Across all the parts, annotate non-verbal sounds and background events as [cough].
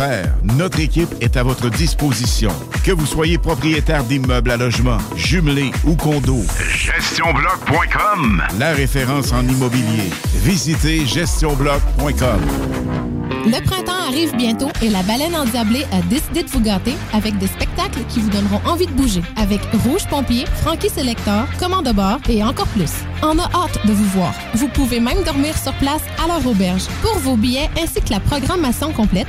Faire. Notre équipe est à votre disposition. Que vous soyez propriétaire d'immeubles à logement, jumelés ou condos. GestionBloc.com. La référence en immobilier. Visitez gestionbloc.com. Le printemps arrive bientôt et la baleine endiablée a décidé de vous gâter avec des spectacles qui vous donneront envie de bouger. Avec Rouge Pompier, Frankie Selector, Commande de bord et encore plus. On a hâte de vous voir. Vous pouvez même dormir sur place à leur auberge. Pour vos billets ainsi que la programmation complète,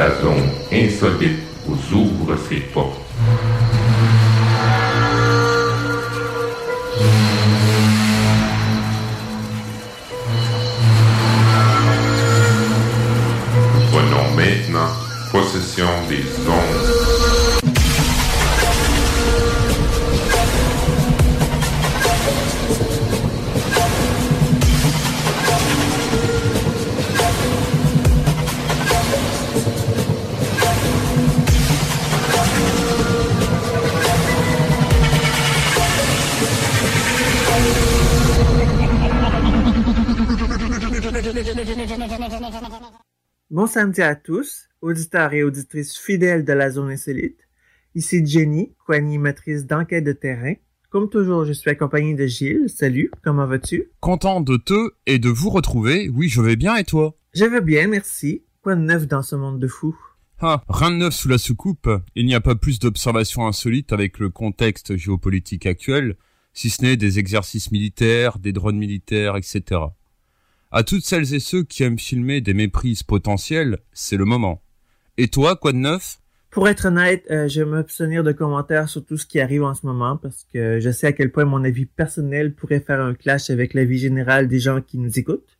La zone insolite vous ouvre ses portes. Prenons maintenant possession des ondes. Bon samedi à tous, auditeurs et auditrices fidèles de la zone insolite. Ici Jenny, co-animatrice d'enquête de terrain. Comme toujours, je suis accompagnée de Gilles. Salut, comment vas-tu? Content de te et de vous retrouver. Oui, je vais bien et toi? Je vais bien, merci. Quoi de neuf dans ce monde de fous? Ah, rien de neuf sous la soucoupe. Il n'y a pas plus d'observations insolites avec le contexte géopolitique actuel, si ce n'est des exercices militaires, des drones militaires, etc. À toutes celles et ceux qui aiment filmer des méprises potentielles, c'est le moment. Et toi, quoi de neuf? Pour être honnête, euh, je vais m'abstenir de commentaires sur tout ce qui arrive en ce moment parce que je sais à quel point mon avis personnel pourrait faire un clash avec l'avis général des gens qui nous écoutent.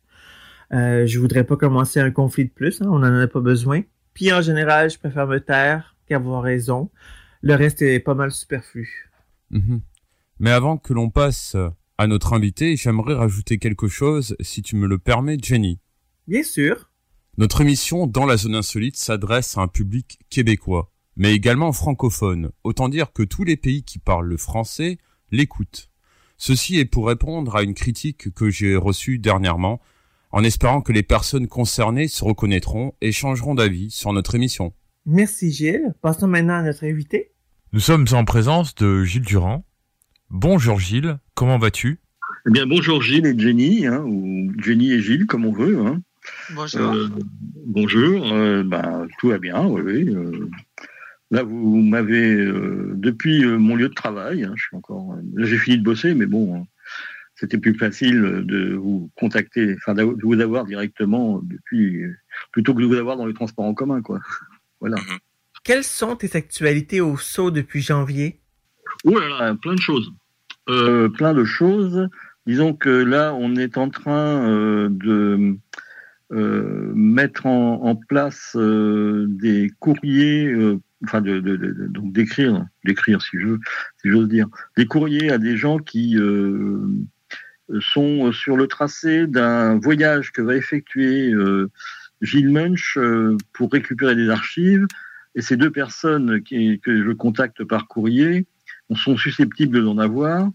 Euh, je voudrais pas commencer un conflit de plus, hein, on en a pas besoin. Puis en général, je préfère me taire qu'avoir raison. Le reste est pas mal superflu. Mhm. Mais avant que l'on passe à notre invité, j'aimerais rajouter quelque chose, si tu me le permets, Jenny. Bien sûr. Notre émission Dans la zone insolite s'adresse à un public québécois, mais également francophone. Autant dire que tous les pays qui parlent le français l'écoutent. Ceci est pour répondre à une critique que j'ai reçue dernièrement, en espérant que les personnes concernées se reconnaîtront et changeront d'avis sur notre émission. Merci Gilles. Passons maintenant à notre invité. Nous sommes en présence de Gilles Durand. Bonjour Gilles, comment vas-tu? Eh bien bonjour Gilles et Jenny, hein, ou Jenny et Gilles comme on veut. Hein. Bonjour. Euh, bonjour, euh, bah, tout va bien, oui. oui, euh, Là, vous m'avez euh, depuis euh, mon lieu de travail. Hein, je suis encore. Là, j'ai fini de bosser, mais bon, hein, c'était plus facile de vous contacter, enfin, de vous avoir directement depuis, plutôt que de vous avoir dans les transports en commun, quoi. [laughs] Voilà. Quelles sont tes actualités au saut depuis janvier? Oui, plein de choses. Euh, plein de choses. Disons que là, on est en train euh, de euh, mettre en, place des courriers, enfin, de, donc d'écrire, d'écrire si je, si j'ose dire, des courriers à des gens qui sont sur le tracé d'un voyage que va effectuer Gilles Munch pour récupérer des archives. Et ces deux personnes qui, que je contacte par courrier sont susceptibles d'en avoir.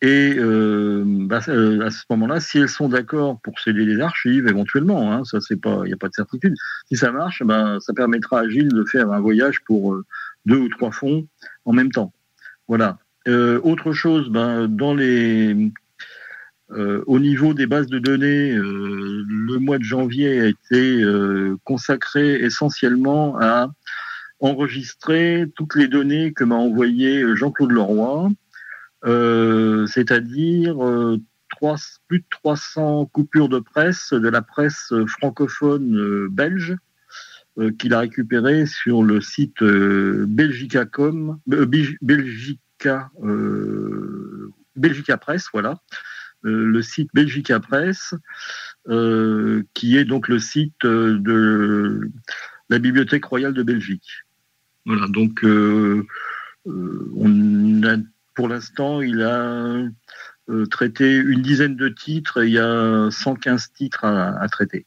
Et euh, bah, euh, à ce moment-là, si elles sont d'accord pour céder les archives, éventuellement, hein, ça c'est pas, il n'y a pas de certitude. Si ça marche, ben, ça permettra à Gilles de faire un voyage pour euh, deux ou trois fonds en même temps. Voilà. autre chose, ben, dans les, au niveau des bases de données, le mois de janvier a été consacré essentiellement à enregistrer toutes les données que m'a envoyé Jean-Claude Leroy euh, c'est-à-dire euh, plus de 300 coupures de presse de la presse francophone euh, belge qu'il a récupéré sur le site Belgicacom, Belgica, Belgica Press, voilà, le site Belgica Press, qui est donc le site de la Bibliothèque royale de Belgique. Voilà, donc on a pour l'instant, il a euh, traité une dizaine de titres et il y a 115 titres à, traiter.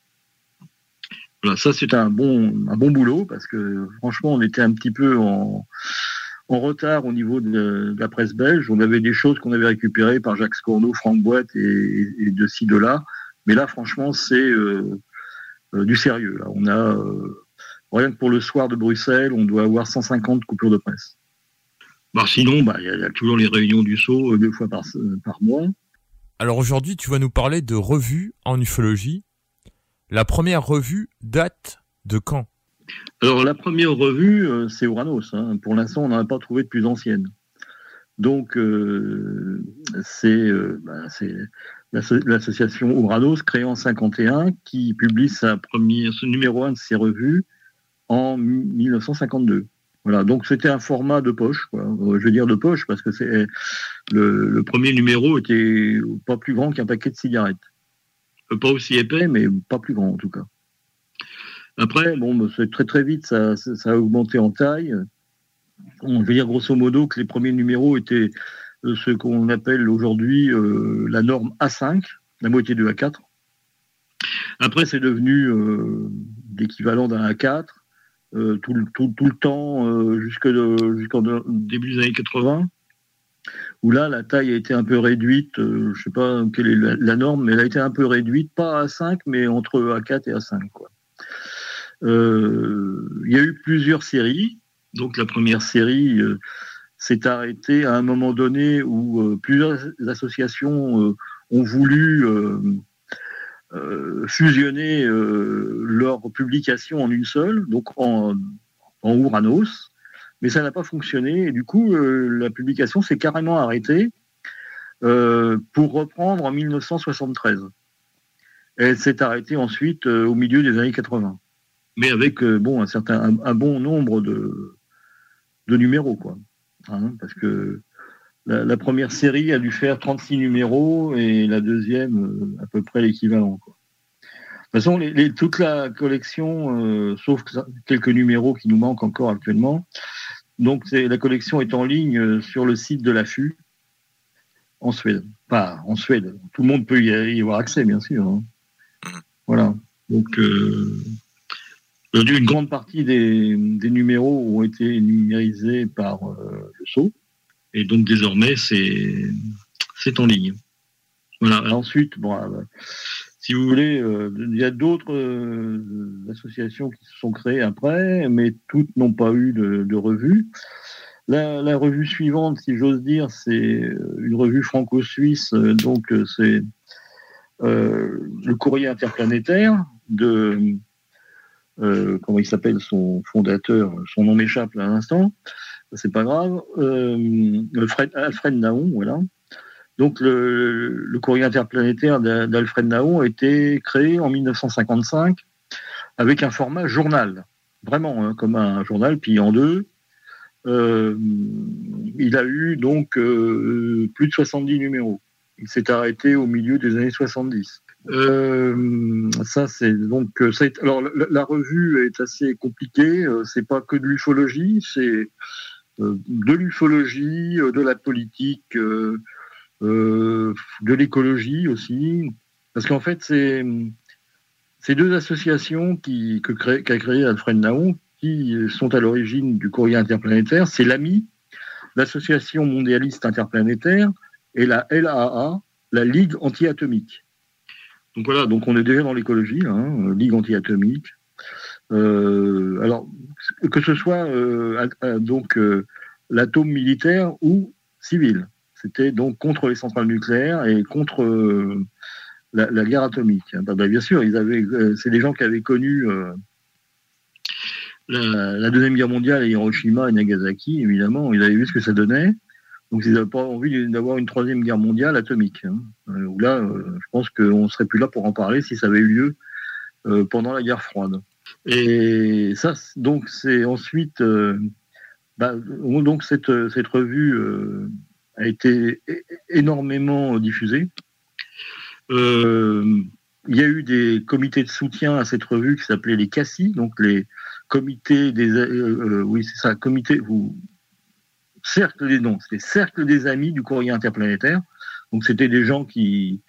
Voilà, ça c'est un bon, un bon boulot parce que franchement, on était un petit peu en, retard au niveau de, la presse belge. On avait des choses qu'on avait récupérées par Jacques Scorneau, Franck Boîte et, de ci, de là. Mais là, franchement, c'est euh, euh, du sérieux. On a, rien que pour le soir de Bruxelles, on doit avoir 150 coupures de presse. Bah, sinon, bah, il y, a toujours les réunions du saut euh, deux fois par, euh, par mois. Alors aujourd'hui, tu vas nous parler de revues en ufologie. La première revue date de quand? Alors la première revue, euh, c'est Uranos. Hein. Pour l'instant, on n'en a pas trouvé de plus ancienne. Donc c'est bah, l'association Uranos, créée en 51, qui publie sa première, ce numéro 1 de ses revues en 1952. Voilà, donc c'était un format de poche. Euh, je veux dire de poche parce que c'est le, premier numéro était pas plus grand qu'un paquet de cigarettes. Euh, pas aussi épais, mais pas plus grand en tout cas. Après, bon, très très vite, ça, a augmenté en taille. On veut dire grosso modo que les premiers numéros étaient euh, ce qu'on appelle aujourd'hui la norme A5, la moitié de A4. Après, c'est devenu l'équivalent d'un A4. Euh, tout, le, tout, le temps euh, jusqu'au début des années 80, où là, la taille a été un peu réduite, euh, je ne sais pas quelle est la, norme, mais elle a été un peu réduite, pas à 5, mais entre A4 et A5. Il y a eu plusieurs séries. Donc la première série s'est arrêtée à un moment donné où plusieurs associations ont voulu euh, fusionner euh, leurs publications en une seule, donc en, en Ouranos, mais ça n'a pas fonctionné. Et du coup, euh, la publication s'est carrément arrêtée pour reprendre en 1973. elle s'est arrêtée ensuite au milieu des années 80, mais avec bon un certain un, bon nombre de, de numéros quoi, hein, parce que la, première série a dû faire 36 numéros et la deuxième euh, à peu près l'équivalent. De toute façon, toute la collection, euh, sauf quelques numéros qui nous manquent encore actuellement, donc la collection est en ligne euh, sur le site de l'AFU en Suède. Pas en Suède. Tout le monde peut y, avoir accès, bien sûr. Hein. Voilà. Donc, une grande partie des, numéros ont été numérisés par le SO. Et donc désormais, c'est c'est en ligne. Voilà. ensuite, bon, euh, si vous voulez, euh, il y a d'autres euh, associations qui se sont créées après, mais toutes n'ont pas eu de, revue. La, revue suivante, si j'ose dire, c'est une revue franco-suisse, donc c'est le courrier interplanétaire de comment il s'appelle son fondateur, son nom m'échappe à l'instant, c'est pas grave, euh, Alfred Naon, voilà. Donc le, courrier interplanétaire d'Alfred Naon a été créé en 1955 avec un format journal, vraiment hein, comme un journal plié en deux. Euh, il a eu donc euh, plus de 70 numéros. Il s'est arrêté au milieu des années 70. Euh, ça, c'est donc. alors, la, revue est assez compliquée. C'est pas que de l'ufologie, c'est de l'ufologie, de la politique, de l'écologie aussi. Parce qu'en fait, c'est ces deux associations qui, qu'a créé Alfred Naon, qui sont à l'origine du courrier interplanétaire, c'est l'AMI, l'Association mondialiste interplanétaire, et la LAA, la Ligue anti-atomique. Donc voilà, on est déjà dans l'écologie, hein, Ligue anti-atomique. Euh, alors, que ce soit euh, donc euh, l'atome militaire ou civil. C'était donc contre les centrales nucléaires et contre la, guerre atomique. Bah, bah, bien sûr, ils avaient, c'est des gens qui avaient connu la, Deuxième Guerre mondiale à Hiroshima et Nagasaki, évidemment, ils avaient vu ce que ça donnait. Donc ils n'avaient pas envie d'avoir une Troisième Guerre mondiale atomique. Hein. Là, je pense qu'on ne serait plus là pour en parler si ça avait eu lieu pendant la guerre froide. Et ça, donc c'est ensuite... Bah, donc cette, cette revue a été énormément diffusée. il y a eu des comités de soutien à cette revue qui s'appelaient les CACI, donc les comité des, euh, euh, oui c'est ça, comité ou cercle des noms, c'était cercle des amis du courrier interplanétaire. Donc c'était des gens qui,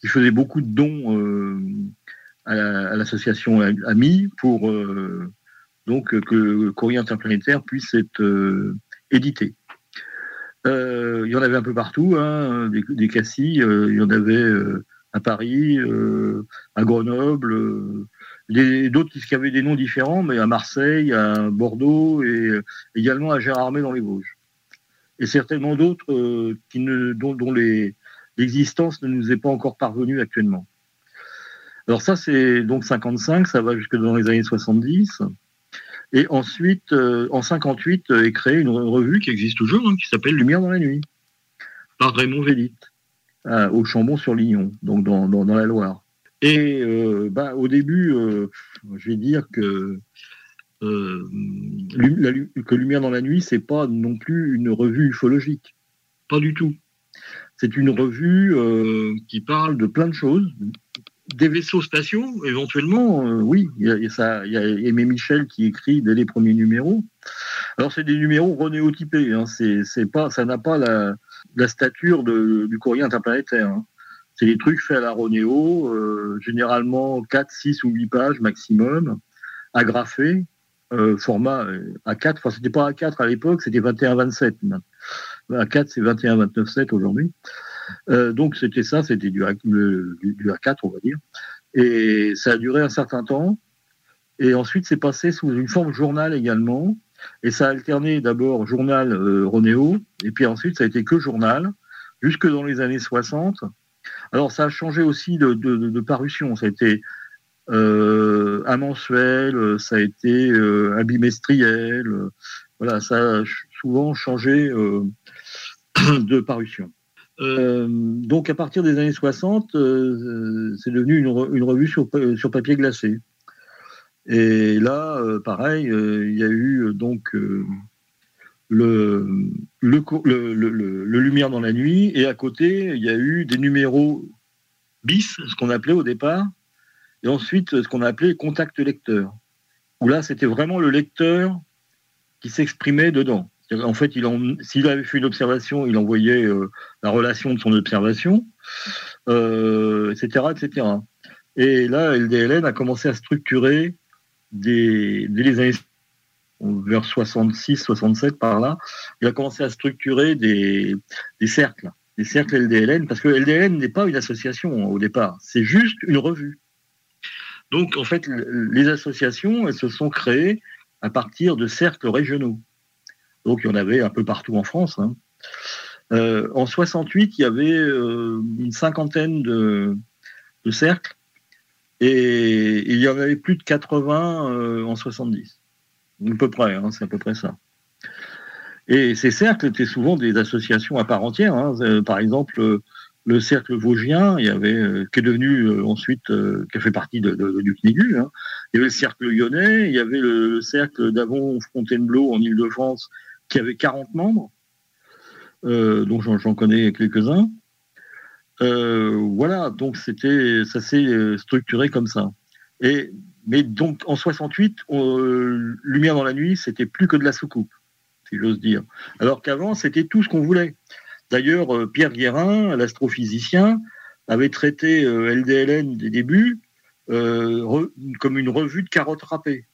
qui, faisaient beaucoup de dons euh, à l'association Amis pour donc que le courrier interplanétaire puisse être édité. il y en avait un peu partout, hein, des, cassis, il y en avait à Paris, à Grenoble, d'autres qui avaient des noms différents, mais à Marseille, à Bordeaux et euh, également à Gérardmer dans les Vosges. Et certainement d'autres euh, dont, l'existence ne nous est pas encore parvenue actuellement. Alors ça, c'est donc 55, ça va jusque dans les années 70. Et ensuite, euh, en 58, est créée une revue qui existe toujours, hein, qui s'appelle Lumière dans la nuit, par Raymond Vélite, au Chambon-sur-Lignon, donc dans, la Loire. Et euh, bah, au début, euh, je vais dire que euh, que Lumière dans la nuit, c'est pas non plus une revue ufologique, pas du tout. C'est une revue qui parle de plein de choses, des vaisseaux spatiaux, éventuellement, oui. Il y, a, ça, Aimé Michel qui écrit dès les premiers numéros. Alors c'est des numéros renéotypés, hein, pas, ça n'a pas la, stature du courrier interplanétaire. Hein. C'est des trucs faits à la Ronéo, euh, généralement 4, 6 ou 8 pages maximum, agrafés, euh, format euh, A4. Enfin, c'était pas A4 à l'époque, c'était 21-27. A4, c'est 21-29-7 aujourd'hui. Donc, c'était ça, c'était du, du, A4, on va dire. Et ça a duré un certain temps. Et ensuite, c'est passé sous une forme journal également. Et ça a alterné d'abord journal Ronéo, et puis ensuite, ça a été que journal, jusque dans les années 60. Alors, ça a changé aussi de, parution. Ça a été euh, un mensuel, ça a été euh, un bimestriel. voilà, ça a souvent changé euh, [clears throat] de parution. Donc, à partir des années 60, c'est devenu une, revue sur, papier glacé. Et là, pareil, il y a eu donc le, le, Lumière dans la nuit, et à côté, il y a eu des numéros bis, ce qu'on appelait au départ, et ensuite ce qu'on appelait contact lecteur, où là, c'était vraiment le lecteur qui s'exprimait dedans. En fait, s'il avait fait une observation, il envoyait euh, la relation de son observation, euh, etc., etc. Et là, LDLN a commencé à structurer des, dès les années vers 66, 67 par là, il a commencé à structurer des, cercles, des cercles LDLN, parce que LDLN n'est pas une association au départ, c'est juste une revue. Donc en fait, les associations, elles se sont créées à partir de cercles régionaux. Donc il y en avait un peu partout en France. Hein. Euh, en 68, il y avait euh, une cinquantaine de, cercles Et il y en avait plus de 80 euh, en 70. À peu près, hein, c'est à peu près ça. Et ces cercles étaient souvent des associations à part entière. Hein. Par exemple, le cercle vosgien, il y avait, qui est devenu ensuite, qui a fait partie du CNIGU. Il y avait le cercle lyonnais, il y avait le, cercle d'Avon-Fontainebleau en Ile-de-France, qui avait 40 membres, dont j'en connais quelques-uns. voilà, donc c'était, ça s'est structuré comme ça. Et, mais donc en 68, Lumière dans la nuit, c'était plus que de la soucoupe, si j'ose dire. Alors qu'avant, c'était tout ce qu'on voulait. D'ailleurs, euh, Pierre Guérin, l'astrophysicien, avait traité euh, LDLN des débuts euh, comme une revue de carottes râpées.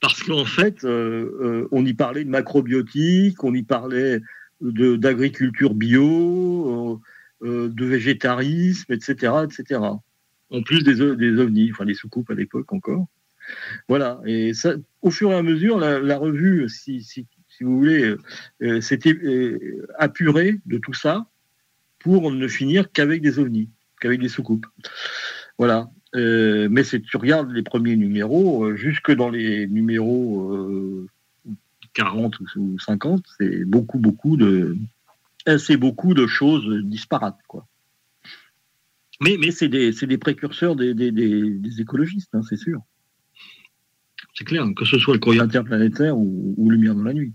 Parce qu'en fait, on y parlait de macrobiotique, on y parlait d'agriculture bio, de végétarisme, etc., etc. En plus des, des ovnis, enfin des soucoupes à l'époque encore. Voilà. Et ça, au fur et à mesure, la, revue, si, si vous voulez, euh, euh, c'était euh, apuré de tout ça pour ne finir qu'avec des ovnis, qu'avec des soucoupes. Voilà. Mais si tu regardes les premiers numéros, jusque dans les numéros 40 ou 50, c'est beaucoup, beaucoup de, assez beaucoup de choses disparates, quoi. Mais, mais c'est des, des, précurseurs des, des, des écologistes, hein, c'est sûr. C'est clair, que ce soit le courrier interplanétaire ou, ou Lumière dans la nuit.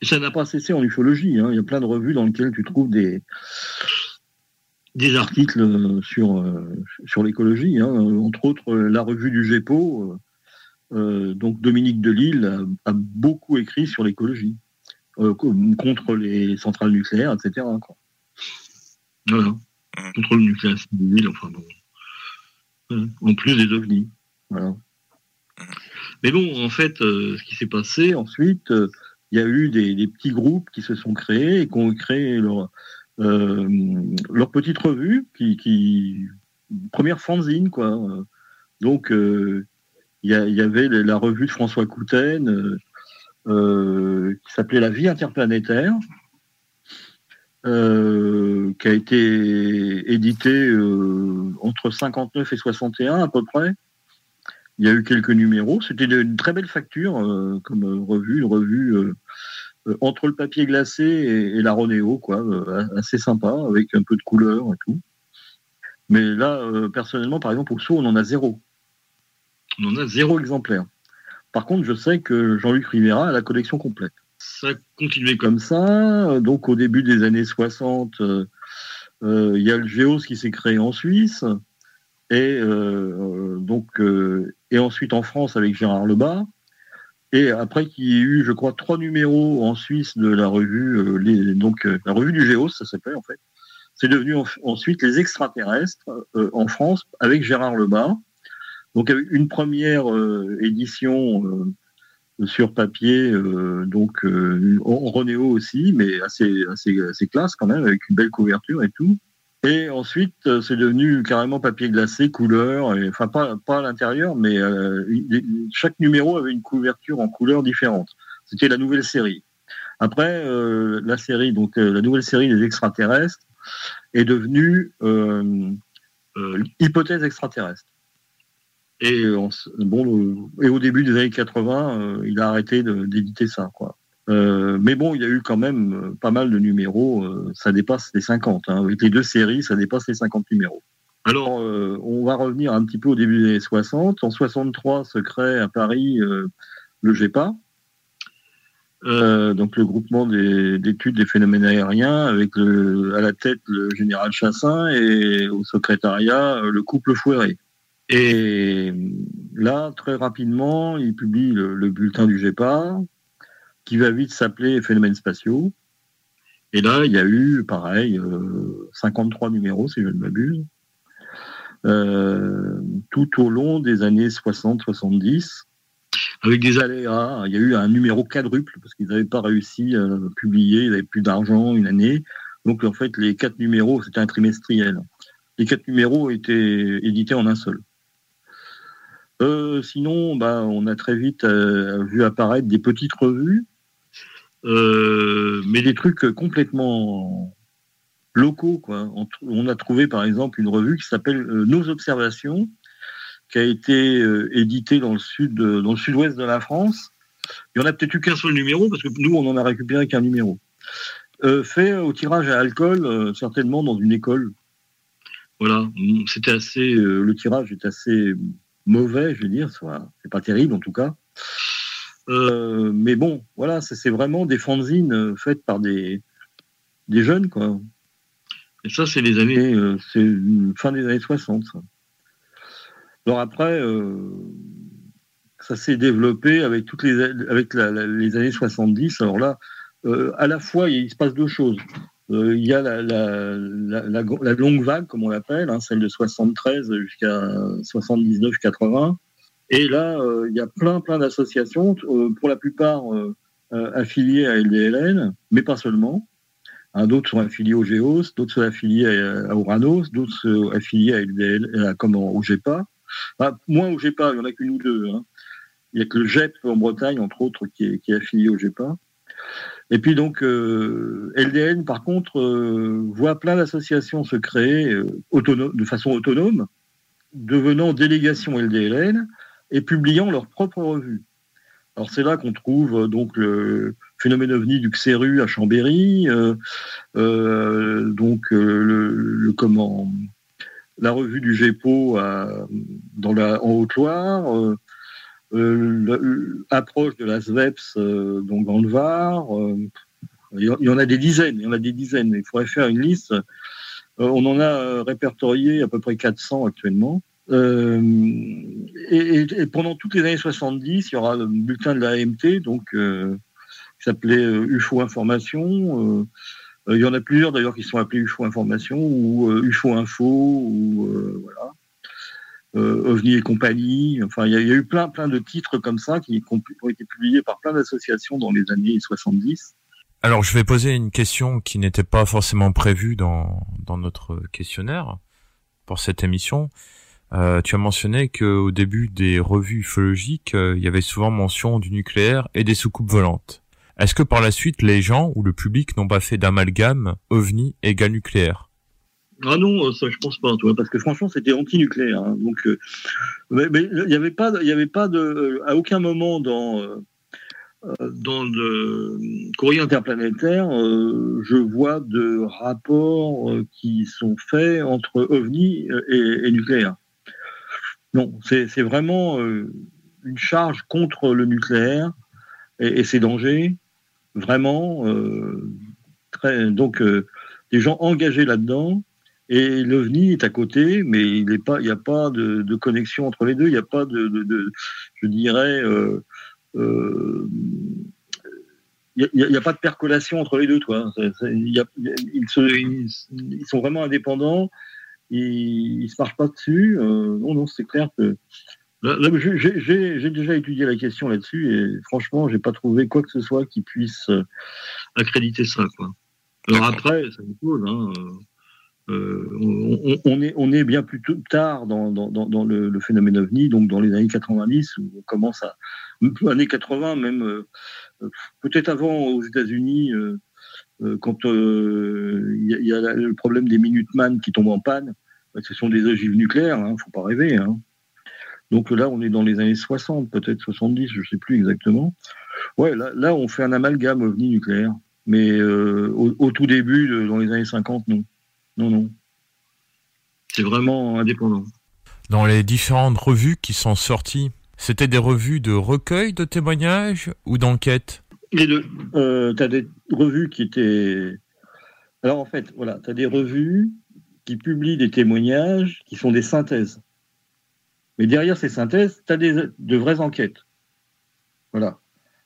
Et ça n'a pas cessé en ufologie. Hein. Il y a plein de revues dans lesquelles tu trouves des, des articles sur, euh, sur l'écologie. Hein. Entre autres, la revue du GEPO. Euh, donc Dominique Delille a, beaucoup écrit sur l'écologie, euh, contre les centrales nucléaires, etc. Voilà. Contre le nucléaire civil, enfin bon. En plus des ovnis. Voilà. Mais bon, en fait, ce qui s'est passé ensuite, il y a eu des, petits groupes qui se sont créés et qui ont créé leur, euh, leur petite revue, qui, qui première fanzine, quoi. Donc, euh, il y, avait la revue de François Coutaine, euh, qui s'appelait La vie interplanétaire, qui a été éditée entre 59 et 61 à peu près. Il y a eu quelques numéros. C'était une très belle facture comme revue, une revue euh, entre le papier glacé et, la Ronéo, quoi, euh, assez sympa, avec un peu de couleur et tout. Mais là, euh, personnellement, par exemple, au saut, on en a zéro. On en a zéro exemplaire. Par contre, je sais que Jean-Luc Rivera a la collection complète. Ça a continué comme ça. Donc, au début des années 60, il y a le Géos qui s'est créé en Suisse. Et, donc, et ensuite en France avec Gérard Lebas. Et après qu'il y ait eu, je crois, trois numéros en Suisse de la revue, euh, donc euh, la revue du Géos, ça s'appelle en fait. C'est devenu ensuite les extraterrestres euh, en France avec Gérard Lebas. Donc une première édition sur papier, donc en Renéo aussi, mais assez, assez classe quand même, avec une belle couverture et tout. Et ensuite, euh, c'est devenu carrément papier glacé, couleur, et, enfin pas, pas à l'intérieur, mais euh, chaque numéro avait une couverture en couleur différente. C'était la nouvelle série. Après, euh, la série, donc la nouvelle série des extraterrestres, est devenue hypothèse extraterrestre. Et, bon, et au début des années 80, il a arrêté d'éditer ça, quoi. Euh, mais bon, il y a eu quand même euh, pas mal de numéros, euh, ça dépasse les 50. Hein. Avec les deux séries, ça dépasse les 50 numéros. Alors, on va revenir un petit peu au début des années 60. En 63 se crée à Paris le GEPA, donc le groupement d'études des, phénomènes aériens, avec à la tête le général Chassin et au secrétariat le couple Fouéré. Et là, très rapidement, il publie le, le bulletin du GEPA, qui va vite s'appeler Phénomènes spatiaux. Et là, il y a eu, pareil, 53 euh, numéros, si je ne m'abuse, euh, tout au long des années 60-70, avec des aléas. Il y a eu un numéro quadruple, parce qu'ils n'avaient pas réussi à publier, ils n'avaient plus d'argent une année. Donc, en fait, les quatre numéros, c'était un trimestriel. Les quatre numéros étaient édités en un seul. Euh, sinon, bah, on a très vite vu apparaître des petites revues euh, mais des trucs complètement locaux. Quoi. On, a trouvé par exemple une revue qui s'appelle Nos Observations, qui a été éditée dans le sud, dans le sud-ouest de la France. Il y en a peut-être eu qu'un seul numéro parce que nous on en a récupéré qu'un numéro. fait au tirage à alcool, certainement dans une école. Voilà, c'était assez, le tirage est assez mauvais, je veux dire, c'est pas terrible en tout cas. Euh, mais bon, voilà, c'est vraiment des fanzines euh, faites par des, des jeunes, quoi. Et ça, c'est les années, euh, c'est fin des années 60. Alors après, ça s'est développé avec toutes les, avec les années 70. Alors là, à la fois, il se passe deux choses. il y a la, la, la, longue vague, comme on l'appelle, hein, celle de 73 jusqu'à 79-80, et là, euh, il y a plein, plein d'associations, euh, pour la plupart euh, affiliées à LDLN, mais pas seulement. Hein, d'autres sont affiliés au GEOS, d'autres sont affiliés à, Uranos, d'autres sont affiliés à LDL, à, comment, au GEPA. Enfin, moi, au GEPA, il n'y en a que nous deux. Hein. Il n'y a que le GEP en Bretagne, entre autres, qui est, qui est affilié au GEPA. Et puis donc, euh, LDN, par contre, voit plein d'associations se créer de façon autonome, devenant délégation LDLN, et publiant leur propre revue. Alors c'est là qu'on trouve euh, donc le phénomène ovni du XERU à Chambéry, euh, euh, donc le, comment la revue du GEPO dans la, en Haute-Loire, l'approche de la SVEPS donc dans le Var. il y en a des dizaines, il y en a des dizaines. Il faudrait faire une liste. on en a répertorié à peu près 400 actuellement. Euh, et, pendant toutes les années 70, il y aura le bulletin de l'AMT, donc euh, qui s'appelait euh, UFO Information. il y en a plusieurs d'ailleurs qui sont appelés UFO Information ou UFO Info ou voilà. OVNI et compagnie. Enfin, il y, a, eu plein, plein de titres comme ça qui, ont été publiés par plein d'associations dans les années 70. Alors, je vais poser une question qui n'était pas forcément prévue dans, dans notre questionnaire pour cette émission. Euh, tu as mentionné qu'au début des revues ufologiques, euh, il y avait souvent mention du nucléaire et des soucoupes volantes. Est-ce que par la suite, les gens ou le public n'ont pas fait d'amalgame ovni égale nucléaire? Ah non, ça je pense pas, parce que franchement c'était anti-nucléaire. Hein. donc, euh, mais il n'y avait pas, il y avait pas de, à aucun moment dans dans le courrier interplanétaire, je vois de rapports qui sont faits entre ovni et nucléaire. Non, c'est vraiment euh, une charge contre le nucléaire et, ses dangers, vraiment. Euh, très, donc, euh, des gens engagés là-dedans. Et l'OVNI est à côté, mais il n'y a pas de, connexion entre les deux. Il n'y a pas de, je dirais, il n'y a, pas de percolation entre les deux. Toi. ils, sont vraiment indépendants ils, ne se marchent pas dessus. Euh, non, non, c'est clair que j'ai déjà étudié la question là-dessus et franchement, j'ai pas trouvé quoi que ce soit qui puisse euh, accréditer ça. Quoi. Alors après, ça me pose. Hein, euh, on, est, on est bien plus tard dans, dans, le, phénomène ovni, donc dans les années 90, où on commence à. années 80, même, peut-être avant aux États-Unis, quand il y, a le problème des Minuteman qui tombent en panne, ce sont des ogives nucléaires, il hein, ne faut pas rêver. Hein. Donc là, on est dans les années 60, peut-être 70, je ne sais plus exactement. Ouais, là, on fait un amalgame ovni nucléaire. Mais euh, au, tout début, dans les années 50, non. Non, non. C'est vraiment indépendant. Dans les différentes revues qui sont sorties, c'était des revues de recueil de témoignages ou d'enquête Les deux. Euh, tu as des revues qui étaient. Alors en fait, voilà, tu as des revues qui publient des témoignages qui sont des synthèses. Mais derrière ces synthèses, tu as des, de vraies enquêtes. Voilà.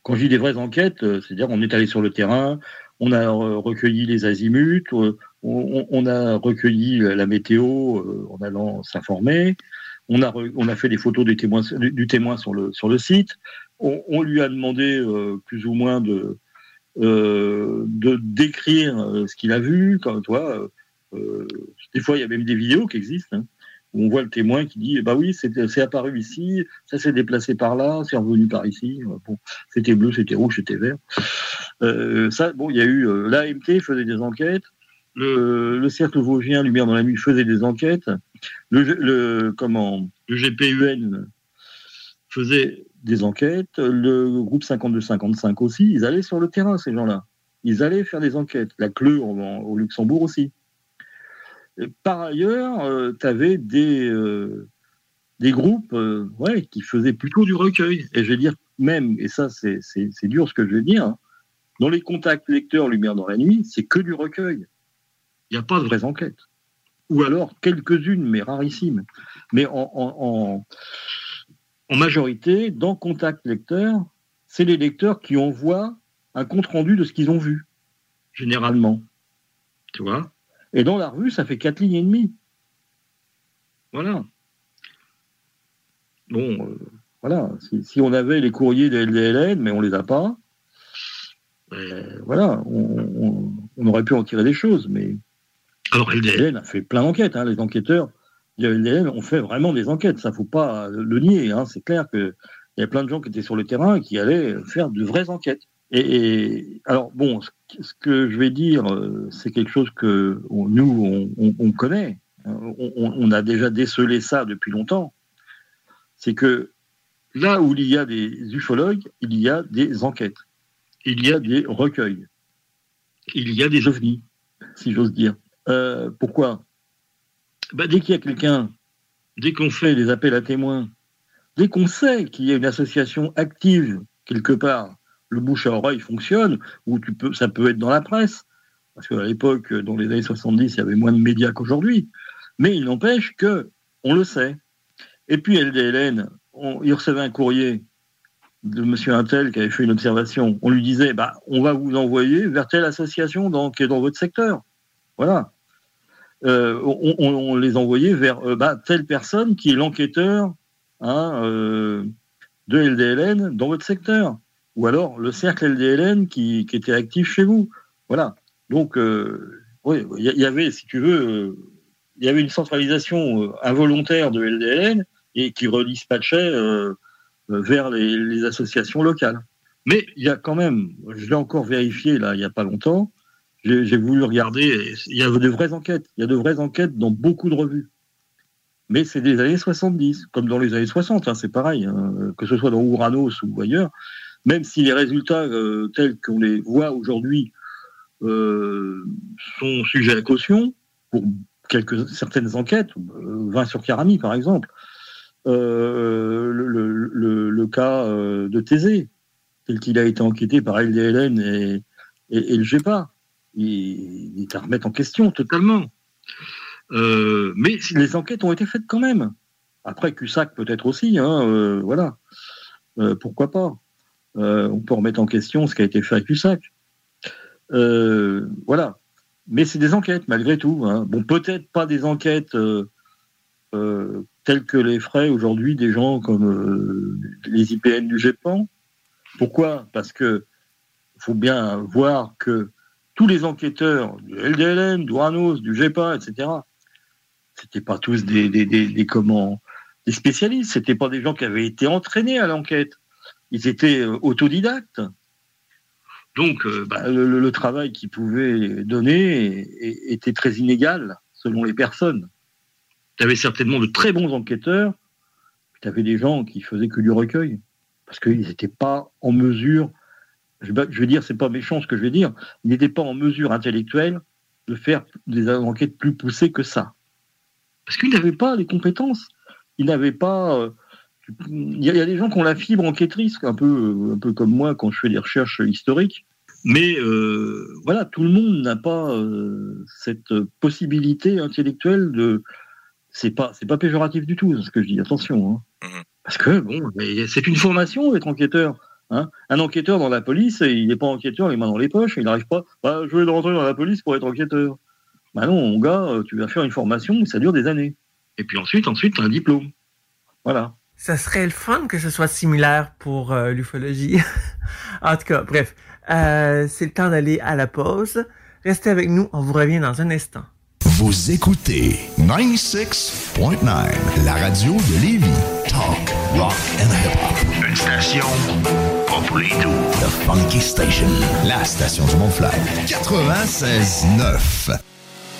Quand je dis des vraies enquêtes, euh, c'est-à-dire on est allé sur le terrain, on a recueilli les azimuts, euh, on, a recueilli la météo euh, en allant s'informer, on a, on a fait des photos du témoin, du, témoin sur, le, sur le site, on, lui a demandé plus ou moins de, de décrire ce qu'il a vu, comme toi, euh, des fois, il y a même des vidéos qui existent. Hein, où on voit le témoin qui dit bah oui c'est apparu ici ça s'est déplacé par là c'est revenu par ici bon c'était bleu c'était rouge c'était vert euh, ça bon il y a eu euh, l'AMT faisait des enquêtes le, le cercle vosgien Lumière dans la nuit faisait des enquêtes. Le, le comment le GPUN faisait des enquêtes. Le groupe 52-55 aussi. Ils allaient sur le terrain ces gens-là. Ils allaient faire des enquêtes. La CLE au Luxembourg aussi. Par ailleurs, tu avais des euh, des groupes euh, ouais, qui faisaient plutôt du recueil. Et je vais dire même, et ça c'est dur ce que je vais dire, hein, dans les contacts lecteurs Lumière dans la nuit, c'est que du recueil. Il n'y a pas de vraies enquêtes. Ou alors quelques-unes, mais rarissimes. Mais en, en, en, majorité, dans contact lecteur, c'est les lecteurs qui envoient un compte-rendu de ce qu'ils ont vu, généralement. Tu vois? Et dans la revue, ça fait quatre lignes et demie. Voilà. Bon, euh, voilà. Si, si on avait les courriers de LDLN, mais on les a pas, euh, voilà, on, on- on aurait pu en tirer des choses. Mais alors LDLN a fait plein d'enquêtes. hein, les enquêteurs de LDLN ont fait vraiment des enquêtes. Ça faut pas le nier. hein, c'est clair que il y a plein de gens qui étaient sur le terrain et qui allaient faire de vraies enquêtes. Et, alors bon, ce, que je vais dire, euh, c'est quelque chose que nous on, on- on connaît. hein, on a déjà décelé ça depuis longtemps. C'est que là où il y a des ufologues, il y a des enquêtes, il y a des recueils, il y a des ovnis, si j'ose dire. Euh, pourquoi? Bah, Dès qu'il y a quelqu'un, dès qu'on fait des appels à témoins, dès qu'on sait qu'il y a une association active quelque part, le bouche à oreille fonctionne, ou tu peux, ça peut être dans la presse, parce qu'à l'époque, dans les années 70, il y avait moins de médias qu'aujourd'hui, mais il n'empêche que on le sait. Et puis LDLN, on, il recevait un courrier de Monsieur Intel qui avait fait une observation. On lui disait, bah, on va vous envoyer vers telle association qui est dans votre secteur. Voilà. Euh, on les envoyait vers euh, bah, telle personne qui est l'enquêteur hein, euh, de LDLN dans votre secteur. Ou alors le cercle LDLN qui, était actif chez vous. Voilà. Donc, euh, oui, il y, avait, si tu veux, euh, il y avait une centralisation euh, involontaire de LDLN et qui redispatchait vers les, associations locales. Mais il y a quand même, je l'ai encore vérifié là il n'y a pas longtemps, j'ai voulu regarder, il y a de vraies enquêtes, il y a de vraies enquêtes dans beaucoup de revues. Mais c'est des années 70, comme dans les années 60, hein, c'est pareil, hein, que ce soit dans Ouranos ou ailleurs, même si les résultats euh, tels qu'on les voit aujourd'hui euh, sont sujets à caution, pour quelques, certaines enquêtes, euh, 20 sur Carami par exemple, euh, le, cas euh, de Thésée, tel qu'il a été enquêté par LDLN et, le GEPA, il, est à remettre en question totalement. Euh, mais les enquêtes ont été faites quand même. Après, Cussac peut-être aussi, hein, euh, voilà. Euh, pourquoi pas? Euh, On peut remettre en question ce qui a été fait à Cussac. Euh, voilà. Mais c'est des enquêtes, malgré tout. hein. Bon, peut-être pas des enquêtes euh, euh, telles que les feraient aujourd'hui des gens comme les IPN du GEPAN. Pourquoi? Parce que faut bien voir que tous les enquêteurs du LDLN, du RANOS, du GEPA, etc., c'était pas tous des, des, des, des comment, des spécialistes, c'était pas des gens qui avaient été entraînés à l'enquête. Ils étaient euh, autodidactes. Donc, euh, bah, le, le- travail qu'ils pouvaient donner était très inégal selon les personnes. Tu avais certainement de très bons enquêteurs, puis tu avais des gens qui faisaient que du recueil, parce qu'ils n'étaient pas en mesure, je, vais- je veux dire, c'est pas méchant ce que je vais dire, ils n'étaient pas en mesure intellectuelle de faire des enquêtes plus poussées que ça. Parce qu'ils n'avaient pas les compétences, ils n'avaient pas... il y, a, il y a des gens qui ont la fibre enquêtrice, un peu, euh, un peu comme moi quand je fais des recherches historiques. Mais euh, voilà, tout le monde n'a pas euh, cette possibilité intellectuelle de. C'est pas, c'est pas péjoratif du tout ce que je dis. Attention, hein. parce que bon, c'est une formation d'être enquêteur. hein. Un enquêteur dans la police, il n'est pas enquêteur les mains dans les poches, il n'arrive pas. Bah, je vais rentrer dans la police pour être enquêteur. Bah non, mon gars, tu vas faire une formation, ça dure des années. Et puis ensuite, ensuite, tu as un diplôme. Voilà. Ça serait le fun que ce soit similaire pour euh, l'ufologie. [laughs] en tout cas, bref, euh, c'est le temps d'aller à la pause. Restez avec nous, on vous revient dans un instant. Vous écoutez 96.9, la radio de Lévis. Talk, rock and hip-hop. Une station pas pour les doux. The Funky Station, la station du Mont-Fly. 96.9.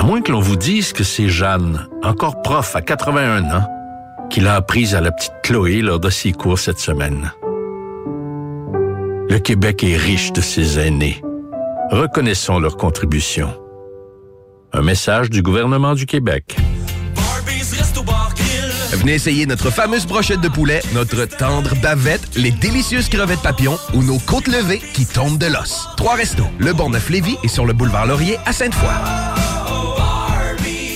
À moins que l'on vous dise que c'est Jeanne, encore prof à 81 ans, qui l'a apprise à la petite Chloé lors de ses cours cette semaine. Le Québec est riche de ses aînés. Reconnaissons leur contribution. Un message du gouvernement du Québec. Venez essayer notre fameuse brochette de poulet, notre tendre bavette, les délicieuses crevettes papillons ou nos côtes levées qui tombent de l'os. Trois restos, le Bonneuf Lévis et sur le boulevard Laurier à Sainte-Foy.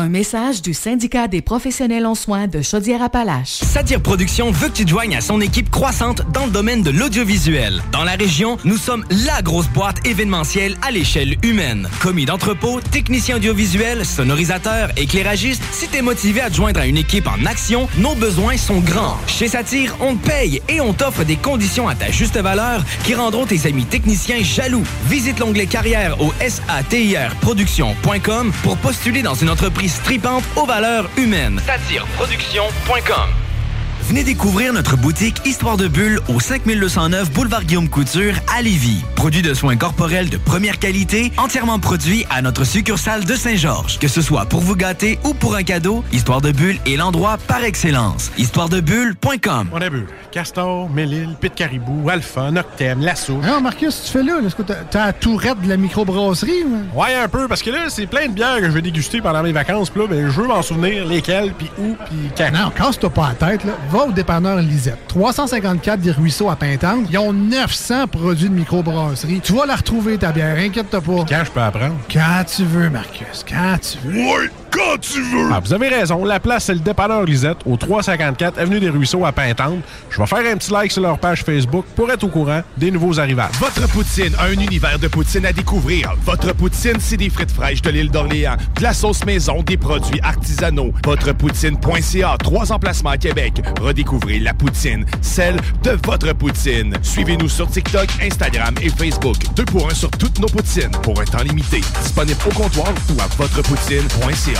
Un message du syndicat des professionnels en soins de Chaudière-Appalaches. Satire Productions veut que tu te joignes à son équipe croissante dans le domaine de l'audiovisuel. Dans la région, nous sommes la grosse boîte événementielle à l'échelle humaine. Commis d'entrepôt, technicien audiovisuel, sonorisateur, éclairagiste, si t'es motivé à te joindre à une équipe en action, nos besoins sont grands. Chez Satire, on te paye et on t'offre des conditions à ta juste valeur qui rendront tes amis techniciens jaloux. Visite l'onglet carrière au satirproduction.com pour postuler dans une entreprise stripante aux valeurs humaines. Satireproduction.com Venez découvrir notre boutique Histoire de Bulle au 5209 Boulevard Guillaume Couture à Lévis. Produit de soins corporels de première qualité, entièrement produit à notre succursale de Saint-Georges. Que ce soit pour vous gâter ou pour un cadeau, Histoire de Bulle est l'endroit par excellence. Histoiredebulle.com On a bu. Castor, Mélile, Pit Caribou, Alpha, Noctem, Lasso. Non, Marcus, tu fais là? Est-ce que t'as- la tourette de la microbrasserie? ou? Ouais, un peu, parce que là, c'est plein de bières que je vais déguster pendant mes vacances. Puis là, ben, je veux m'en souvenir lesquelles, puis où, puis quand. Non, casse-toi pas la tête. Là. Va au dépanneur Lisette. 354 des Ruisseaux à Pintante. Ils ont 900 produits de microbrasserie. Tu vas la retrouver, ta bière. Inquiète-toi pas. Quand je peux apprendre? Quand tu veux, Marcus. Quand tu veux. Quand tu veux! Ah, vous avez raison. La place, c'est le dépanneur Lisette, au 354 Avenue des Ruisseaux à Pintante. Je vais faire un petit like sur leur page Facebook pour être au courant des nouveaux arrivages. Votre poutine, un univers de poutine à découvrir. Votre poutine, c'est des frites fraîches de l'île d'Orléans, de la sauce maison, des produits artisanaux. Votrepoutine.ca, trois emplacements à Québec. Redécouvrez la poutine, celle de votre poutine. Suivez-nous sur TikTok, Instagram et Facebook. Deux pour un sur toutes nos poutines, pour un temps limité. Disponible au comptoir ou à votrepoutine.ca.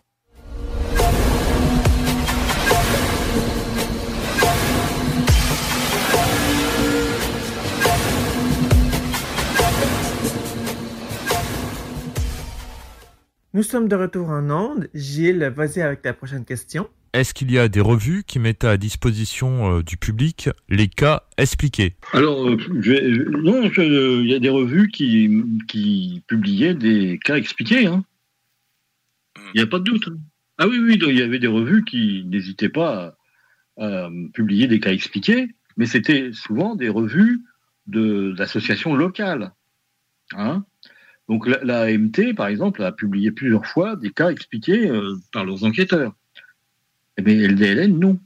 Nous sommes de retour en onde. Gilles, vas-y avec ta prochaine question. Est-ce qu'il y a des revues qui mettent à disposition euh, du public les cas expliqués? Alors, euh, je non, je- il y a des revues qui, qui publiaient des cas expliqués. hein. Il n'y a pas de doute. hein. Ah oui, oui, il y avait des revues qui n'hésitaient pas à, à publier des cas expliqués, mais c'était souvent des revues de- d'associations locales. hein. Donc la, la AMT, par exemple, a publié plusieurs fois des cas expliqués euh, par leurs enquêteurs. Eh bien, LDLN, non.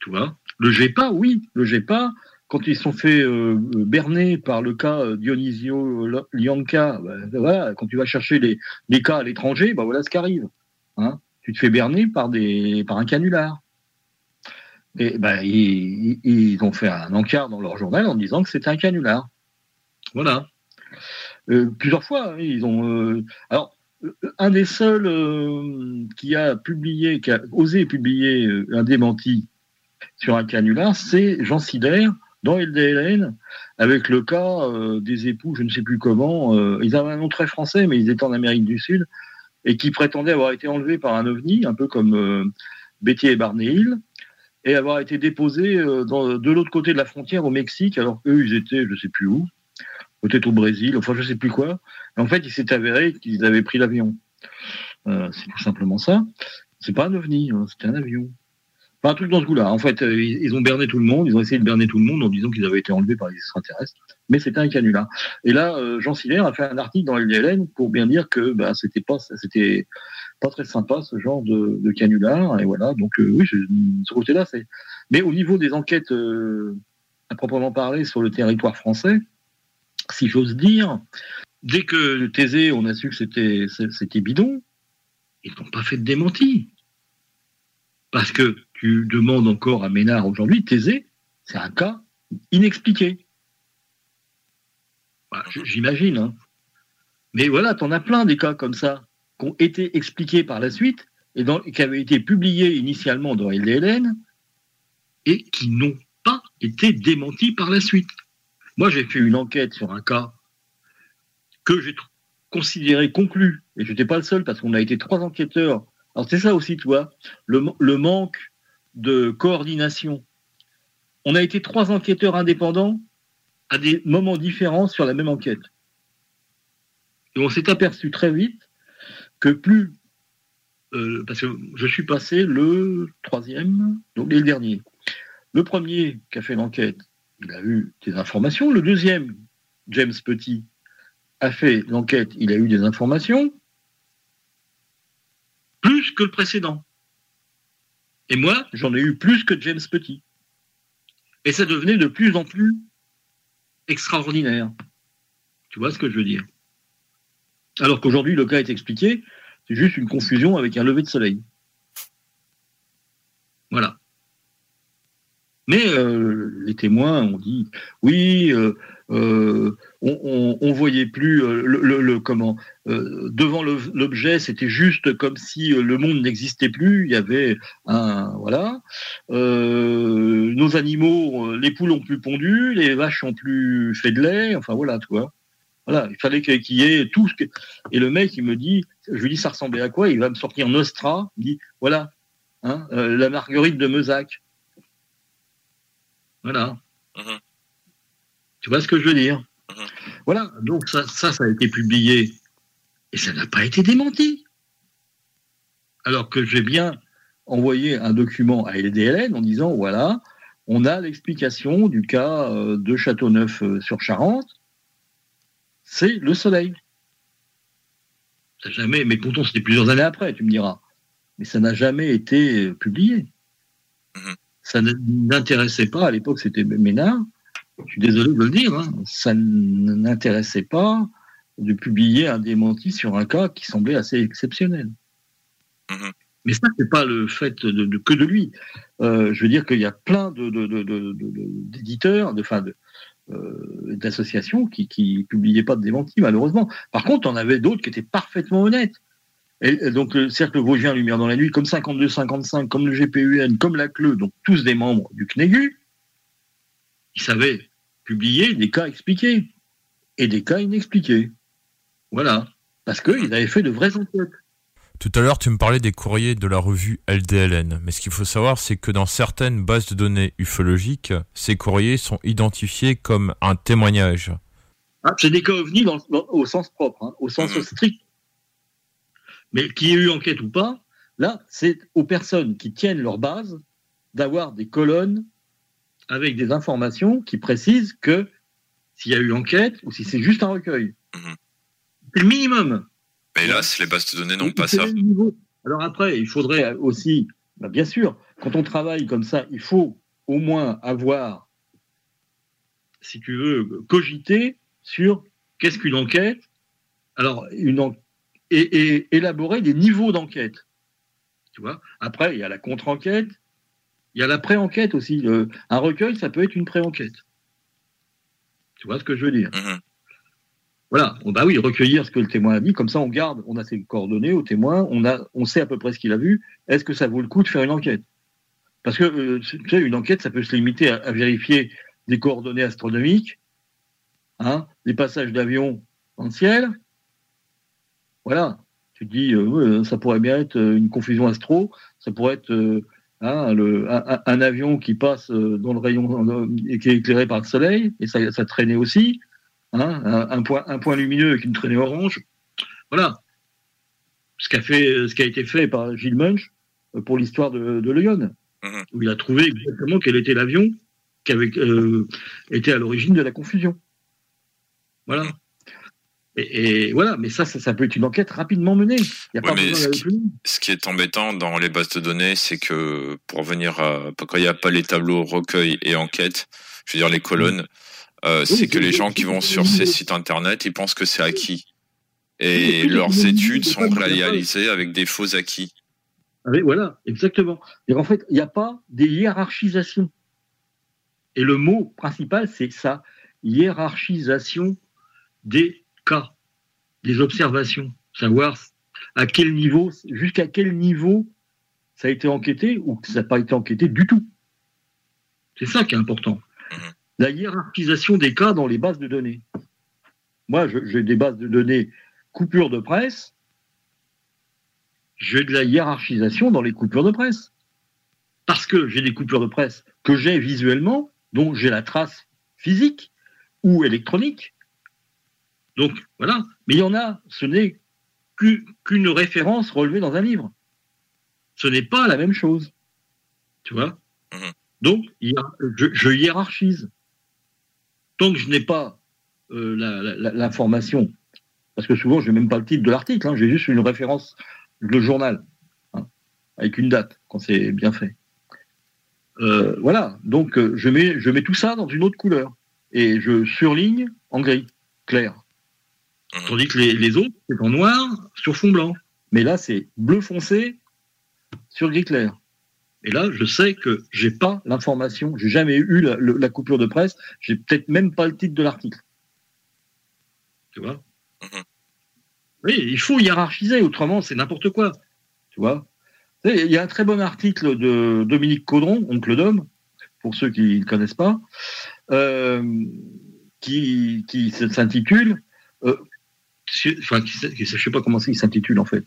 Tu vois? Le GEPA, oui, le GEPA, quand ils sont fait euh, berner par le cas euh, Dionisio Lianca, bah, voilà, quand tu vas chercher les, les cas à l'étranger, bah voilà ce qui arrive. Hein tu te fais berner par, des, par un canular. Et ben, ils, ils, ont fait un encart dans leur journal en disant que c'était un canular. Voilà. Euh, plusieurs fois, hein, ils ont. Euh, alors, un des seuls euh, qui a publié, qui a osé publier euh, un démenti sur un canular, c'est Jean Sider dans LDLN, avec le cas euh, des époux, je ne sais plus comment. ils avaient un nom très français, mais ils étaient en Amérique du Sud et qui prétendaient avoir été enlevés par un ovni, un peu comme Betty et Barney Hill et avoir été déposés de l'autre côté de la frontière au Mexique, alors qu'eux, ils étaient, je ne sais plus où, peut-être au Brésil, enfin je sais plus quoi. en fait, il s'est avéré qu'ils avaient pris l'avion. Euh, c'est tout simplement ça. C'est pas un ovni, hein, c'était un avion. Pas un truc dans ce goût-là. En fait, euh, ils, ont berné tout le monde, ils ont essayé de berner tout le monde en disant qu'ils avaient été enlevés par les extraterrestres, mais c'était un canular. Et là, euh, Jean Siller a fait un article dans LDLN pour bien dire que bah, c'était pas, c'était pas très sympa ce genre de, de canular. Et voilà, donc oui, ce côté-là, c'est. Mais au niveau des enquêtes à proprement parler sur le territoire français, si j'ose dire. Dès que Thésée, on a su que c'était, c'était bidon, ils n'ont pas fait de démenti. Parce que tu demandes encore à Ménard aujourd'hui, Thésée, c'est un cas inexpliqué. Bah, j'imagine. Hein. Mais voilà, tu en as plein des cas comme ça, qui ont été expliqués par la suite, et qui avaient été publiés initialement dans LDLN, et qui n'ont pas été démentis par la suite. Moi, j'ai fait une enquête sur un cas que j'ai considéré conclu, et je n'étais pas le seul parce qu'on a été trois enquêteurs. Alors c'est ça aussi, toi, le, le manque de coordination. On a été trois enquêteurs indépendants à des moments différents sur la même enquête. Et on s'est aperçu très vite que plus, euh, parce que je suis passé le troisième, donc le dernier. Le premier qui a fait l'enquête, il a eu des informations. Le deuxième, James Petit, a fait l'enquête, il a eu des informations, plus que le précédent. Et moi, j'en ai eu plus que James Petit. Et ça devenait de plus en plus extraordinaire. Tu vois ce que je veux dire? Alors qu'aujourd'hui, le cas est expliqué, c'est juste une confusion avec un lever de soleil. Voilà. Mais euh, les témoins ont dit oui, euh, euh, on, on, voyait plus le, comment devant l'objet, c'était juste comme si le monde n'existait plus. Il y avait un voilà. nos animaux, les poules ont plus pondu, les vaches ont plus fait de lait. Enfin voilà, tu vois. Voilà, il fallait qu'il y ait tout ce que. Et le mec, il me dit, je lui dis, ça ressemblait à quoi? Il va me sortir Nostra. Il dit, voilà, hein, la marguerite de Meusac. Voilà. Mhm. Tu vois ce que je veux dire mhm. Voilà, donc ça, ça, ça a été publié et ça n'a pas été démenti. Alors que j'ai bien envoyé un document à LDLN en disant voilà, on a l'explication du cas euh, de Châteauneuf euh, sur Charente, c'est le soleil. Ça jamais, mais pourtant c'était plusieurs années après, tu me diras. Mais ça n'a jamais été euh, publié. Mhm ça n'intéressait pas, à l'époque c'était Ménard, je suis désolé de le dire, hein, ça n'intéressait pas de publier un démenti sur un cas qui semblait assez exceptionnel. Mm-hmm. Mais ça, n'est pas le fait de, que de lui. Euh, je veux dire qu'il y a plein d'éditeurs, de, euh, d'associations qui, qui publiaient pas de démenti, malheureusement. Par contre, on avait d'autres qui étaient parfaitement honnêtes. Et donc le cercle vosgien Lumière dans la nuit, comme 52-55, comme le GPUN, comme la CLE, donc tous des membres du CNEGU, ils savaient publier des cas expliqués et des cas inexpliqués. Voilà. Parce qu'ils avaient fait de vraies enquêtes. Tout à l'heure, tu me parlais des courriers de la revue LDLN. Mais ce qu'il faut savoir, c'est que dans certaines bases de données ufologiques, ces courriers sont identifiés comme un témoignage. Ah, c'est des cas ovnis au sens propre, hein, au sens mmh. strict mais qu'il y ait eu enquête ou pas, là, c'est aux personnes qui tiennent leur base d'avoir des colonnes avec des informations qui précisent que s'il y a eu enquête ou si c'est juste un recueil. Mhm. C'est le minimum. Mais hélas, les bases de données n'ont pas ça. Alors après, il faudrait aussi Bah, bien sûr, quand on travaille comme ça, il faut au moins avoir, si tu veux, cogiter sur qu'est-ce qu'une enquête. Alors, une et, élaborer des niveaux d'enquête. Tu vois? Après, il y a la contre-enquête, il y a la pré-enquête aussi. un recueil, ça peut être une pré-enquête. Tu vois ce que je veux dire? Mm-hmm. Voilà, bah oui, recueillir ce que le témoin a dit, comme ça on garde, on a ses coordonnées au témoin, on, a, on sait à peu près ce qu'il a vu. Est-ce que ça vaut le coup de faire une enquête? Parce que, euh, tu sais, une enquête, ça peut se limiter à, vérifier des coordonnées astronomiques, hein, des passages d'avions dans le ciel. Voilà, tu te dis, euh, ça pourrait bien être euh, une confusion astro, ça pourrait être hein, le, un, avion qui passe dans le rayon et qui est éclairé par le soleil, et ça, ça traînait aussi. Hein, un, point, un point lumineux avec une traînée orange. Voilà. Ce, qu'a fait, ce qui a été fait par Gilles Munch euh, pour l'histoire de, de Lyon, mhm. où il a trouvé exactement quel était l'avion qui avait euh, été à l'origine de la confusion. Voilà. Et, voilà, mais ça, ça, peut être une enquête rapidement menée. Y a pas ce, qui, ce, qui, est embêtant dans les bases de données, c'est que pour venir à, quand il n'y a pas les tableaux recueil et enquête, je veux dire les colonnes, euh, c'est que les gens qui vont sur ces sites internet, ils pensent que c'est acquis. Et leurs études sont réalisées avec des faux acquis. Ah voilà, exactement. Et en fait, il n'y a pas des hiérarchisations. Et le mot principal, c'est ça, hiérarchisation des cas, des observations. Savoir à quel niveau, jusqu'à quel niveau ça a été enquêté ou que ça n'a pas été enquêté du tout. C'est ça qui est important. Mhm la hiérarchisation des cas dans les bases de données. Moi, j'ai des bases de données coupure de presse, j'ai de la hiérarchisation dans les coupures de presse. Parce que j'ai des coupures de presse que j'ai visuellement, dont j'ai la trace physique ou électronique. Donc voilà, mais il y en a, ce n'est qu'une référence relevée dans un livre. Ce n'est pas la même chose. Tu vois? Mhm. Donc, je hiérarchise tant que je n'ai pas euh, l'information, parce que souvent je n'ai même pas le titre de l'article, hein, j'ai juste une référence, le journal, hein, avec une date, quand c'est bien fait. Euh, voilà, donc euh, je, mets, je mets tout ça dans une autre couleur, et je surligne en gris, clair. Tandis que les, les autres, c'est en noir sur fond blanc. Mais là, c'est bleu foncé sur gris clair. Et là, je sais que j'ai pas l'information, j'ai jamais eu la, coupure de presse, j'ai peut-être même pas le titre de l'article. Tu vois mhm. Oui, il faut hiérarchiser, autrement c'est n'importe quoi. Tu vois Il y a un très bon article de Dominique Caudron, oncle d'homme, pour ceux qui ne le connaissent pas, euh, qui, qui s'intitule euh, enfin, je sais pas comment il s'intitule en fait.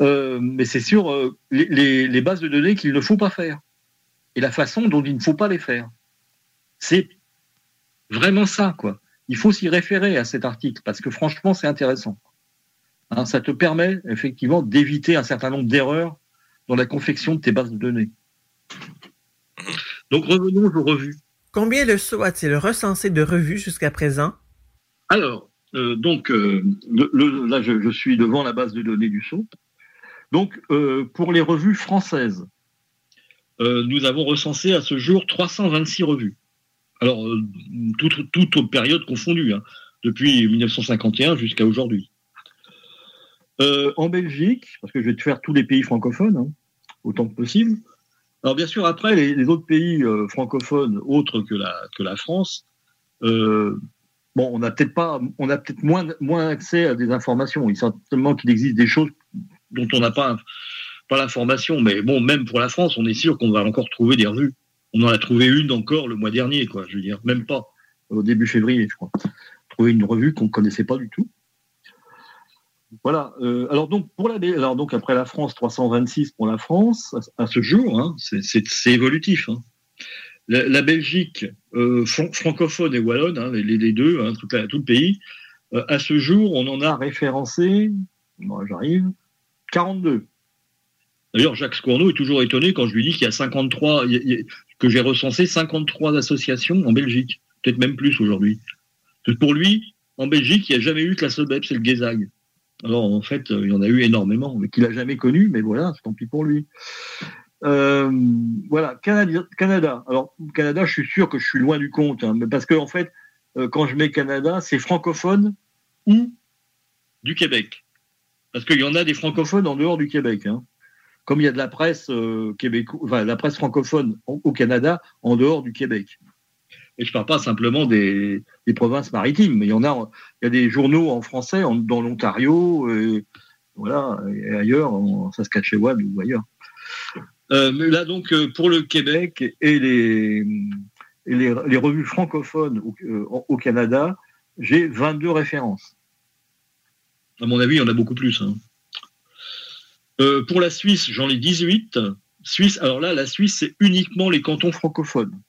Euh, mais c'est sur euh, les, bases de données qu'il ne faut pas faire et la façon dont il ne faut pas les faire. C'est vraiment ça, quoi. Il faut s'y référer à cet article parce que franchement, c'est intéressant. Hein, ça te permet effectivement d'éviter un certain nombre d'erreurs dans la confection de tes bases de données. Donc revenons aux revues. Combien le SO a-t-il recensé de revues jusqu'à présent? Alors, euh, donc, euh, là, je, suis devant la base de données du SAUT. Donc, euh, pour les revues françaises, nous avons recensé à ce jour 326 revues. Alors, toutes toute périodes confondues, hein, depuis 1951 jusqu'à aujourd'hui. en Belgique, parce que je vais te faire tous les pays francophones, hein, autant que possible. Alors, bien sûr, après, les, autres pays francophones autres que la, que la France, bon, on n'a peut-être pas, on a peut-être moins, moins accès à des informations. Il certainement qu'il existe des choses dont on n'a pas, l'information. Mais bon, même pour la France, on est sûr qu'on va encore trouver des revues. On en a trouvé une encore le mois dernier, quoi. Je veux dire, même pas au début février, je crois. Trouvé une revue qu'on ne connaissait pas du tout. Voilà. Euh, alors donc pour la, alors donc après la France, 326 pour la France à, ce jour, hein, c'est évolutif. Hein la, Belgique euh, francophone et wallonne, hein, les, deux, hein, tout, le pays, euh, à ce jour, on en a référencé, j'arrive, 42. D'ailleurs, Jacques Scourneau est toujours étonné quand je lui dis qu'il y a 53, que j'ai recensé 53 associations en Belgique, peut-être même plus aujourd'hui. Pour lui, en Belgique, il n'y a jamais eu que la SOBEP, c'est le Gezag. Alors en fait, il y en a eu énormément, mais qu'il n'a jamais connu, mais voilà, tant pis pour lui. Euh, voilà, Canada, Canada. Alors, Canada, je suis sûr que je suis loin du compte, hein, parce que en fait, euh, quand je mets Canada, c'est francophone ou du Québec. Parce qu'il y en a des francophones en dehors du Québec. hein. Comme il y a de la presse euh, la presse francophone au, Canada en dehors du Québec. Et je parle pas simplement des, provinces maritimes, mais il y en a, il y a des journaux en français dans l'Ontario, voilà, et ailleurs, en Saskatchewan ou ailleurs. Euh, là, donc, euh, pour le Québec et les, les, revues francophones au, euh, Canada, j'ai 22 références. À mon avis, il y en a beaucoup plus. hein. Pour la Suisse, j'en ai 18. Suisse, alors là, la Suisse, c'est uniquement les cantons francophones.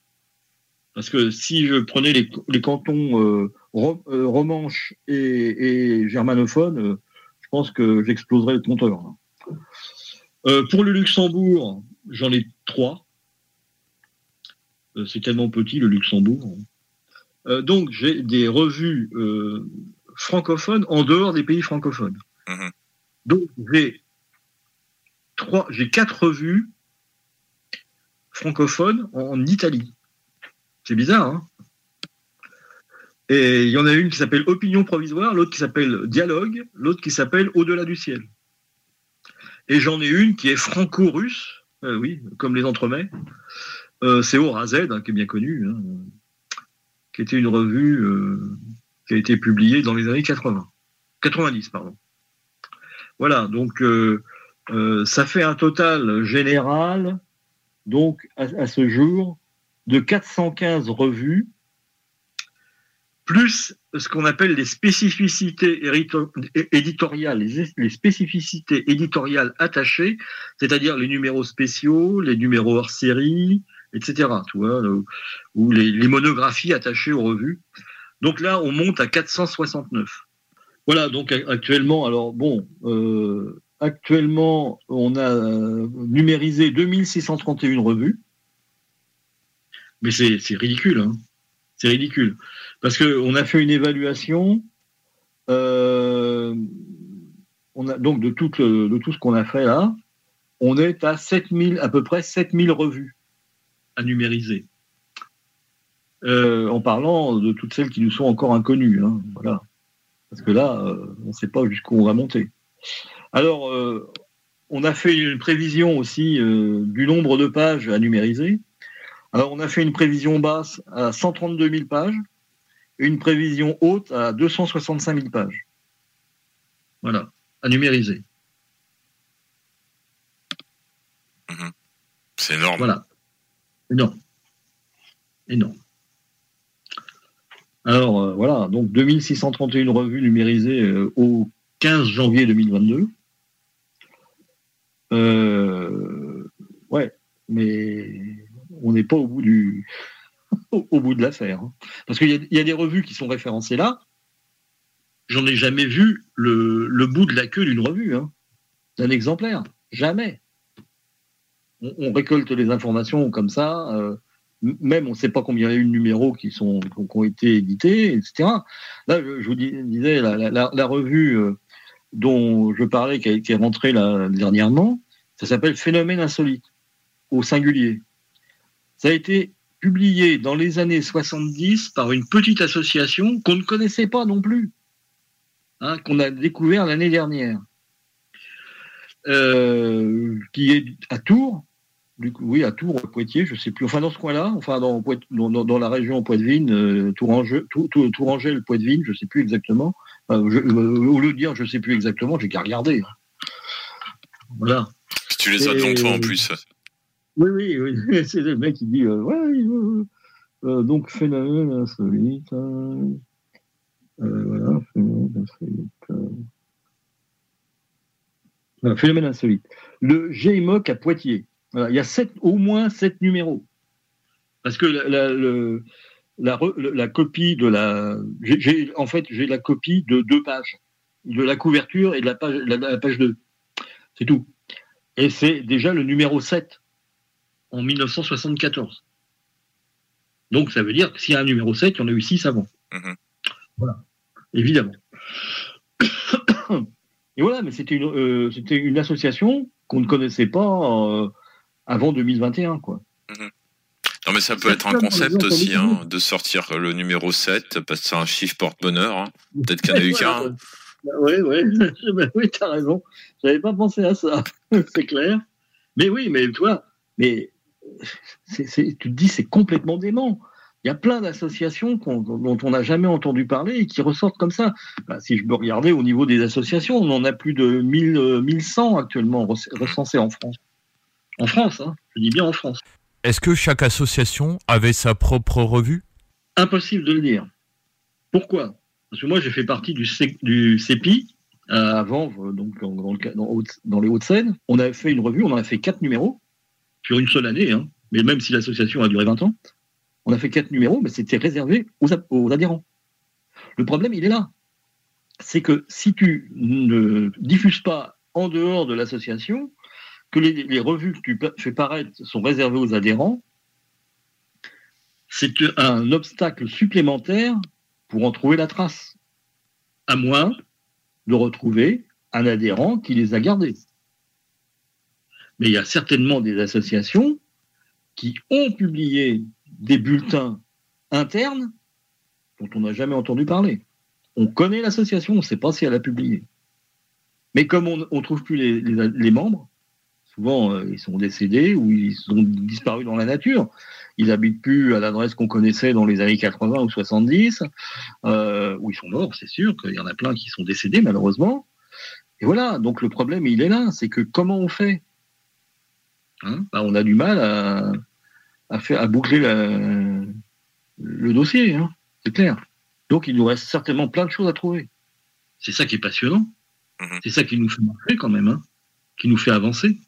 Parce que si je prenais les, les cantons euh, ro- romanches et, germanophones, je pense que j'exploserais le compteur. là. Euh, pour le Luxembourg, j'en ai trois. Euh, c'est tellement petit le Luxembourg. Euh, donc j'ai des revues francophones en dehors des pays francophones. Donc j'ai trois, j'ai quatre revues francophones en, en Italie. C'est bizarre, hein Et il y en a une qui s'appelle Opinion provisoire, l'autre qui s'appelle Dialogue, l'autre qui s'appelle Au-delà du ciel. Et j'en ai une qui est franco-russe, euh, oui, comme les entremets. Euh, c'est Z, hein, qui est bien connu, hein, qui était une revue euh, qui a été publiée dans les années 80. 90, pardon. Voilà, donc euh, euh, ça fait un total général, donc à ce jour, de 415 revues, plus ce qu'on appelle les spécificités éditoriales, les, spécificités éditoriales attachées, c'est-à-dire les numéros spéciaux, les numéros hors série, etc. Ou les, monographies attachées aux revues. Donc là, on monte à 469. Voilà, donc actuellement, alors bon, euh, actuellement, on a euh, numérisé 2631 revues. Mais c'est ridicule, hein. C'est ridicule. Parce qu'on a fait une évaluation, euh, donc de tout, ce qu'on a fait là, on est à 7000, à peu près 7000 revues à numériser. Euh, en parlant de toutes celles qui nous sont encore inconnues. hein, voilà. Parce que là, euh, on ne sait pas jusqu'où on va monter. Alors, on a fait une prévision aussi du nombre de pages à numériser. Alors, on a fait une prévision basse à 132 000 pages une prévision haute à 265 000 pages. Voilà, à numériser. C'est énorme. Voilà. Énorme. Énorme. Alors, euh, voilà, donc 2631 revues numérisées euh, au 15 janvier 2022. Euh, ouais, mais on n'est pas au bout du [laughs] au, bout de l'affaire. hein. Parce qu'il y, a- des revues qui sont référencées là. J'en ai jamais vu le, le bout de la queue d'une revue, hein, d'un exemplaire. Jamais. On, récolte les informations comme ça. euh, même on ne sait pas combien il y a eu de numéros qui, sont, qui ont- été édités, etc. Là, je, vous dis- disais, la, revue euh, dont je parlais, qui a été rentrée dernièrement, ça s'appelle Phénomène insolite, au singulier. Ça a été publié dans les années 70 par une petite association qu'on ne connaissait pas non plus, hein, qu'on a découvert l'année dernière, euh, qui est à Tours, du coup, oui, à Tours, Poitiers, je sais plus, enfin dans ce coin-là, enfin dans, dans, la région Poitevine, euh, Tourangelle, Tour- Tour- Tourangelle, Poitevine, je sais plus exactement. Euh, je- euh, au lieu de dire je sais plus exactement, j'ai qu'à regarder. Voilà. Puis tu les as devant toi en plus. Oui, oui, oui. [laughs] c'est le mec qui dit euh, ouais. Euh, donc phénomène insolite. euh, euh, voilà, phénomène insolite. euh. Phénomène insolite. Le GMOC à Poitiers. Voilà, il y a sept, au moins sept numéros. Parce que la, la, copie de la. j'ai- en fait, j'ai la copie de deux pages. De la couverture et de la page, la, la page 2. C'est tout. Et c'est déjà le numéro 7 en 1974. Donc ça veut dire que s'il y a un numéro 7, il y en a eu 6 avant. Voilà, évidemment. Et voilà, mais c'était une, euh, c'était une association qu'on ne connaissait pas, euh, avant 2021, quoi. Non, mais ça peut être un concept aussi, hein, de sortir le numéro 7, parce que c'est un chiffre porte-bonheur. Hein. Peut-être qu'il y en a eu qu'un. Oui, oui, [laughs] oui, t'as raison. J'avais pas pensé à ça, [laughs] c'est clair. Mais oui, mais toi, mais tu te dis c'est complètement dément. Il y a plein d'associations dont on n'a jamais entendu parler et qui ressortent comme ça. Bah, si je me regardais au niveau des associations, on en a plus de 1000, euh, 1100 actuellement rec- recensées en France. En France, hein, je dis bien en France. Est-ce que chaque association avait sa propre revue? Impossible de le dire. Pourquoi? Parce que moi, j'ai fait partie du, C- du CEPI euh, avant, euh, donc dans, dans le dans dans les Hauts-de-Seine. On avait fait une revue, on en a fait quatre numéros sur une seule année, hein, mais même si l'association a duré 20 ans, on a fait quatre numéros, mais c'était réservé aux, adhérents. Le problème, il est là. C'est que si tu ne diffuses pas en dehors de l'association, que les, revues que tu fais paraître sont réservées aux adhérents, c'est un obstacle supplémentaire pour en trouver la trace. À moins de retrouver un adhérent qui les a gardés. Mais il y a certainement des associations qui ont publié des bulletins internes dont on n'a jamais entendu parler. On connaît l'association, on ne sait pas si elle a publié. Mais comme on ne trouve plus les, membres, souvent euh, ils sont décédés ou ils ont disparu dans la nature, ils habitent plus à l'adresse qu'on connaissait dans les années 80 ou 70, euh, où ils sont morts, c'est sûr qu'il y en a plein qui sont décédés malheureusement. Et voilà, donc le problème il est là, c'est que comment on fait Hein Bah, On a du mal à, à, faire, à boucler la- le dossier, hein, c'est clair. Donc il nous reste certainement plein de choses à trouver. C'est ça qui est passionnant. C'est ça qui nous fait marcher quand même, hein, qui nous fait avancer.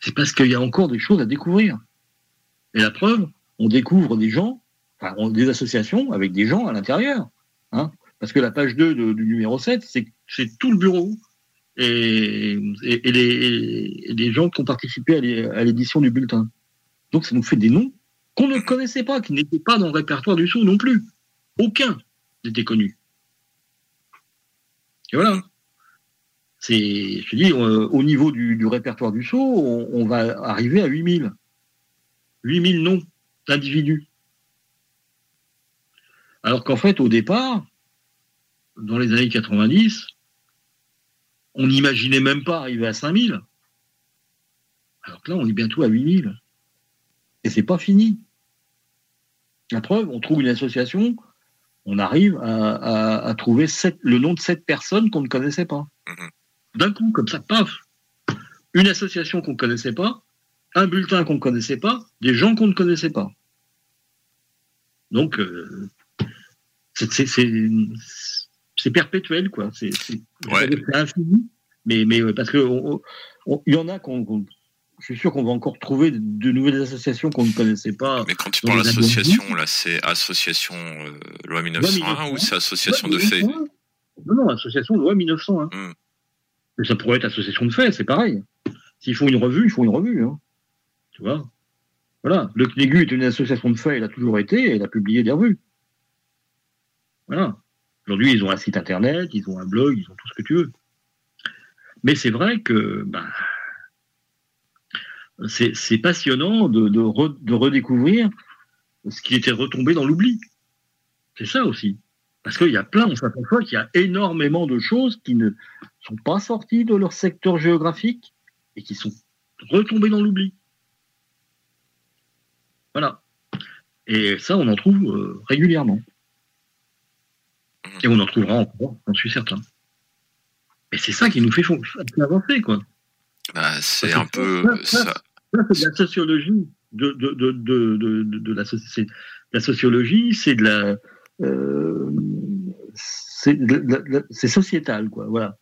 C'est parce qu'il y a encore des choses à découvrir. Et la preuve, on découvre des gens, enfin, on- des associations avec des gens à l'intérieur. Hein, parce que la page 2 de- du numéro 7, c'est c'est tout le bureau et, les, gens qui ont participé à l'é- à l'édition du bulletin. Donc ça nous fait des noms qu'on ne connaissait pas, qui n'étaient pas dans le répertoire du sceau non plus. Aucun n'était connu. Et voilà. Je dis, euh, au niveau du, du répertoire du sceau, on, on va arriver à 8000. 8000 noms d'individus. Alors qu'en fait, au départ, dans les années 90, on n'imaginait même pas arriver à 5000. Alors que là, on est bientôt à 8000. Et c'est pas fini. La preuve, on trouve une association, on arrive à, à- à trouver sept- le nom de sept personnes qu'on ne connaissait pas. D'un coup, comme ça, paf Une association qu'on ne connaissait pas, un bulletin qu'on ne connaissait pas, des gens qu'on ne connaissait pas. Donc, euh, c'est- c'est- perpétuel, quoi. C'est infini, mais, mais parce que on- on- il y en a qu'on. je suis sûr qu'on va encore trouver de, nouvelles associations qu'on ne connaissait pas. Mais quand tu parles d'association, là, c'est association euh, loi 1901 ou c'est association de faits Non, non, association loi 1901. Hmm. Mais ça pourrait être association de faits, c'est pareil. S'ils font une revue, ils font une revue. hein. Tu vois? Voilà. Le CNEGU est une association de faits, elle a toujours été, et elle a publié des revues. Voilà. Aujourd'hui, ils ont un site internet, ils ont un blog, ils ont tout ce que tu veux. Mais c'est vrai que bah, c'est passionnant de, de redécouvrir ce qui était retombé dans l'oubli. C'est ça aussi. Parce qu'il y a plein, on s'aperçoit qu'il y a énormément de choses qui ne sont pas sorties de leur secteur géographique et qui sont retombées dans l'oubli. Voilà. Et ça, on en trouve euh, régulièrement. Et on en trouvera encore, j'en suis certain. Et c'est ça qui nous fait avancer, quoi. Bah, c'est un peu ça, ça. ça, c'est de la sociologie de, de, de, de, de, la, sociologie, c'est de la euh, c'est de la- c'est sociétal quoi voilà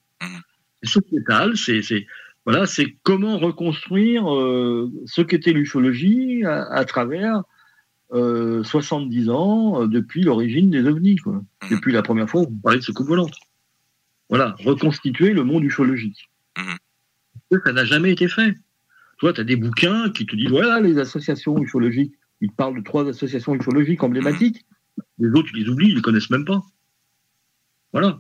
c'est sociétal c'est c'est voilà c'est comment reconstruire euh, ce qu'était l'ufologie à, à travers euh, 70 ans euh, depuis l'origine des ovnis quoi depuis la première fois où on parlait de ce coup volante voilà reconstituer le monde ufologique ça n'a jamais été fait toi, tu as des bouquins qui te disent voilà les associations ufologiques. Ils te parlent de trois associations ufologiques emblématiques. Les autres, ils les oublient, ils les connaissent même pas. Voilà.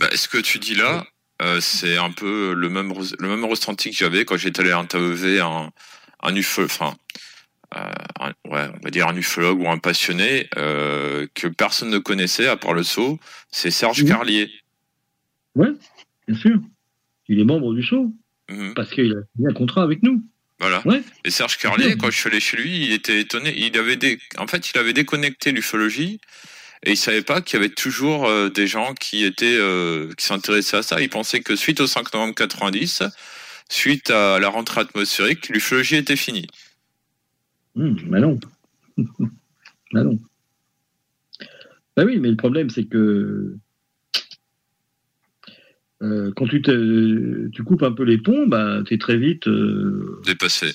Bah, ce que tu dis là, euh, c'est un peu le même, le même ressenti que j'avais quand j'étais allé interviewer un, un enfin, euh, ouais, on va dire un ufologue ou un passionné euh, que personne ne connaissait à part le saut, c'est Serge Carlier. Ouais, bien sûr. Il est membre du show Mhm. parce qu'il a signé un contrat avec nous. Voilà. Et Serge Carlier, quand je suis allé chez lui, il était étonné. Il avait des, en fait, il avait déconnecté l'ufologie et il savait pas qu'il y avait toujours euh, des gens qui étaient, euh, qui s'intéressaient à ça. Il pensait que suite au 5 novembre 90, suite à la rentrée atmosphérique, l'ufologie était finie. Bah non. bah [laughs] non. Bah oui, mais le problème, c'est que euh, quand tu, tu coupes un peu les ponts, bah, tu es très vite euh, Dépassé.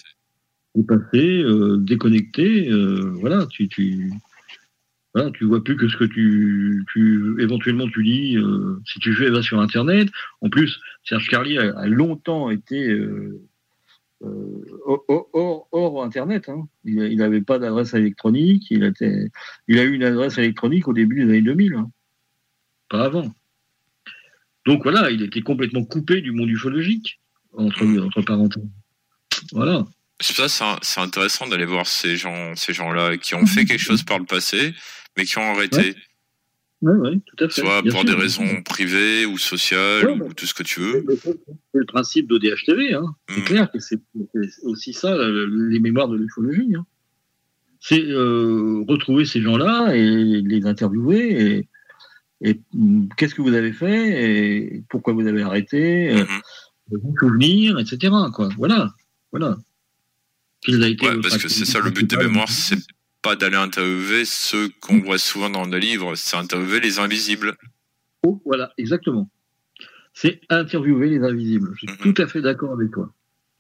dépassé, euh, déconnecté. voilà, tu, tu, voilà, tu vois plus que ce que tu, tu éventuellement tu lis si tu va sur Internet. En plus, Serge Carlier a, a longtemps été hors, hors- hors Internet. hein. Il n'avait pas d'adresse électronique. Il, était, il a eu une adresse électronique au début des années 2000, hein. pas avant. Donc voilà, il était complètement coupé du monde ufologique, entre, entre parenthèses. Voilà. C'est pour ça, c'est intéressant d'aller voir ces gens, ces gens-là qui ont fait quelque chose par le passé, mais qui ont arrêté. Ouais, ouais, tout à fait. Soit bien pour sûr. des raisons privées ou sociales Ouais, ou tout ce que tu veux. C'est le principe d'ODH-TV. Hein. C'est clair que c'est aussi ça, le- les mémoires de l'ufologie. Hein. C'est euh, retrouver ces gens-là et les interviewer et, et, mm, qu'est-ce que vous avez fait et pourquoi vous avez arrêté, euh, vos souvenirs, etc. Quoi. Voilà. voilà. Quels a été parce que c'est ça le but des mémoires, c'est pas d'aller interviewer ceux qu'on voit souvent dans les livres, c'est interviewer les invisibles. Oh, voilà, exactement. C'est interviewer les invisibles. Je suis tout à fait d'accord avec toi.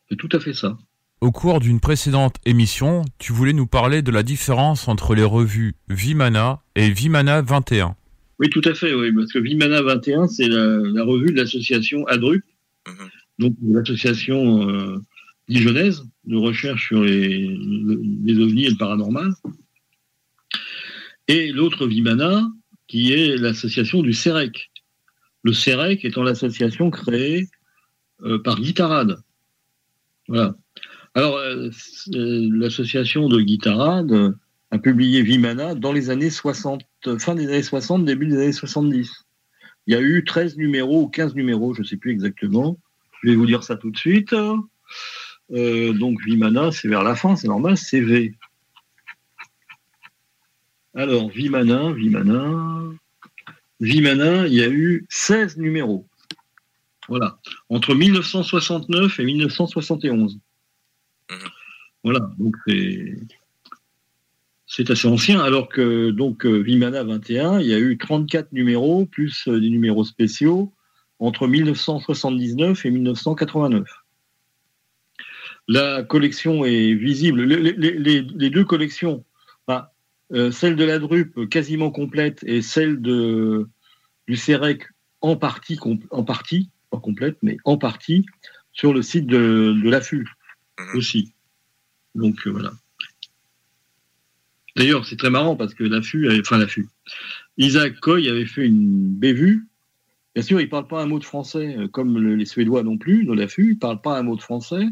C'est tout à fait ça. Au cours d'une précédente émission, tu voulais nous parler de la différence entre les revues Vimana et Vimana 21. Oui, tout à fait, oui, parce que Vimana 21, c'est la, la revue de l'association ADRUP, donc l'association euh, dijonnaise de recherche sur les, le- les ovnis et le paranormal. Et l'autre Vimana, qui est l'association du CEREC. Le CEREC étant l'association créée euh, par Guitarade. Voilà. Alors, euh, euh, l'association de Guitarade a publié Vimana dans les années 60, euh, fin des années 60, début des années 70. Il y a eu 13 numéros ou 15 numéros, je ne sais plus exactement. Je vais vous dire ça tout de suite. Euh, donc Vimana, c'est vers la fin, c'est normal, c'est V. Alors, Vimana, Vimana, Vimana, il y a eu 16 numéros. Voilà. Entre 1969 et 1971. Voilà. Donc, c'est. Assez ancien, alors que donc Vimana 21, il y a eu 34 numéros, plus euh, des numéros spéciaux, entre 1979 et 1989. La collection est visible. Le- le- les, les- les deux collections, euh, celle de la Drupe quasiment complète et celle de, du CEREC en partie, en partie, pas complète, mais en partie, sur le site de, de l'AFU aussi. Donc euh, voilà. D'ailleurs, c'est très marrant parce que l'AFU, avait- enfin l'AFU, Isaac Coy avait fait une bévue. Bien sûr, il ne parle pas un mot de français, euh, comme le- les Suédois non plus, de l'AFU, il ne parle pas un mot de français.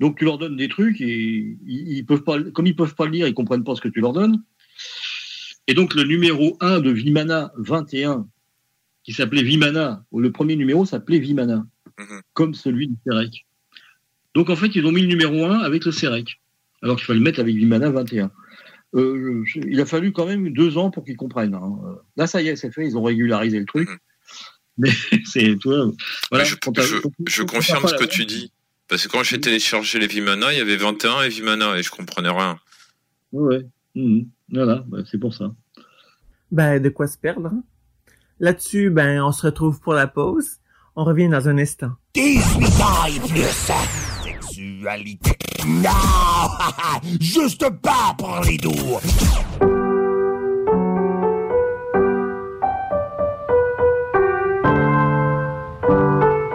Donc tu leur donnes des trucs et ils, ils peuvent pas, comme ils peuvent pas le lire, ils comprennent pas ce que tu leur donnes. Et donc le numéro 1 de Vimana 21, qui s'appelait Vimana, ou le premier numéro s'appelait Vimana, comme celui du CEREC. Donc en fait, ils ont mis le numéro 1 avec le CEREC, alors qu'il fallait le mettre avec Vimana 21. Euh, je- il a fallu quand même deux ans pour qu'ils comprennent. hein. Là, ça y est, c'est fait, ils ont régularisé le truc. Mais [laughs] c'est, tu vois, voilà. je, confirme ce que tu dis. Parce que quand j'ai téléchargé les Vimana, il y avait 21 et Vimana et je comprenais rien. Ouais, mhm. voilà, bah, c'est pour ça. Ben, de quoi se perdre. hein? Là-dessus, ben, on se retrouve pour la pause. On revient dans un instant. 18 ans et plus. Sexualité. Non! [laughs] Juste pas pour les doux.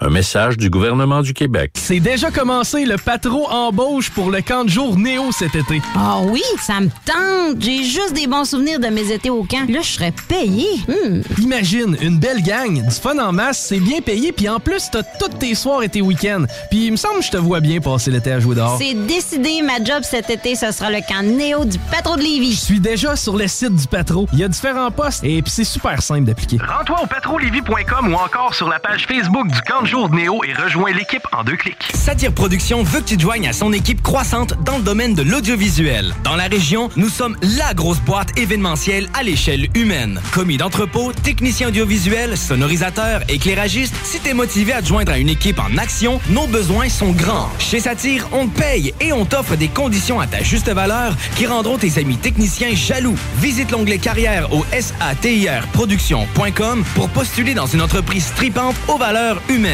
Un message du gouvernement du Québec. C'est déjà commencé le patro embauche pour le camp de jour Néo cet été. Ah oui, ça me tente. J'ai juste des bons souvenirs de mes étés au camp. Là, je serais payé. Hmm. Imagine, une belle gang, du fun en masse, c'est bien payé, puis en plus, t'as tous tes soirs et tes week-ends. Puis il me semble que je te vois bien passer l'été à jouer dehors. C'est décidé, ma job cet été, ce sera le camp Néo du patro de Lévis. Je suis déjà sur le site du patro. Il y a différents postes et puis c'est super simple d'appliquer. Rends-toi au patrolévis.com ou encore sur la page Facebook du camp de jour de Néo et rejoins l'équipe en deux clics. Satire Productions veut que tu joignes à son équipe croissante dans le domaine de l'audiovisuel. Dans la région, nous sommes la grosse boîte événementielle à l'échelle humaine. Commis d'entrepôt, technicien audiovisuel, sonorisateur, éclairagiste, si t'es motivé à te joindre à une équipe en action, nos besoins sont grands. Chez Satire, on te paye et on t'offre des conditions à ta juste valeur qui rendront tes amis techniciens jaloux. Visite l'onglet carrière au satirproduction.com pour postuler dans une entreprise tripante aux valeurs humaines.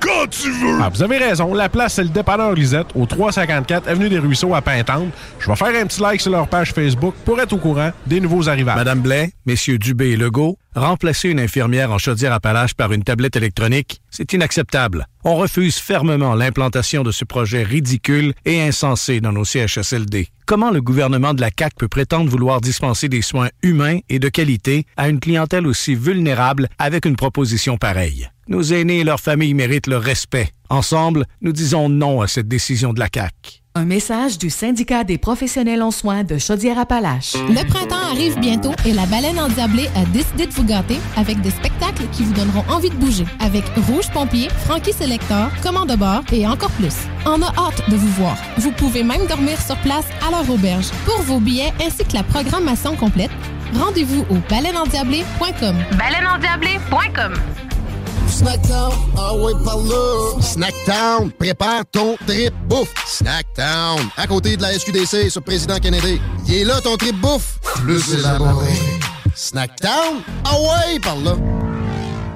quand tu veux! Ah, vous avez raison, la place, c'est le dépanneur Lisette, au 354 Avenue des Ruisseaux à Pintante. Je vais faire un petit like sur leur page Facebook pour être au courant des nouveaux arrivages. Madame Blais, messieurs Dubé et Legault, remplacer une infirmière en chaudière-appalaches par une tablette électronique, c'est inacceptable. On refuse fermement l'implantation de ce projet ridicule et insensé dans nos CHSLD. Comment le gouvernement de la CAQ peut prétendre vouloir dispenser des soins humains et de qualité à une clientèle aussi vulnérable avec une proposition pareille? Nos aînés et leurs familles méritent le respect. Ensemble, nous disons non à cette décision de la CAQ. Un message du syndicat des professionnels en soins de Chaudière-Appalaches. Le printemps arrive bientôt et la baleine endiablée a décidé de vous gâter avec des spectacles qui vous donneront envie de bouger. Avec Rouge Pompier, Frankie Selector, Commande de bord et encore plus. On a hâte de vous voir. Vous pouvez même dormir sur place à leur auberge. Pour vos billets ainsi que la programmation complète, rendez-vous au baleineendiablée.com. Baleineendiablée.com Snackdown, ah ouais, par là. Snackdown, prépare ton trip bouffe. Snackdown, à côté de la SQDC sur Président Kennedy. Il est là ton trip bouffe, plus élaboré. Snackdown, ah ouais, par là.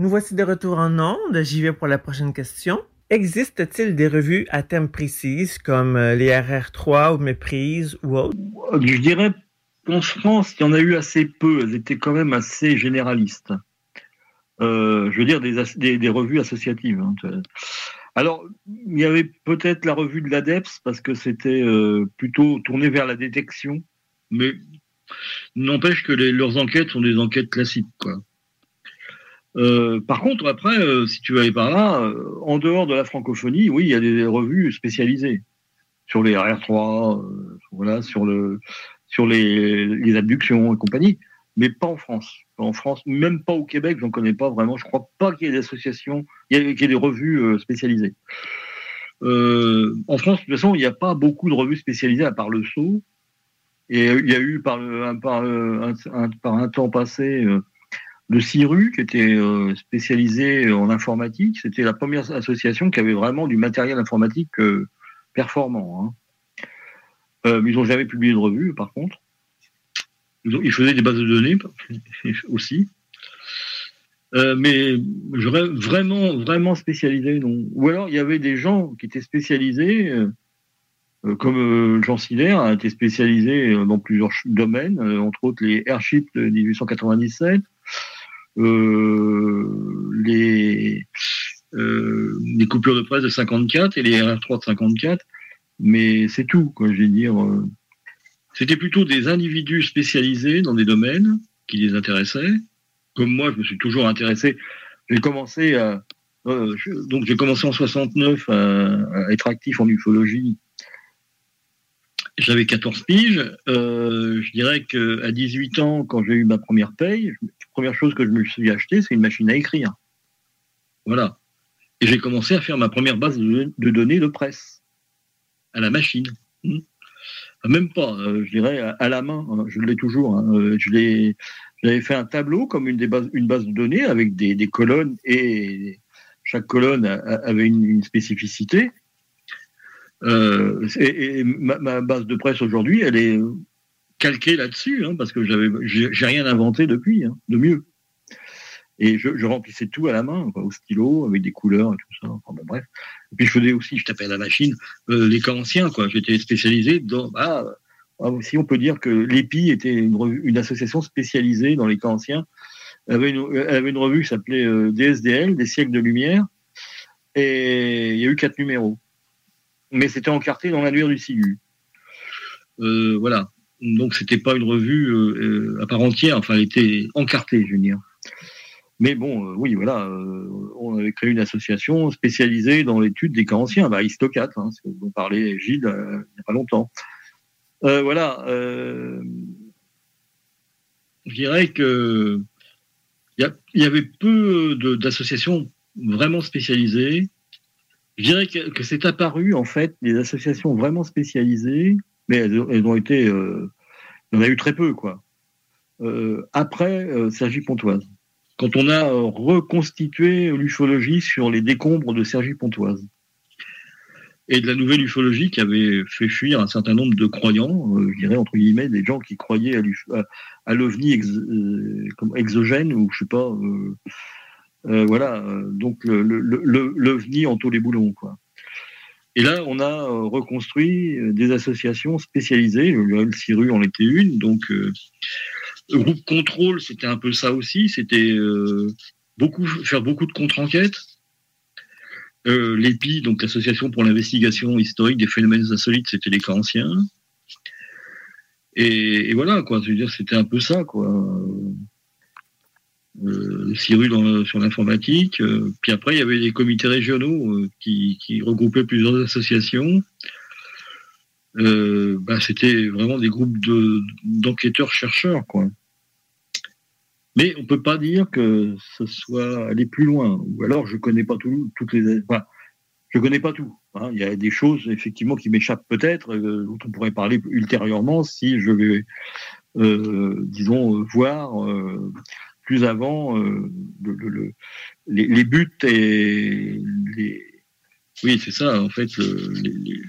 Nous voici de retour en ondes. J'y vais pour la prochaine question. Existe-t-il des revues à thème précises comme euh, les RR3 ou Méprise ou autres? Je dirais qu'en France, il y en a eu assez peu. Elles étaient quand même assez généralistes. Euh, je veux dire des, revues associatives. hein. Alors, il y avait peut-être la revue de l'ADEPS parce que c'était euh, plutôt tourné vers la détection, mais n'empêche que leurs enquêtes sont des enquêtes classiques. Euh, par contre, après, si tu veux aller par là, en dehors de la francophonie, oui, il y a des revues spécialisées sur les RR3, euh, voilà, sur le, sur les, les abductions et compagnie, mais pas en France. En France, même pas au Québec, j'en connais pas vraiment. Je crois pas qu'il y ait des associations, qu'il y ait des revues euh, spécialisées. Euh, en France, de toute façon, il n'y a pas beaucoup de revues spécialisées à part le Sceau Et il y a eu par, le, un, par, un- par un temps passé euh, le CIRU qui était euh, spécialisé en informatique. C'était la première association qui avait vraiment du matériel informatique euh, performant. hein. Euh, ils n'ont jamais publié de revue, par contre. Ils, faisaient des bases de données aussi. Euh, mais j'aurais vraiment, vraiment spécialisé. Ou alors, il y avait des gens qui étaient spécialisés, euh, euh, comme euh, Jean Siller a été spécialisé euh, dans plusieurs domaines, euh, entre autres les airships de 1897, euh, les, les coupures de presse de 54 et les RR3 de 54, mais c'est tout, quoi, je vais dire. C'était plutôt des individus spécialisés dans des domaines qui les intéressaient. Comme moi, je me suis toujours intéressé. J'ai commencé euh, donc j'ai commencé en 69 à, être actif en ufologie. J'avais 14 piges. Euh, je dirais qu'à 18 ans, quand j'ai eu ma première paye, la première chose que je me suis acheté, c'est une machine à écrire. Voilà. Et j'ai commencé à faire ma première base de, de données de presse à la machine. Hmm. Même pas, euh, je dirais à, la main. hein, Je l'ai toujours. hein, euh, je l'ai, j'avais fait un tableau comme une, des bases, une base de données avec des, des colonnes et chaque colonne avait une, spécificité. Euh, et, ma, ma base de presse aujourd'hui, elle est calquée là-dessus, hein, parce que j'avais, j'ai rien inventé depuis, hein, de mieux. Et je, remplissais tout à la main, au stylo, avec des couleurs et tout ça. Enfin, bon, bref. Et puis je faisais aussi, je tapais à la machine, euh, les cas anciens, quoi. J'étais spécialisé dans. Ah, ah, si on peut dire que l'EPI était une, association spécialisée dans les cas anciens. Elle avait une, revue qui s'appelait euh, DSDL, des siècles de lumière, et il y a eu quatre numéros. Mais c'était encarté dans l'annuaire du SIGU. Euh, voilà. Donc c'était pas une revue à part entière, enfin elle était encartée, je veux dire. Mais bon, euh, oui, voilà, euh, on avait créé une association spécialisée dans l'étude des cas anciens, bah, Histocat, hein, ce dont parlait Gilles euh, il n'y a pas longtemps. Voilà, je dirais que il y, avait peu d'associations vraiment spécialisées. Je dirais que, c'est apparu en fait des associations vraiment spécialisées, mais elles, ont été, il y en a eu très peu quoi. Après euh, Sergi Pontoise, quand on a euh, reconstitué l'ufologie sur les décombres de Sergi Pontoise et de la nouvelle ufologie qui avait fait fuir un certain nombre de croyants, euh, je dirais entre guillemets des gens qui croyaient à l'ovni euh, exogène ou je sais pas. voilà, donc l'ovni en tous les boulons. Et là, on a reconstruit des associations spécialisées. Le, CIRU en était une. Donc, le groupe contrôle, c'était un peu ça aussi. C'était euh, beaucoup faire beaucoup de contre-enquêtes. Euh, L'EPI, donc l'Association pour l'investigation historique des phénomènes insolites, c'était les cas anciens. Et, et voilà, quoi. Dire, c'était un peu ça, quoi euh, CIRU dans- sur l'informatique. euh, puis après, il y avait des comités régionaux euh, qui, qui regroupaient plusieurs associations. Euh, bah, C'était vraiment des groupes de- d'enquêteurs-chercheurs, quoi. Mais on peut pas dire que ce soit aller plus loin. Ou alors, je connais pas tout, toutes les. Enfin, je connais pas tout. hein. Il y a des choses effectivement qui m'échappent peut-être, euh, dont on pourrait parler ultérieurement si je vais, euh, disons, voir euh, plus avant le- le- le- les, les buts et les. Oui, c'est ça, en fait, le- les, les-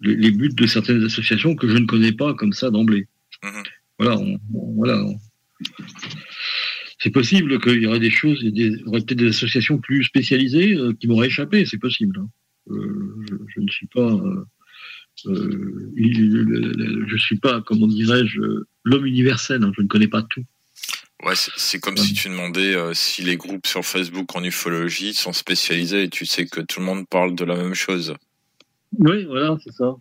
les- les buts de certaines associations que je ne connais pas comme ça d'emblée. Voilà, on- on- voilà. on- C'est possible qu'il y aurait des choses, il y aurait peut-être des associations plus spécialisées euh, qui m'auraient échappé, c'est possible. hein. Euh, je, je ne suis pas, euh, il- je suis pas, comment dirais-je, l'homme universel. hein, je ne connais pas tout. Ouais, c'est- comme si tu demandais euh, si les groupes sur Facebook en ufologie sont spécialisés et tu sais que tout le monde parle de la même chose. Oui, voilà, c'est ça.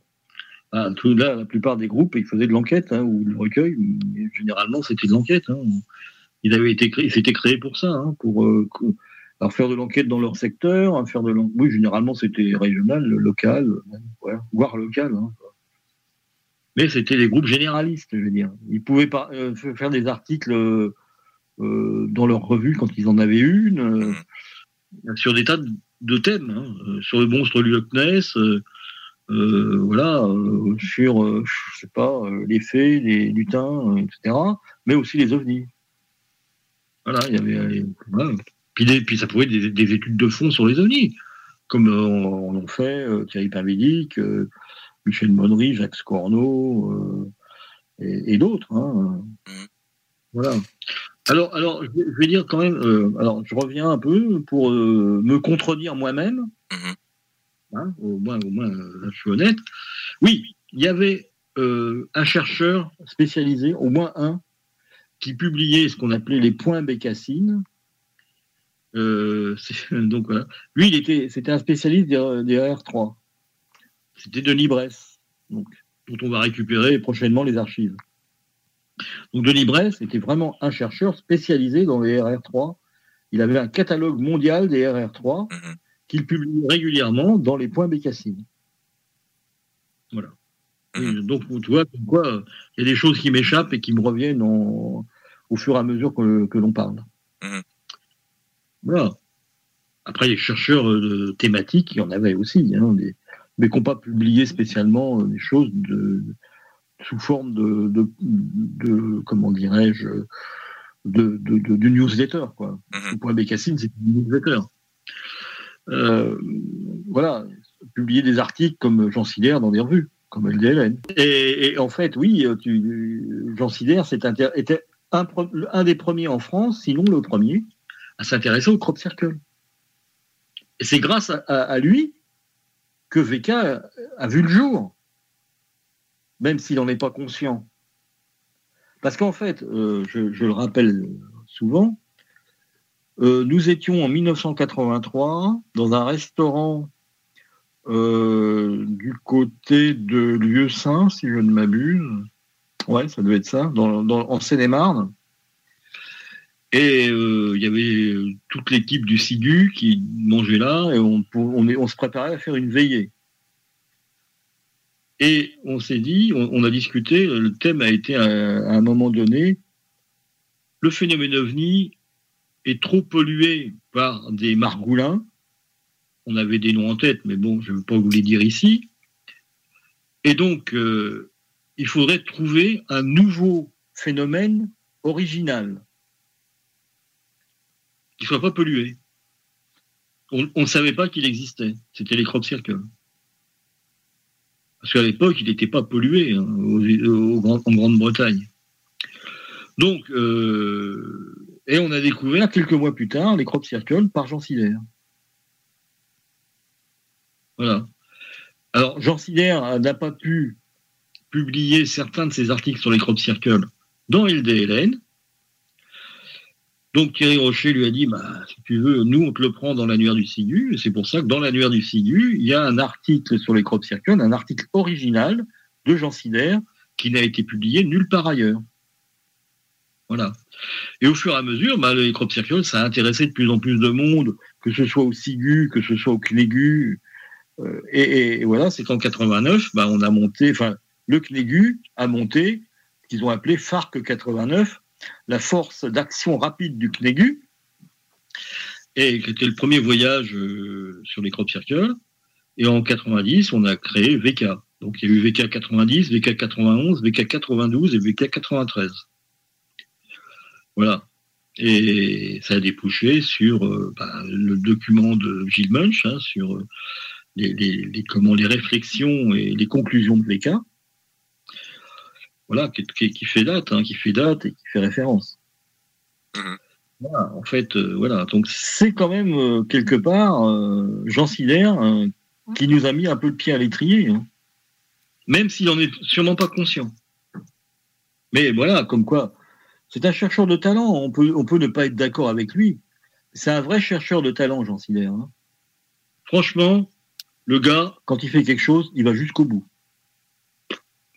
Ah, tout, là, la plupart des groupes, ils faisaient de l'enquête hein, ou le recueil. mais généralement, c'était de l'enquête. Hein. Il avait été créé, c'était créé pour ça, hein, pour euh, alors faire de l'enquête dans leur secteur, hein, faire de l'en- oui, généralement c'était régional, local, même, ouais, voire local. hein. Mais c'était des groupes généralistes, je veux dire. Ils pouvaient pas euh, faire des articles euh, dans leur revue quand ils en avaient une, euh, sur des tas de, thèmes, hein, sur le monstre du Loch Ness, voilà, sur, je sais pas, les fées, les lutins, etc., mais aussi les ovnis. Voilà, il y avait. euh. Puis, des- puis ça pouvait être des, des études de fond sur les ovnis, comme euh, on, on fait euh, Thierry Pavédic, euh, Michel Monnery, Jacques Scorno euh, et, et d'autres. hein. Voilà. Alors, alors, je vais, dire quand même. alors, je reviens un peu pour me contredire moi-même. Hein, au moins, au moins, là, je suis honnête. Oui, il y avait un chercheur spécialisé, au moins un, qui publiait ce qu'on appelait les points bécassines. Euh, [laughs] donc voilà. Lui, il était, c'était un spécialiste des, des R3. C'était Denis Bress, donc, dont on va récupérer prochainement les archives. Donc Denis Bress était vraiment un chercheur spécialisé dans les RR3. Il avait un catalogue mondial des RR3 qu'il publie régulièrement dans les points bécassines. Voilà. Et donc, tu vois, euh, il y a des choses qui m'échappent et qui me reviennent en- au fur et à mesure que, que l'on parle. Voilà. Après, les chercheurs euh, thématiques, il y en avait aussi, hein, des- mais qui n'ont pas publié spécialement euh, des choses de, sous forme de, de, de- comment dirais-je, de, newsletter. Quoi. Le point Bécassine, c'est une newsletter. Euh, voilà, publier des articles comme Jean Sider dans des revues, comme LDLN. Et, et en fait, oui, tu, Jean inter- était un, des premiers en France, sinon le premier, à s'intéresser au crop circle. Et c'est grâce à, lui que VK a, vu le jour, même s'il n'en est pas conscient. Parce qu'en fait, euh, je, je le rappelle souvent, euh, nous étions en 1983 dans un restaurant euh, du côté de Lieu Saint, si je ne m'abuse. Ouais, ça devait être ça, dans, en Seine-et-Marne. Et euh, il y avait euh, toute l'équipe du SIGU qui mangeait là et on, se préparait à faire une veillée. Et on s'est dit, on, a discuté, le thème a été à, à un moment donné, le phénomène ovni est trop pollué par des margoulins. On avait des noms en tête, mais bon, je ne veux pas vous les dire ici. Et donc, euh, il faudrait trouver un nouveau phénomène original qui ne soit pas pollué. On ne savait pas qu'il existait. C'était les crop circles. Parce qu'à l'époque, il n'était pas pollué hein, en Grande-Bretagne. Donc, euh, et on a découvert quelques mois plus tard les crop circles par Jean Sider. Voilà. Alors, Jean Sider n'a pas pu publier certains de ses articles sur les crop circles dans LDLN. Donc Thierry Rocher lui a dit, bah, si tu veux, nous on te le prend dans l'annuaire du SIGU, c'est pour ça que dans l'annuaire du SIGU, il y a un article sur les crop circles, un article original de Jean Sider qui n'a été publié nulle part ailleurs. Voilà. Et au fur et à mesure, bah, les crop circles, ça a intéressé de plus en plus de monde, que ce soit au SIGU, que ce soit au CNEGU. Euh, et voilà, c'est qu'en 89, bah, on a monté, enfin, le CNEGU a monté ce qu'ils ont appelé FARC 89, la force d'action rapide du CNEGU, et qui était le premier voyage euh, sur les crop circles. Et en 90, on a créé VK. Donc il y a eu VK 90, VK 91, VK 92 et VK 93. Voilà. Et ça a débouché sur euh, bah, le document de Gilles Munch, hein, sur euh, les, les- réflexions et les conclusions de VK. Voilà, qui, qui- qui fait date, hein, qui fait date et qui fait référence. Voilà, en fait, euh, voilà. Donc c'est quand même euh, quelque part euh, Jean Sider euh, qui nous a mis un peu le pied à l'étrier, hein. même s'il en est sûrement pas conscient. Mais voilà, comme quoi, c'est un chercheur de talent. On peut, on peut ne pas être d'accord avec lui. C'est un vrai chercheur de talent, Jean Sider. hein. Franchement, le gars, quand il fait quelque chose, il va jusqu'au bout.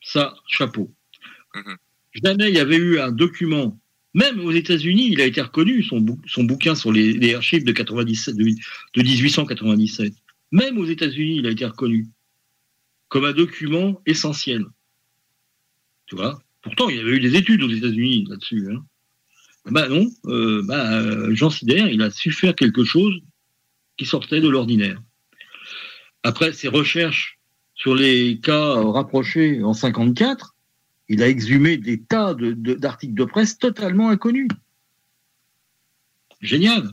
Ça, chapeau. Jamais il y avait eu un document, même aux États-Unis, il a été reconnu, son, son bouquin sur les, archives de, 97, de, de 1897. Même aux États-Unis, il a été reconnu comme un document essentiel. Tu vois? Pourtant, il y avait eu des études aux États-Unis là-dessus. Hein. Bah non, euh, bah, euh, Jean Sider, il a su faire quelque chose qui sortait de l'ordinaire. Après, ses recherches sur les cas rapprochés en 54, il a exhumé des tas de- de- d'articles de, presse totalement inconnus. Génial.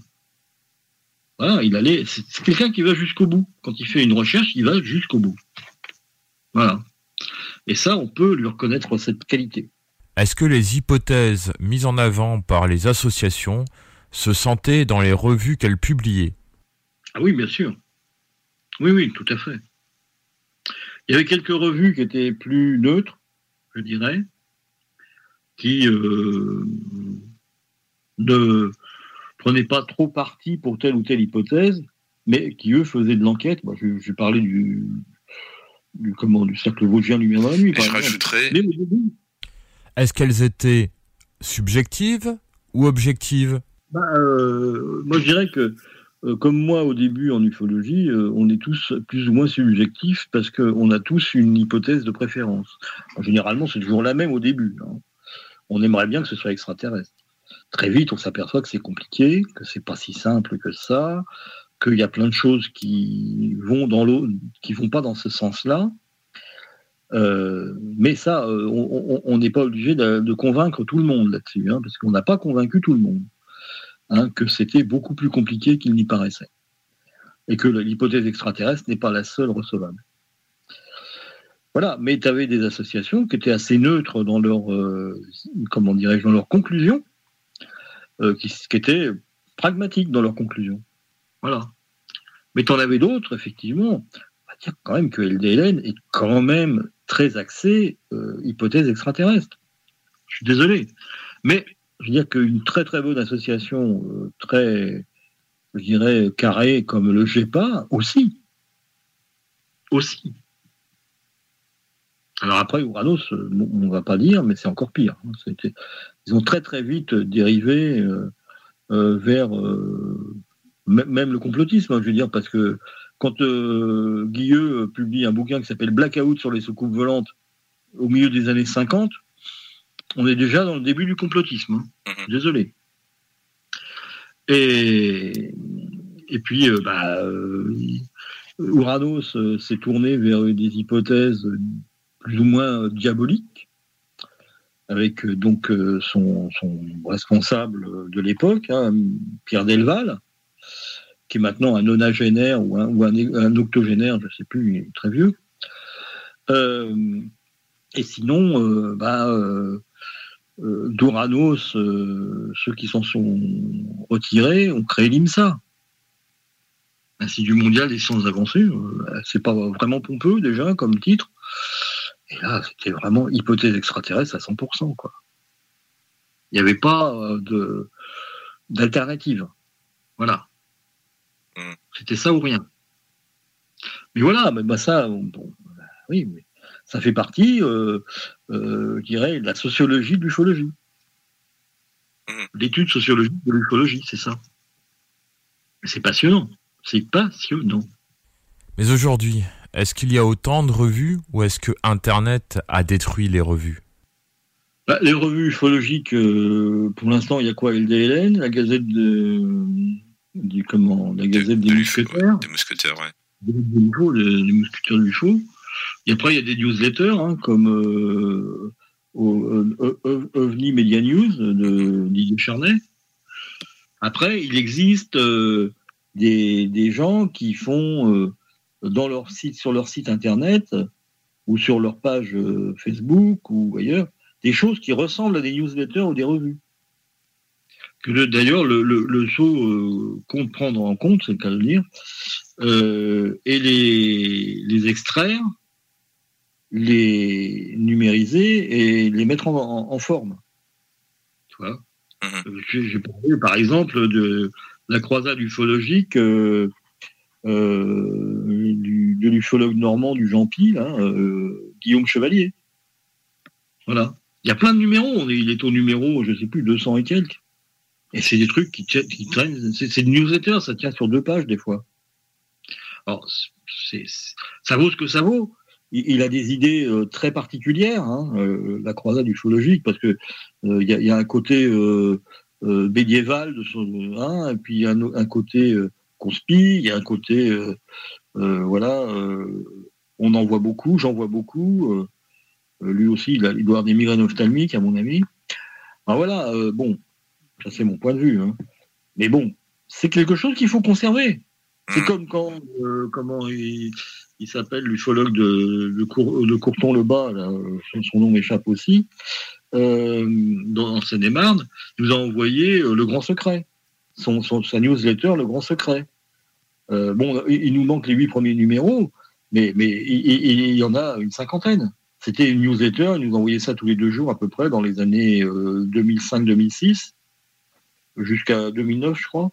Voilà, il allait. C'est c'est quelqu'un qui va jusqu'au bout. Quand il fait une recherche, il va jusqu'au bout. Voilà. Et ça, on peut lui reconnaître cette qualité. Est-ce que les hypothèses mises en avant par les associations se sentaient dans les revues qu'elles publiaient? Ah oui, bien sûr. Oui, oui, tout à fait. Il y avait quelques revues qui étaient plus neutres, je dirais, qui euh, ne prenaient pas trop parti pour telle ou telle hypothèse, mais qui, eux, faisaient de l'enquête. Moi, je, je parlais du, du, comment, du cercle vosgien lumière dans la nuit. par début, Est-ce qu'elles étaient subjectives ou objectives? Bah, euh, moi, je dirais que, euh, comme moi au début en ufologie, euh, on est tous plus ou moins subjectifs parce qu'on a tous une hypothèse de préférence. Généralement, c'est toujours la même au début. hein. On aimerait bien que ce soit extraterrestre. Très vite, on s'aperçoit que c'est compliqué, que c'est pas si simple que ça, qu'il y a plein de choses qui vont dans qui vont pas dans ce sens-là. Euh, mais ça, euh, on- n'est pas obligé de, de convaincre tout le monde là-dessus, hein, parce qu'on n'a pas convaincu tout le monde hein, que c'était beaucoup plus compliqué qu'il n'y paraissait, et que l'hypothèse extraterrestre n'est pas la seule recevable. Voilà, mais tu avais des associations qui étaient assez neutres dans leur, euh, comment dirais-je, dans euh, qui, qui étaient pragmatiques dans leurs conclusions. Voilà. Mais tu en avais d'autres, effectivement. On va dire quand même que LDLN est quand même très axé euh, hypothèse extraterrestre. Je suis désolé. Mais je veux dire qu'une très très bonne association, euh, très, je dirais, carrée comme le GEPA, aussi. Aussi. Alors après, Uranus, euh, on ne va pas dire, mais c'est encore pire. hein. Ils ont très très vite dérivé euh, vers même le complotisme, hein, je veux dire, parce que quand Guilleux publie un bouquin qui s'appelle Blackout sur les soucoupes volantes au milieu des années 50, on est déjà dans le début du complotisme. hein. Désolé. Et, et puis, euh, bah, euh, Uranus euh, s'est tourné vers des hypothèses plus ou moins diaboliques, avec euh, donc son, son responsable de l'époque, hein, Pierre Delval, qui est maintenant un nonagénaire ou un, ou un, un octogénaire, je ne sais plus, il est très vieux. Et sinon, bah, euh, d'Uranos, euh, ceux qui s'en sont retirés ont créé l'IMSA. Institut mondial des sciences avancées. Euh, c'est pas vraiment pompeux déjà comme titre. Et là, c'était vraiment hypothèse extraterrestre à 100%. Quoi. Il n'y avait pas de, d'alternative. Voilà. C'était ça ou rien. Mais voilà, mais bah ça, bon, bon, bah oui, mais ça fait partie, euh, euh, je dirais, de la sociologie de l'ufologie. L'étude sociologique de l'ufologie, c'est ça. C'est passionnant. C'est passionnant. Mais aujourd'hui, est-ce qu'il y a autant de revues ou est-ce que Internet a détruit les revues? Bah, les revues ufologiques, euh, pour l'instant, il y a quoi? LDLN, la Gazette de, du comment, la Gazette des mousquetaires, Des mousquetaires, ouais. des, des UFO, des- des mousquetaires du UFO. Et après, il y a des newsletters hein, comme euh, euh, euh, OVNI Media News de Didier Charnay. Après, il existe des, des gens qui font dans leur site, sur leur site internet ou sur leur page Facebook ou ailleurs, des choses qui ressemblent à des newsletters ou des revues. D'ailleurs le, le, euh, compte prendre en compte, c'est le cas de le dire, et les, les extraire, les numériser et les mettre en, en- en forme. Tu vois Euh, J'ai parlé par exemple de la croisade ufologique euh, euh, du- de l'ufologue normand du Jean Pi, là, euh, Guillaume Chevalier. Voilà. Il y a plein de numéros. On est- Il est au numéro, je sais plus, 200 et quelques. Et c'est des trucs qui, traînent. C'est des newsletters, ça tient sur deux pages des fois. Alors, c'est- ça vaut ce que ça vaut. Il, il a des idées euh, très particulières, hein, euh, la croisade ufologique, parce que euh, il y, a, il y a un côté médiéval de son, hein, et puis un, un côté euh, conspi, il y a un côté voilà on en voit beaucoup, j'en vois beaucoup. lui aussi, il, a- il doit avoir des migraines ophtalmiques, à mon avis. Alors voilà, bon, ça c'est mon point de vue. hein. Mais bon, c'est quelque chose qu'il faut conserver. C'est [clears throat] comme quand, euh, comment il, il s'appelle, l'ufologue de, de, Cour- de Courton-le-Bas, euh, son, nom m'échappe aussi, euh, dans Seine-et-Marne, nous a envoyé euh, Le Grand Secret, son, sa newsletter Le Grand Secret. Bon, il, nous manque les huit premiers numéros, mais, mais il, y en a une cinquantaine. C'était une newsletter, il nous envoyait ça tous les deux jours à peu près dans les années euh, 2005-2006, jusqu'à 2009, je crois.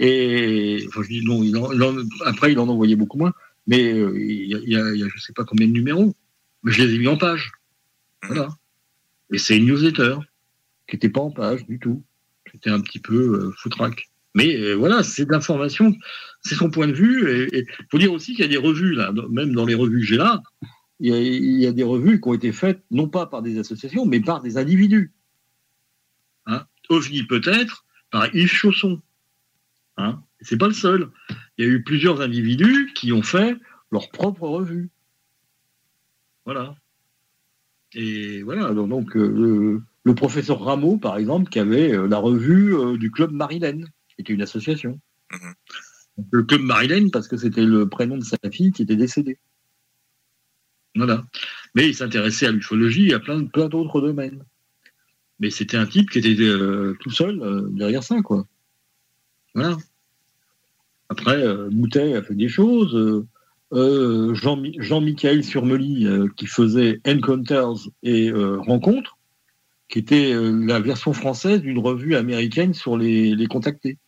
Et enfin, je dis non, après il en envoyait beaucoup moins, mais euh, il y, a, je sais pas combien de numéros, mais je les ai mis en page. Voilà. Et c'est une newsletter qui n'était pas en page du tout. C'était un petit peu euh, foutraque. Mais euh, voilà, c'est de l'information, c'est son point de vue. Il faut dire aussi qu'il y a des revues, là, même dans les revues que j'ai là, il y, a, il y a des revues qui ont été faites non pas par des associations, mais par des individus. Hein OVNI peut-être, par Yves Chausson. Hein c'est pas le seul. Il y a eu plusieurs individus qui ont fait leur propre revue. Voilà. Et voilà, donc, donc, euh, le, professeur Rameau, par exemple, qui avait euh, la revue euh, du Club Marilène, qui était une association. Donc, Le Club Marilène, parce que c'était le prénom de sa fille qui était décédée. Voilà. Mais il s'intéressait à l'ufologie et à plein, plein d'autres domaines. Mais c'était un type qui était euh, tout seul derrière ça, quoi. Voilà. Après, euh, Moutet a fait des choses. euh, euh, Jean- Jean-Michel euh, qui faisait Encounters et euh, Rencontres, qui était euh, la version française d'une revue américaine sur les, les contactés.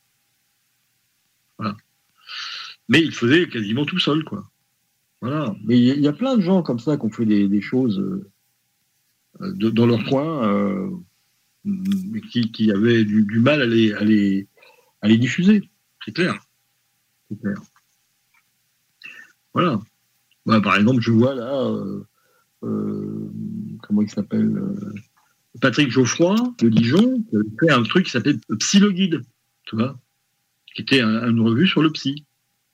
Voilà. Mais il faisait quasiment tout seul, quoi. Voilà. Mais il y, a- plein de gens comme ça qui ont fait des, choses euh, euh, dans leur coin, euh, mais qui, qui avaient du, mal à les diffuser. C'est clair. Voilà. Voilà, par exemple, je vois là, euh, euh, comment il s'appelle euh, Patrick Geoffroy de Dijon, qui avait fait un truc qui s'appelait Psyloguide, tu vois, qui était un- une revue sur le psy.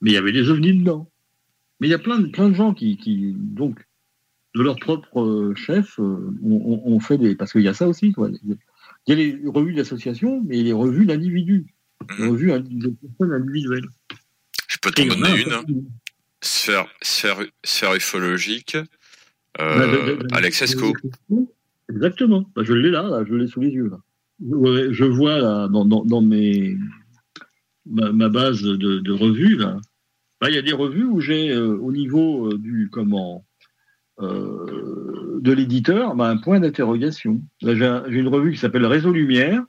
Mais il y avait des ovnis dedans. Mais il y a plein de, plein de gens qui, qui donc, de leur propre chef, ont, ont- fait des. Parce qu'il y a ça aussi, quoi. Il y a les revues d'associations, mais les revues d'individus. Les revues de personnes individuelles. Je peux t'en donner un une. Sphère, sphère, sphère ufologique. Euh, Alex Esco. Exactement. Bah, je l'ai là, là, je l'ai sous les yeux. Là. Je vois là, dans, dans, dans mes, ma, ma base de, de revues, là. Bah, il y a des revues où j'ai, euh, au niveau euh, du comment euh, de l'éditeur, bah, un point d'interrogation. J'ai une revue qui s'appelle Réseau Lumière.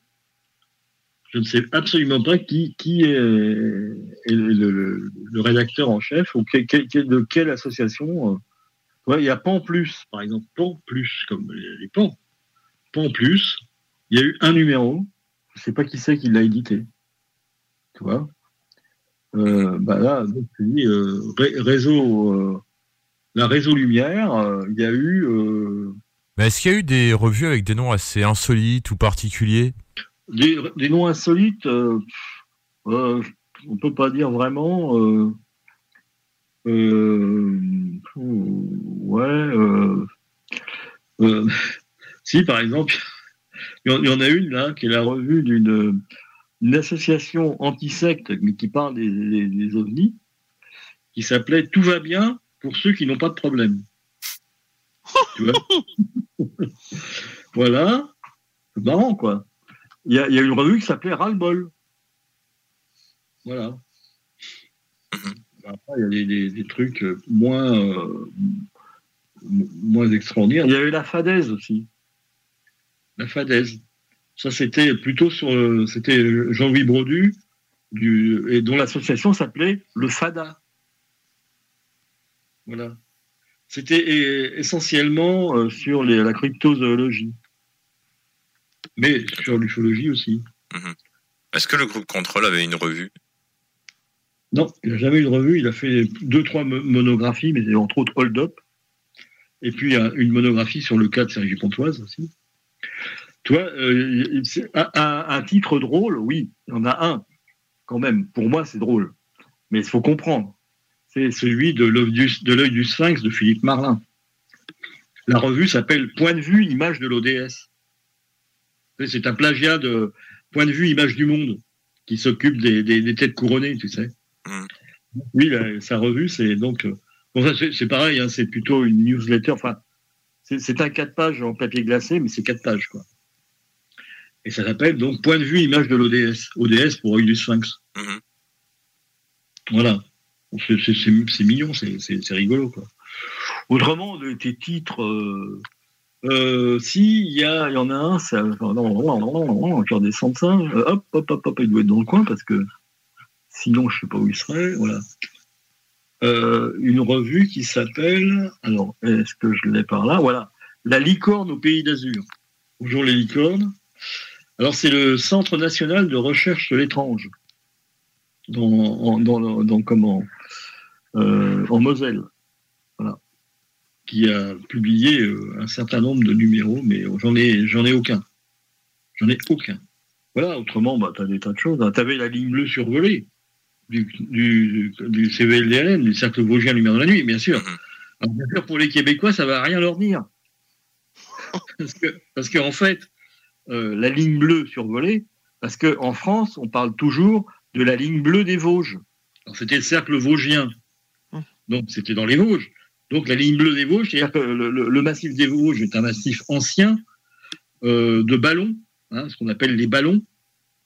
Je ne sais absolument pas qui, est, le, rédacteur en chef ou de quelle association. euh, il y a Pan Plus, par exemple. Pan Plus, comme les, les Pan. Pan Plus. Il y a eu un numéro. Je ne sais pas qui c'est qui l'a édité. Tu vois? Euh, bah là, donc, euh, ré- réseau, la réseau Lumière, il y a eu. est-ce qu'il y a eu des revues avec des noms assez insolites ou particuliers? Des, des noms insolites, euh, euh, on peut pas dire vraiment. euh, ouais. [laughs] si, par exemple, [laughs] il y en- il y en a une là qui est la revue d'une une association anti-secte, mais qui parle des, des- des ovnis, qui s'appelait Tout va bien pour ceux qui n'ont pas de problème. Tu vois [laughs] Voilà. C'est marrant, quoi. Il y a, il y a une revue qui s'appelait Ras-le-bol. Voilà. Après, il y a des, des- des trucs euh, moins, euh, moins extraordinaires. Il y avait la fadaise aussi. La fadaise. Ça, c'était plutôt sur. euh, C'était Jean-Louis Brodu, du, et dont l'association s'appelait le FADA. Voilà. C'était essentiellement sur les- la cryptozoologie. Mais sur l'ufologie aussi. Est-ce que le groupe Contrôle avait une revue? Non, il n'a jamais eu de revue. Il a fait deux, trois mo- monographies, mais entre autres Hold Up. Et puis une monographie sur le cas de Sergi Pontoise aussi. Tu vois, euh, un, titre drôle, oui, il y en a un, quand même. Pour moi, c'est drôle. Mais il faut comprendre. c'est celui de l'œil du, de l'œil du sphinx de Philippe Marlin. La revue s'appelle Point de vue, image de l'ODS. C'est un plagiat de Point de vue, image du monde, qui s'occupe des, des- des têtes couronnées, tu sais. Oui, la- sa revue, c'est donc. euh, bon, ça, c'est- pareil, hein, c'est plutôt une newsletter. Enfin, c'est un quatre pages en papier glacé, mais c'est quatre pages, quoi. Et ça s'appelle donc Point de vue, image de l'ODS. ODS pour œil du sphinx. Voilà. Bon, c'est- mignon, c'est rigolo, quoi. Autrement, tes titres. Euh, euh, si, il y, a- il y en a un, ça, non, non, non, je. Euh, hop, hop, hop, hop, il doit être dans le coin parce que sinon, je sais pas où il serait. Voilà. Euh, une revue qui s'appelle. Alors, est-ce que je l'ai par là? Voilà. La licorne au pays d'Azur. Bonjour les licornes. Alors, c'est le Centre national de recherche de l'étrange. Dans, dans, dans comment Euh, En Moselle. Qui a publié euh, un certain nombre de numéros, mais j'en ai, j'en ai aucun. J'en ai aucun. Voilà, autrement, bah, tu as des tas de choses. Tu avais la ligne bleue survolée du, du, du CVLDLN, du Cercle Vosgien Lumière de la Nuit, bien sûr. Alors, bien sûr, pour les Québécois, ça va rien leur dire. [laughs] parce que, parce qu'en fait, euh, la ligne bleue survolée, parce qu'en France, on parle toujours de la ligne bleue des Vosges. Alors, C'était le cercle vosgien. Donc, c'était dans les Vosges. Donc, la ligne bleue des Vosges, c'est-à-dire que le, le- le massif des Vosges est un massif ancien euh, de ballons, hein, ce qu'on appelle les ballons,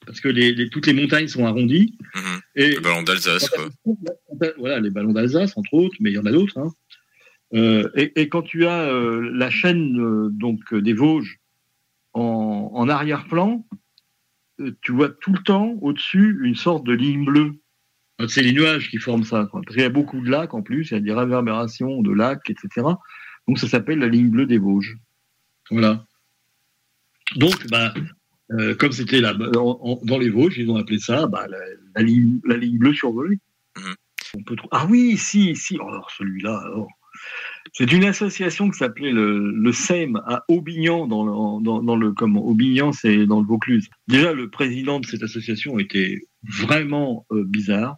parce que les, les- toutes les montagnes sont arrondies. Et Le ballon d'Alsace, quoi. voilà, les ballons d'Alsace, entre autres, mais il y en a d'autres. hein. Euh, et, et quand tu as euh, la chaîne euh, donc euh, des Vosges en, en arrière-plan, euh, tu vois tout le temps au-dessus une sorte de ligne bleue. C'est les nuages qui forment ça, quoi. parce qu'il y a beaucoup de lacs en plus, il y a des réverbérations de lacs, etc. Donc ça s'appelle la ligne bleue des Vosges. Voilà. Donc, bah, euh, comme c'était là en- en- dans les Vosges, ils ont appelé ça bah, la, la ligne, la ligne bleue survolée. On peut trou- Ah oui, si, si. Oh, alors celui-là, alors. C'est une association qui s'appelait le, le SEM à Aubignan, dans le, dans, dans le comment Aubignan, c'est dans le Vaucluse. Déjà, le président de cette association était vraiment euh, bizarre,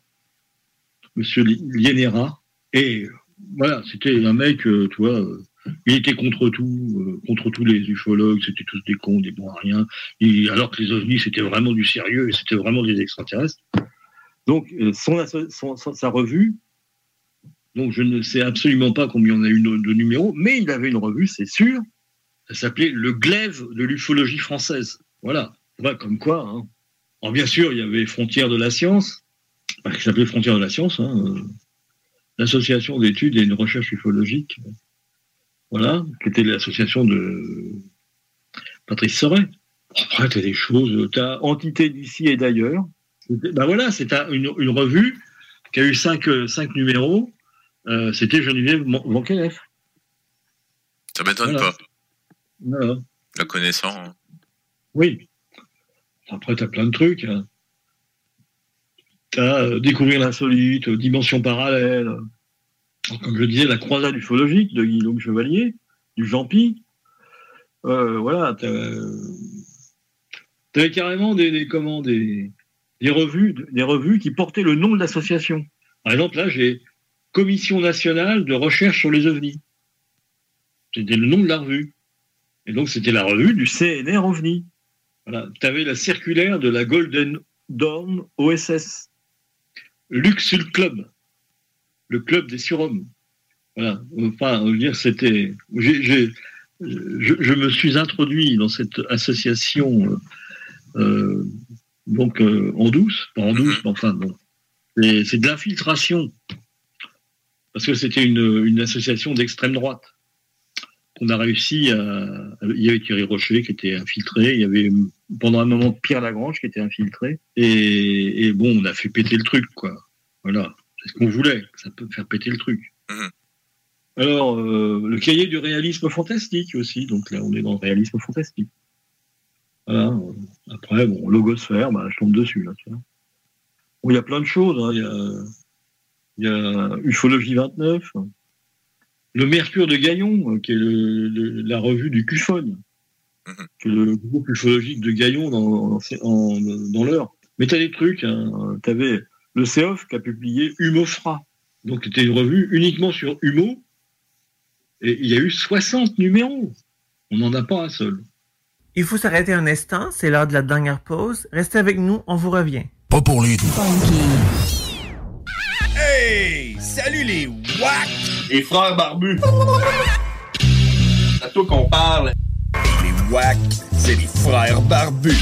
Monsieur Li- Lienera, et euh, voilà, c'était un mec, euh, tu vois, euh, il était contre tout, contre tous les ufologues, c'était tous des cons, des bons à rien, Il- alors que les ovnis c'était vraiment du sérieux et c'était vraiment des extraterrestres. Donc, son, sa revue, donc je ne sais absolument pas combien on a eu de, numéros, mais il avait une revue, c'est sûr. Ça s'appelait Le Glaive de l'ufologie française. Voilà. Comme quoi. Hein. Alors, bien sûr, il y avait Frontières de la science, qui s'appelait Frontières de la science, hein, l'association d'études et de recherche ufologique. Voilà, qui était l'association de Patrice Soret. Après, tu as des choses, tu as Entité d'ici et d'ailleurs. Ben voilà, c'est un- une, une revue qui a eu cinq, euh, cinq numéros. Euh, C'était Geneviève Vankelef. Ça m'étonne Voilà. pas, Voilà. la connaissant. hein. Oui. Après, tu as plein de trucs. hein. As Découvrir l'insolite, euh, Dimension parallèle. Comme je disais, La croisade ufologique de Guillaume Chevalier, du Jean-Pi. Euh, voilà. Tu avais carrément des, comment, des, des, revues, des revues qui portaient le nom de l'association. Par exemple, là, j'ai Commission nationale de recherche sur les ovnis. C'était le nom de la revue. Et donc, c'était la revue du CNR OVNI. Voilà. Tu avais la circulaire de la Golden Dawn OSS. Luxul Club. Le club des surhommes. Voilà. Enfin, je veux dire, c'était. j'ai- j'ai- je, je me suis introduit dans cette association, euh, euh, donc euh, en douce, pas en douce, mais enfin, bon. Et C'est de l'infiltration. Parce que c'était une, une association d'extrême droite qu'on a réussi à. Il y avait Thierry Rocher qui était infiltré, il y avait pendant un moment Pierre Lagrange qui était infiltré, et, et bon, on a fait péter le truc, quoi. Voilà, c'est ce qu'on voulait, ça peut faire péter le truc. Alors, euh, le cahier du réalisme fantastique aussi, donc là, on est dans le réalisme fantastique. Voilà. Après, bon, logosphère, bah, je tombe dessus, là, tu vois. Bon, il y a plein de choses, hein. il y a. Il y a Ufologie 29, le Mercure de Gaillon, euh, qui est le- le- la revue du CUFON, qui est le groupe ufologique de Gaillon dans, en- dans l'heure. Mais tu as des trucs, hein. tu avais le CEOF qui a publié Humofra. Donc c'était une revue uniquement sur Humo. Et il y a eu 60 numéros. On n'en a pas un seul. Il faut s'arrêter un instant, c'est l'heure de la dernière pause. Restez avec nous, on vous revient. Pas pour les Hey! Salut les WAC! Les frères barbus. C'est à toi qu'on parle. Les WAC, c'est les frères barbus.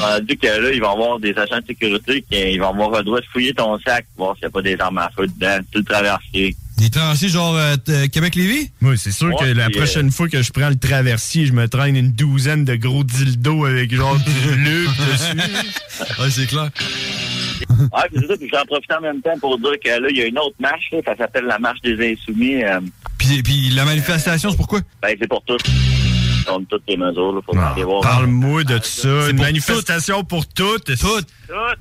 On a dit que là, il va y avoir des agents de sécurité qui vont avoir le droit de fouiller ton sac, voir s'il n'y a pas des armes à feu dedans, tout le traversier. Des traversiers genre euh, t- Québec-Lévis? Moi, c'est sûr Ouais, que la puis, prochaine fois que je prends le traversier, je me traîne une douzaine de gros dildos avec genre du dessus. [laughs] ouais, c'est clair. Ouais, [laughs] puis c'est ça, puis j'en profite en même temps pour dire que là, il y a une autre marche, là, ça s'appelle la marche des insoumis. euh, Puis, puis la manifestation, c'est pourquoi? ben, c'est pour tous. On toutes les mesures, là, faut aller voir. Parle-moi de ça. Une manifestation pour toutes. Toutes.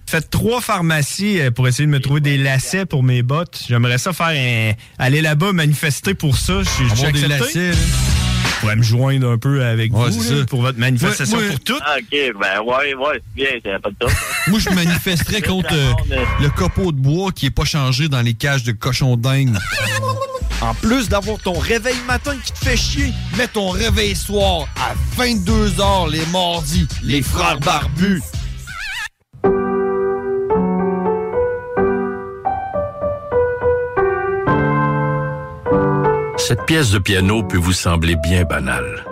Faites trois pharmacies euh, pour essayer de me trouver des lacets pour mes bottes. J'aimerais ça faire un... aller là-bas manifester pour ça. Je suis des lacets, là. Je pourrais me joindre un peu avec Ouais, vous là, pour votre manifestation Ouais, ouais. pour toutes. Ah, ok, ben ouais, ouais, c'est bien, c'est pas de top. [laughs] Moi, je manifesterais contre euh, le copeau de bois qui est pas changé dans les cages de cochons dingues. En plus d'avoir ton réveil matin qui te fait chier, mets ton réveil soir à 22h les mardis. Les frères barbus. Cette pièce de piano peut vous sembler bien banale.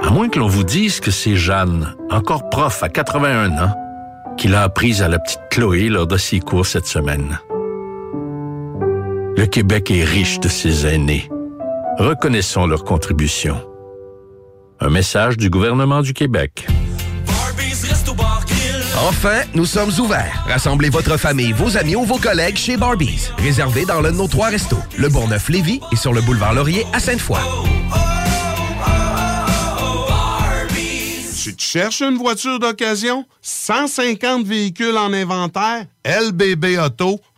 À moins que l'on vous dise que c'est Jeanne, encore prof à 81 ans, qui l'a apprise à la petite Chloé lors de ses cours cette semaine. Le Québec est riche de ses aînés. Reconnaissons leur contribution. Un message du gouvernement du Québec. Enfin, nous sommes ouverts. Rassemblez votre famille, vos amis ou vos collègues chez Barbies. Réservé dans l'un de nos trois restos, le Bourgneuf-Lévis et sur le boulevard Laurier à Sainte-Foy. Si tu cherches une voiture d'occasion, 150 véhicules en inventaire, lbbauto.com.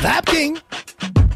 Vapking!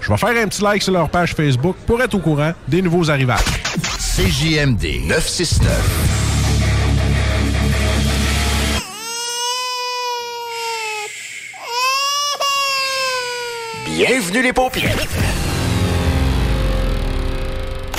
Je vais faire un petit like sur leur page Facebook pour être au courant des nouveaux arrivages. CJMD 969. Bienvenue les paupières.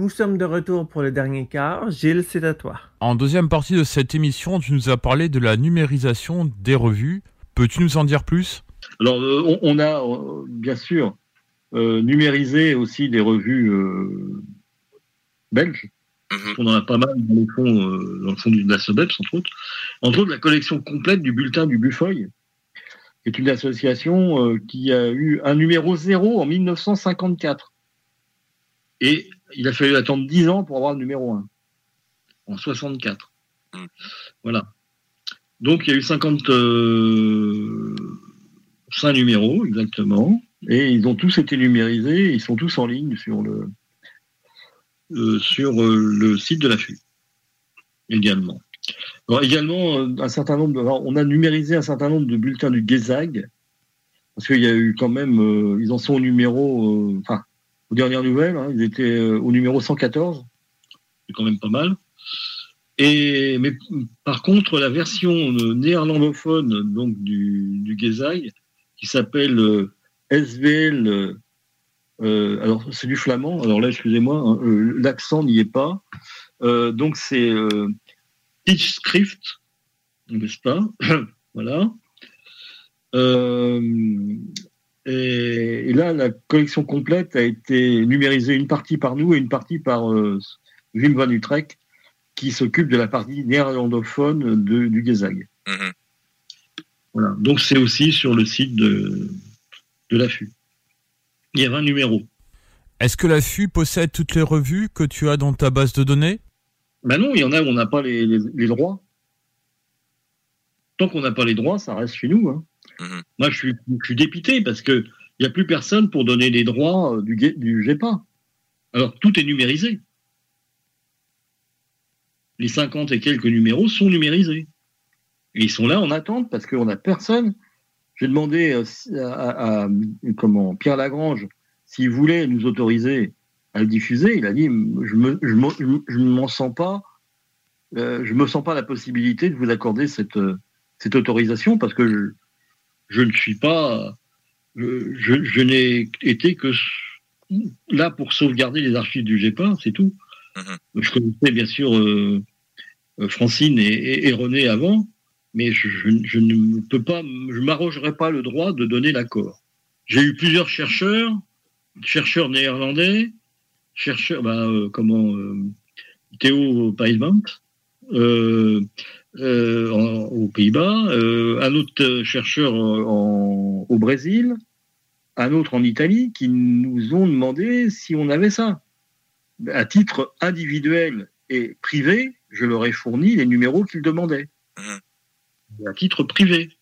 Nous sommes de retour pour le dernier quart. Gilles, c'est à toi. En deuxième partie de cette émission, tu nous as parlé de la numérisation des revues. Peux-tu nous en dire plus? Alors, euh, on, on a euh, bien sûr euh, numérisé aussi des revues euh, belges. On en a pas mal dans le fond, euh, dans le fond du- de la SOBEPS, entre autres. Entre autres, la collection complète du bulletin du Buffeuil, qui est une association euh, qui a eu un numéro zéro en 1954. Et il a fallu attendre 10 ans pour avoir le numéro 1, en 64. Voilà. Donc, il y a eu 55 numéros, exactement. Et ils ont tous été numérisés. Ils sont tous en ligne sur le, euh, sur euh, le site de l'AFU. Également. Alors, également, euh, un certain nombre de, alors, on a numérisé un certain nombre de bulletins du Gezag. Parce qu'il y a eu quand même, euh, ils en sont au numéro, euh, enfin, aux dernières nouvelles, hein, ils étaient euh, au numéro 114. C'est quand même pas mal. Et, mais par contre, la version euh, néerlandophone donc du, du qui s'appelle euh, SVL, alors c'est du flamand, alors là, excusez-moi, hein, l'accent n'y est pas. Donc c'est Tijdschrift, n'est-ce pas? [clears throat] Voilà. Et, et là, la collection complète a été numérisée une partie par nous et une partie par euh, Wim van Utrecht, qui s'occupe de la partie néerlandophone de, du Gezag. Voilà. Donc c'est aussi sur le site de, de l'AFU. Il y a 20 numéros. Est-ce que la FU possède toutes les revues que tu as dans ta base de données? Ben non, il y en a où on n'a pas les, les- les droits. Tant qu'on n'a pas les droits, ça reste chez nous. hein. Moi, je suis, dépité parce que il n'y a plus personne pour donner les droits euh, du, GEPA. Alors, tout est numérisé. Les 50 et quelques numéros sont numérisés. Et ils sont là en attente parce qu'on n'a personne. J'ai demandé euh, à, comment, Pierre Lagrange s'il voulait nous autoriser à le diffuser. Il a dit je ne m'en sens pas, euh, je me sens pas la possibilité de vous accorder cette, euh, cette autorisation parce que je, ne suis pas, euh, je, je n'ai été que là pour sauvegarder les archives du GEPA, c'est tout. Je connaissais bien sûr euh, euh, Francine et, et- et René avant, mais je, je- je ne peux pas, je m'arrogerai pas le droit de donner l'accord. J'ai eu plusieurs chercheurs, chercheurs néerlandais, chercheurs, bah, euh, comment, Théo Paismant, euh, euh, en- aux Pays-Bas, euh, un autre euh, chercheur en- au Brésil, un autre en Italie, qui nous ont demandé si on avait ça. À titre individuel et privé, je leur ai fourni les numéros qu'ils demandaient. À titre privé.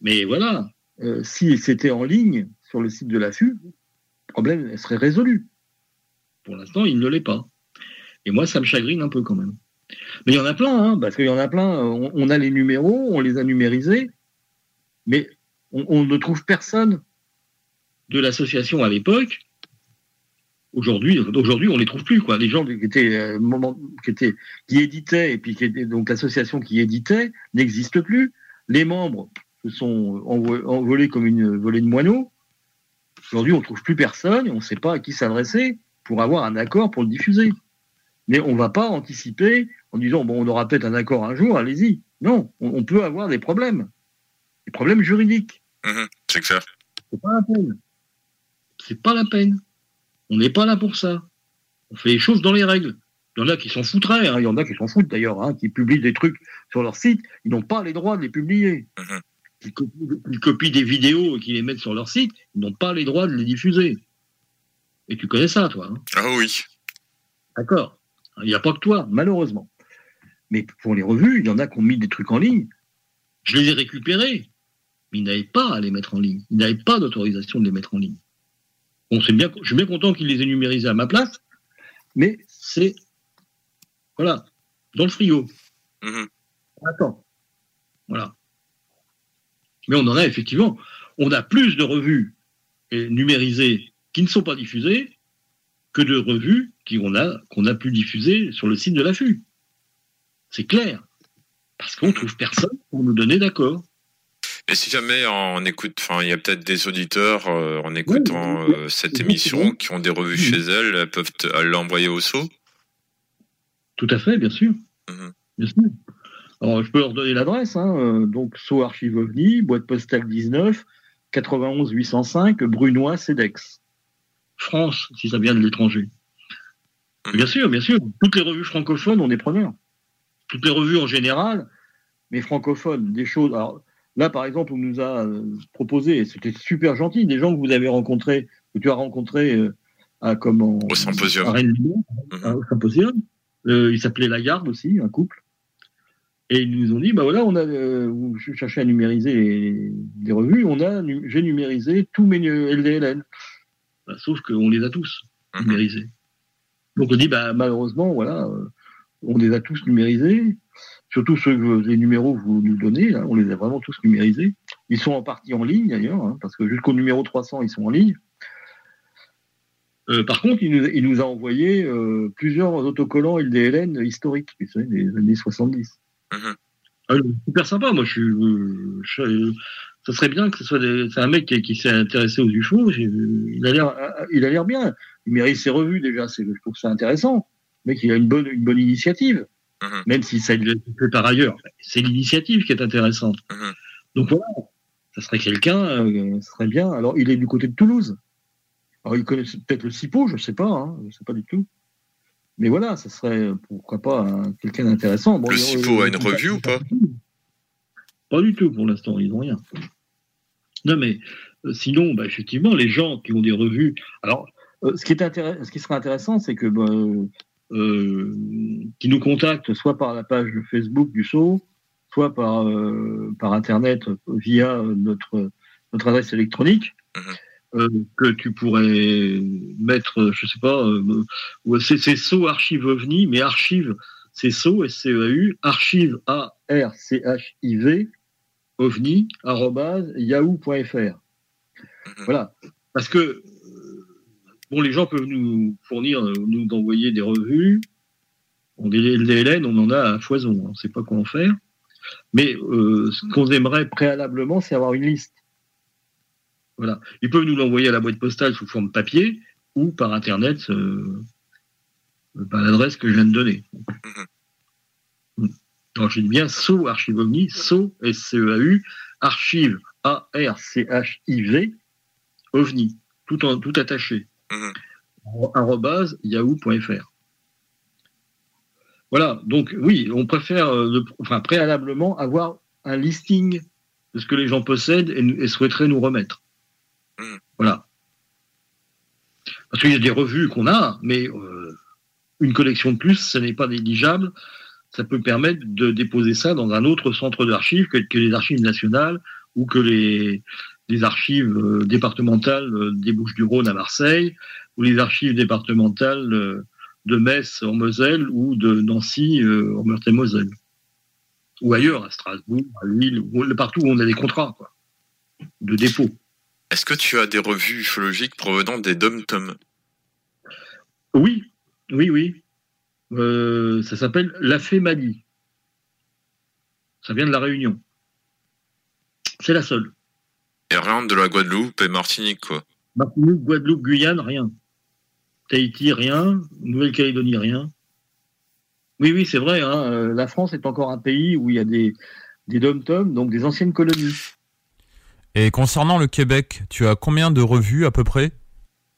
Mais voilà, euh, si c'était en ligne sur le site de l'AFU, le problème serait résolu. Pour l'instant, il ne l'est pas. Et moi, ça me chagrine un peu quand même. Mais il y en a plein, hein, parce qu'il y en a plein. On, a les numéros, on les a numérisés, mais on, ne trouve personne de l'association à l'époque. Aujourd'hui, aujourd'hui, on les trouve plus, quoi. Les gens qui étaient, euh, qui éditaient, et puis qui donc l'association qui éditait n'existe plus. Les membres se sont envo- envolés comme une volée de moineaux. Aujourd'hui, on trouve plus personne et on ne sait pas à qui s'adresser pour avoir un accord pour le diffuser. Mais on ne va pas anticiper en disant bon, on aura peut-être un accord un jour, allez-y. Non, on, on peut avoir des problèmes, des problèmes juridiques. C'est clair. C'est pas la peine. C'est pas la peine. On n'est pas là pour ça. On fait les choses dans les règles. Il y en a qui s'en foutraient, hein. il y en a qui s'en foutent d'ailleurs, hein, qui publient des trucs sur leur site, ils n'ont pas les droits de les publier. Ils, copient, ils copient des vidéos et qui les mettent sur leur site, ils n'ont pas les droits de les diffuser. Et tu connais ça, toi. hein. Ah oui. D'accord. Il n'y a pas que toi, malheureusement. Mais pour les revues, il y en a qui ont mis des trucs en ligne. Je les ai récupérés. Mais ils n'avaient pas à les mettre en ligne. Ils n'avaient pas d'autorisation de les mettre en ligne. Bon, bien, je suis bien content qu'ils les aient numérisés à ma place, mais c'est, voilà, dans le frigo. Attends. Voilà. Mais on en a effectivement, on a plus de revues numérisées qui ne sont pas diffusées que de revues qui on a qu'on a pu diffuser sur le site de l'affût. C'est clair. Parce qu'on trouve personne pour nous donner d'accord. Et si jamais on écoute, enfin, il y a peut-être des auditeurs euh, en écoutant euh, cette émission qui ont des revues chez elles, elles peuvent l'envoyer au saut. Tout à fait, bien sûr. Bien sûr. Alors, je peux leur donner l'adresse. Hein, euh, donc, So Archive OVNI, boîte postale 19, 91 805, Brunois, CEDEX. France, si ça vient de l'étranger. Bien sûr, bien sûr. Toutes les revues francophones, on est preneurs. Toutes les revues en général, mais francophones, des choses. Alors, là, par exemple, on nous a euh, proposé, et c'était super gentil, des gens que vous avez rencontrés, que tu as rencontrés euh, à comment Au symposium. à Rennes-Lyon, hein, au symposium. Euh, il s'appelait Lagarde aussi, un couple. Et ils nous ont dit, bah voilà, on a, euh, je cherchais à numériser les, les revues, on a, j'ai numérisé tous mes LDLN. Bah, sauf qu'on les a tous numérisés. Donc on dit, bah malheureusement, voilà, euh, on les a tous numérisés. Surtout ceux que les numéros que vous nous donnez, là, on les a vraiment tous numérisés. Ils sont en partie en ligne d'ailleurs, hein, parce que jusqu'au numéro 300, ils sont en ligne. Euh, par contre, il nous, il nous a envoyé euh, plusieurs autocollants LDLN historiques, vous savez, des années 70. Ah, super sympa, moi je suis. euh, je- ça serait bien que ce soit des, un mec qui, qui s'est intéressé aux UFO. Il a l'air, il a l'air bien. Il mérite ses revues déjà. Je trouve ça intéressant. Mec, il a une bonne, une bonne initiative, même si ça le fait par ailleurs. C'est l'initiative qui est intéressante. Donc voilà, ça serait quelqu'un, euh, ça serait bien. Alors il est du côté de Toulouse. Alors il connaît peut-être le CIPO, je sais pas, hein, je sais pas du tout. Mais voilà, ça serait pourquoi pas un- quelqu'un d'intéressant. Bon, Le CIPO a une revue ou pas? Pas du tout pour l'instant, ils n'ont rien. Non, mais euh, sinon, bah, effectivement, les gens qui ont des revues. Alors, euh, ce, qui est ce qui serait intéressant, c'est que bah, euh, qui nous contactent soit par la page Facebook du SO, soit par, euh, par Internet via notre, notre adresse électronique. euh, que tu pourrais mettre, je sais pas, euh, c'est SO Archive OVNI, mais archive, c'est SO, S-C-E-A-U, archive, A-R-C-H-I-V, ovni, arrobase, yahoo.fr. Voilà. Parce que, euh, bon, les gens peuvent nous fournir, euh, nous envoyer des revues. On des LDLN, on en a à foison, on ne sait pas quoi en faire. Mais euh, ce qu'on aimerait préalablement, c'est avoir une liste. Voilà. Ils peuvent nous l'envoyer à la boîte postale sous forme papier ou par Internet, euh, par l'adresse que je viens de donner. Alors, je dis bien SO Archive OVNI, SO, S-C-E-A-U, Archive, A-R-C-H-I-V, OVNI, tout, en, tout attaché, arrobase yahoo.fr. Voilà, donc oui, on préfère, euh, enfin, préalablement, avoir un listing de ce que les gens possèdent et, souhaiteraient nous remettre. Voilà. Parce qu'il y a des revues qu'on a, mais euh, une collection de plus, ce n'est pas négligeable. Ça peut permettre de déposer ça dans un autre centre d'archives que, que les archives nationales ou que les, les archives euh, départementales euh, des Bouches-du-Rhône à Marseille ou les archives départementales euh, de Metz en Moselle ou de Nancy en Meurthe-et-Moselle. Ou ailleurs, à Strasbourg, à Lille, ou partout où on a des contrats quoi, de dépôt. Est-ce que tu as des revues ufologiques provenant des dom-toms Oui, oui, oui. Euh, ça s'appelle La Fémanie. Ça vient de la Réunion. C'est la seule. Et rien de la Guadeloupe et Martinique, quoi. Martinique, Guadeloupe, Guyane, rien. Tahiti, rien. Nouvelle-Calédonie, rien. Oui, oui, c'est vrai. hein, euh, La France est encore un pays où il y a des, des dom-toms, donc des anciennes colonies. Et concernant le Québec, tu as combien de revues à peu près?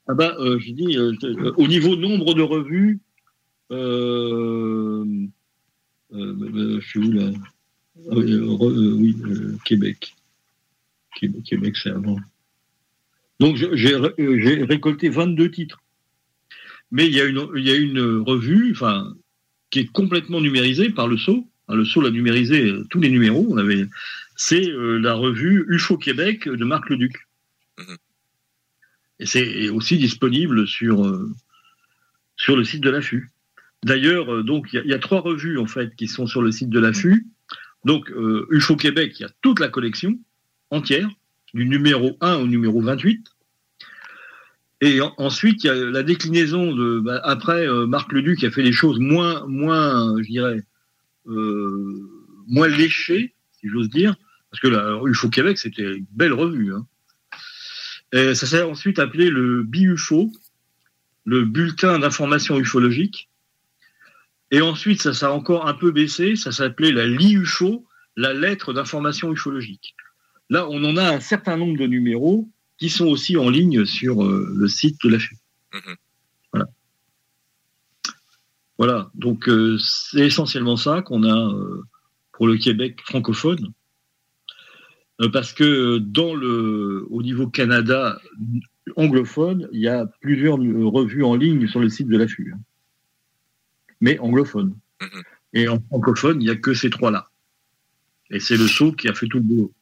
Ah bah, euh, je dis, euh, euh, au niveau nombre de revues, euh, euh, euh, je suis où là? Ah oui, euh, re- euh, oui, euh, Québec. Québec, Québec, c'est avant. Donc j'ai euh, j'ai récolté 22 titres. Mais il y a une, il y a une revue enfin, qui est complètement numérisée par le. Hein, Le SO l'a numérisé euh, tous les numéros. On avait, c'est euh, la revue UFO Québec de Marc Leduc. Et c'est aussi disponible sur, sur le site de l'AFU. D'ailleurs, donc il y, a- il y a trois revues en fait qui sont sur le site de l'AFU. Donc euh, UFO Québec, il y a toute la collection entière, du numéro 1 au numéro 28. Et en- ensuite, il y a la déclinaison de bah, après euh, Marc Leduc a fait des choses moins, moins, je dirais, euh, moins léchées, si j'ose dire, parce que la UFO Québec c'était une belle revue. hein. Et ça s'est ensuite appelé le BUFO, le bulletin d'information ufologique. Et ensuite, ça s'est encore un peu baissé, ça s'appelait la LIUFO, la lettre d'information ufologique. Là, on en a un certain nombre de numéros qui sont aussi en ligne sur euh, le site de l'AFU. Voilà. Voilà, donc euh, c'est essentiellement ça qu'on a euh, pour le Québec francophone. Parce que dans le, au niveau Canada anglophone, il y a plusieurs revues en ligne sur le site de l'AFU. hein. Mais anglophone. Et en francophone, il n'y a que ces trois-là. Et c'est le saut qui a fait tout le boulot.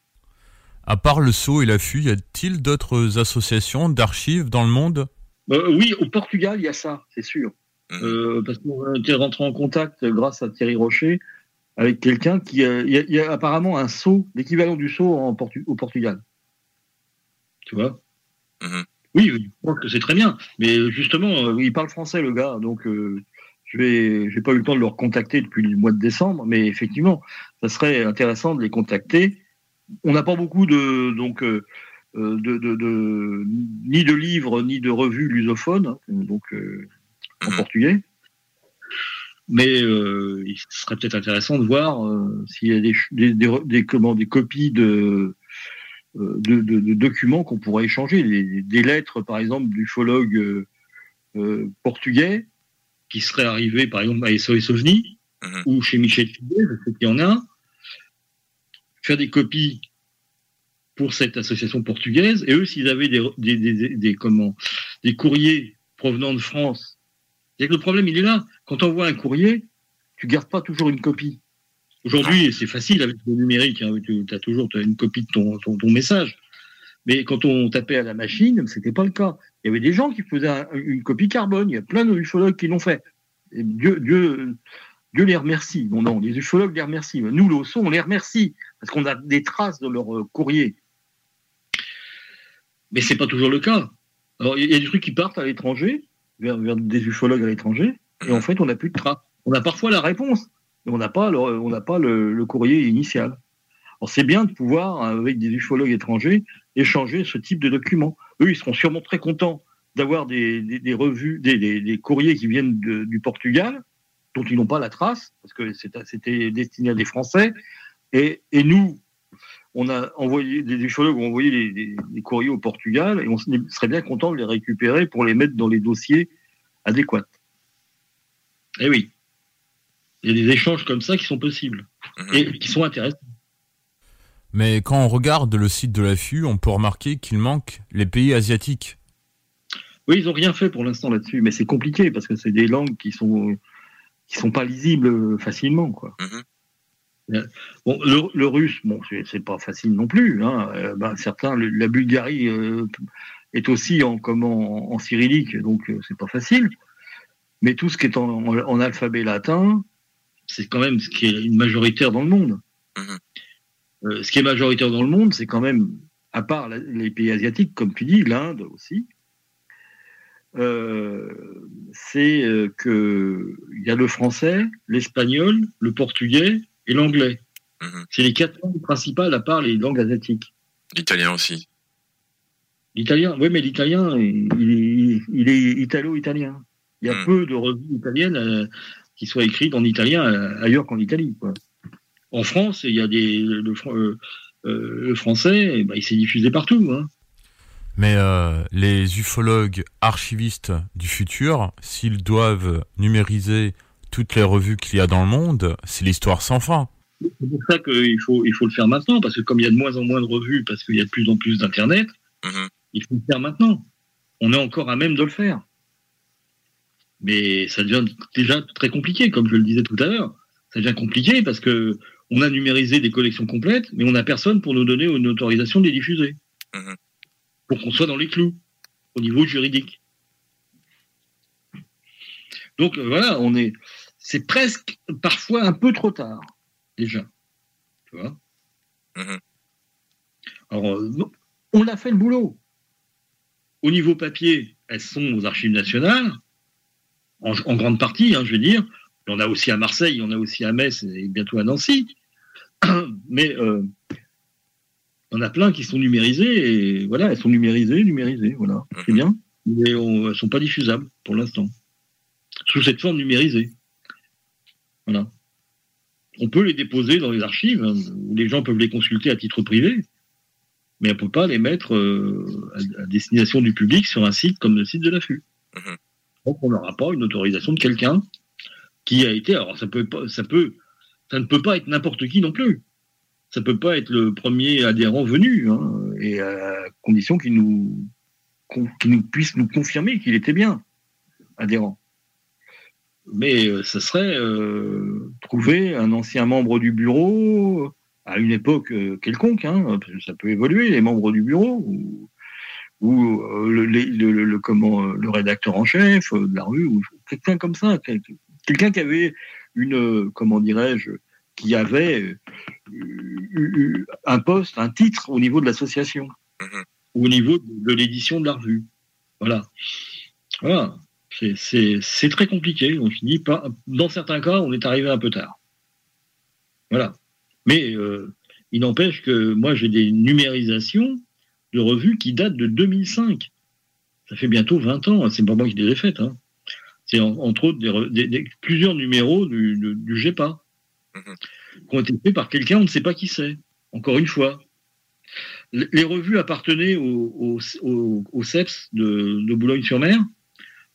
À part le Sceau et l'AFU, y a-t-il d'autres associations d'archives dans le monde? Euh, oui, au Portugal, il y a ça, c'est sûr. Euh, parce qu'on été rentré en contact grâce à Thierry Rocher avec quelqu'un qui il y a, il y a apparemment un saut, l'équivalent du saut en Portu- au Portugal. Tu vois? Oui, oui, je pense que c'est très bien. Mais justement, euh, il parle français, le gars. Donc, euh, je j'ai pas eu le temps de le recontacter depuis le mois de décembre. Mais effectivement, ça serait intéressant de les contacter. On n'a pas beaucoup de, donc, euh, euh, de, de, de- ni de livres, ni de revues lusophones. hein, donc, euh, en portugais. Mais euh, il serait peut-être intéressant de voir euh, s'il y a des, ch- des, des, des- comment, des copies de, de, de- de documents qu'on pourrait échanger. Des, lettres, par exemple, d'ufologues portugais qui seraient arrivés, par exemple, à SOS OVNI ou chez Michel Figuet, je sais qu'il y en a. Faire des copies pour cette association portugaise. Et eux, s'ils avaient des, des, des, des- des- comment, des courriers provenant de France, que le problème, il est là. Quand on envoie un courrier, tu gardes pas toujours une copie. Aujourd'hui, c'est facile avec le numérique. hein, tu as toujours une copie de ton, ton, ton message. Mais quand on tapait à la machine, c'était pas le cas. Il y avait des gens qui faisaient un- une copie carbone. Il y a plein de ufologues qui l'ont fait. Et Dieu, Dieu, Dieu les remercie. Non, non, les ufologues les remercient. Nous, l'OSO, on les remercie parce qu'on a des traces de leur euh, courrier. Mais c'est pas toujours le cas. Alors, il y a des trucs qui partent à l'étranger, vers, des ufologues à l'étranger, et en fait, on n'a plus de traces. On a parfois la réponse, mais on n'a pas, le, on pas le, courrier initial. Alors, c'est bien de pouvoir, avec des ufologues étrangers, échanger ce type de documents. Eux, ils seront sûrement très contents d'avoir des, revues, des, courriers qui viennent du Portugal, dont ils n'ont pas la trace, parce que c'était destiné à des Français. Et, et nous, on a envoyé, des ufologues ont envoyé des, des- des courriers au Portugal, et on serait bien content de les récupérer pour les mettre dans les dossiers adéquats. Eh oui. Il y a des échanges comme ça qui sont possibles et qui sont intéressants. Mais quand on regarde le site de l'AFU, on peut remarquer qu'il manque les pays asiatiques. Oui, ils ont rien fait pour l'instant là-dessus, mais c'est compliqué parce que c'est des langues qui sont qui sont pas lisibles facilement, quoi. Euh, Bon, le, le russe, bon, c'est- pas facile non plus. Hein. Euh, ben, certains, le- la Bulgarie euh, est aussi en comment en, cyrillique, donc euh, c'est pas facile. Mais tout ce qui est en, en- en alphabet latin, c'est quand même ce qui est majoritaire dans le monde. Euh, ce qui est majoritaire dans le monde, c'est quand même, à part la- les pays asiatiques, comme tu dis, l'Inde aussi, c'est que il y a le français, l'espagnol, le portugais et l'anglais. C'est les quatre langues principales à part les langues asiatiques. L'italien aussi. L'italien, oui, mais l'italien, il, est italo-italien. Il y a peu de revues italiennes euh, qui soient écrites en italien euh, ailleurs qu'en Italie. quoi. En France, il y a des le, euh, euh, le français, eh ben, il s'est diffusé partout. Hein. Mais euh, les ufologues archivistes du futur, s'ils doivent numériser toutes les revues qu'il y a dans le monde, c'est l'histoire sans fin. C'est pour ça qu'il faut, il faut le faire maintenant, parce que comme il y a de moins en moins de revues, parce qu'il y a de plus en plus d'Internet, il faut le faire maintenant. On est encore à même de le faire. Mais ça devient déjà très compliqué, comme je le disais tout à l'heure. Ça devient compliqué parce que on a numérisé des collections complètes, mais on n'a personne pour nous donner une autorisation de les diffuser. Pour qu'on soit dans les clous, au niveau juridique. Donc voilà, on est, c'est presque parfois un peu trop tard, déjà. Tu vois Alors, euh, on a fait le boulot. Au niveau papier, elles sont aux archives nationales, en, en grande partie, hein, je veux dire. Il y en a aussi à Marseille, il y en a aussi à Metz et bientôt à Nancy. [clears throat] Mais euh, il y en a plein qui sont numérisées et voilà, elles sont numérisées, numérisées, voilà. C'est bien. Mais on- elles sont pas diffusables pour l'instant. Sous cette forme numérisée. Voilà. On peut les déposer dans les archives, hein, où les gens peuvent les consulter à titre privé, mais on ne peut pas les mettre euh, à, destination du public sur un site comme le site de l'affût. Donc on n'aura pas une autorisation de quelqu'un qui a été. Alors ça peut pas, ça peut, ça ne peut pas être n'importe qui non plus. Ça peut pas être le premier adhérent venu, hein, et à condition qu'il nous, qu'il nous puisse nous confirmer qu'il était bien adhérent. Mais euh, ce serait euh, trouver un ancien membre du bureau à une époque euh, quelconque, hein, parce que ça peut évoluer, les membres du bureau, ou, ou euh, le, le- le- le- comment, euh, le rédacteur en chef euh, de la rue, ou quelqu'un comme ça, quel- quelqu'un qui avait une, euh, comment dirais-je, qui avait euh, un poste, un titre au niveau de l'association, ou au niveau de, de l'édition de la revue. Voilà. Voilà. C'est- très compliqué. On finit par, dans certains cas, on est arrivé un peu tard. Voilà. Mais euh, il n'empêche que moi, j'ai des numérisations de revues qui datent de 2005. Ça fait bientôt 20 ans. C'est pas moi qui les ai faites. hein. C'est en- entre autres des re- des- des- plusieurs numéros du, du, du GEPA qui ont été faits par quelqu'un, on ne sait pas qui c'est. Encore une fois. Les les revues appartenaient au, au, au- au CEPS de, de Boulogne-sur-Mer,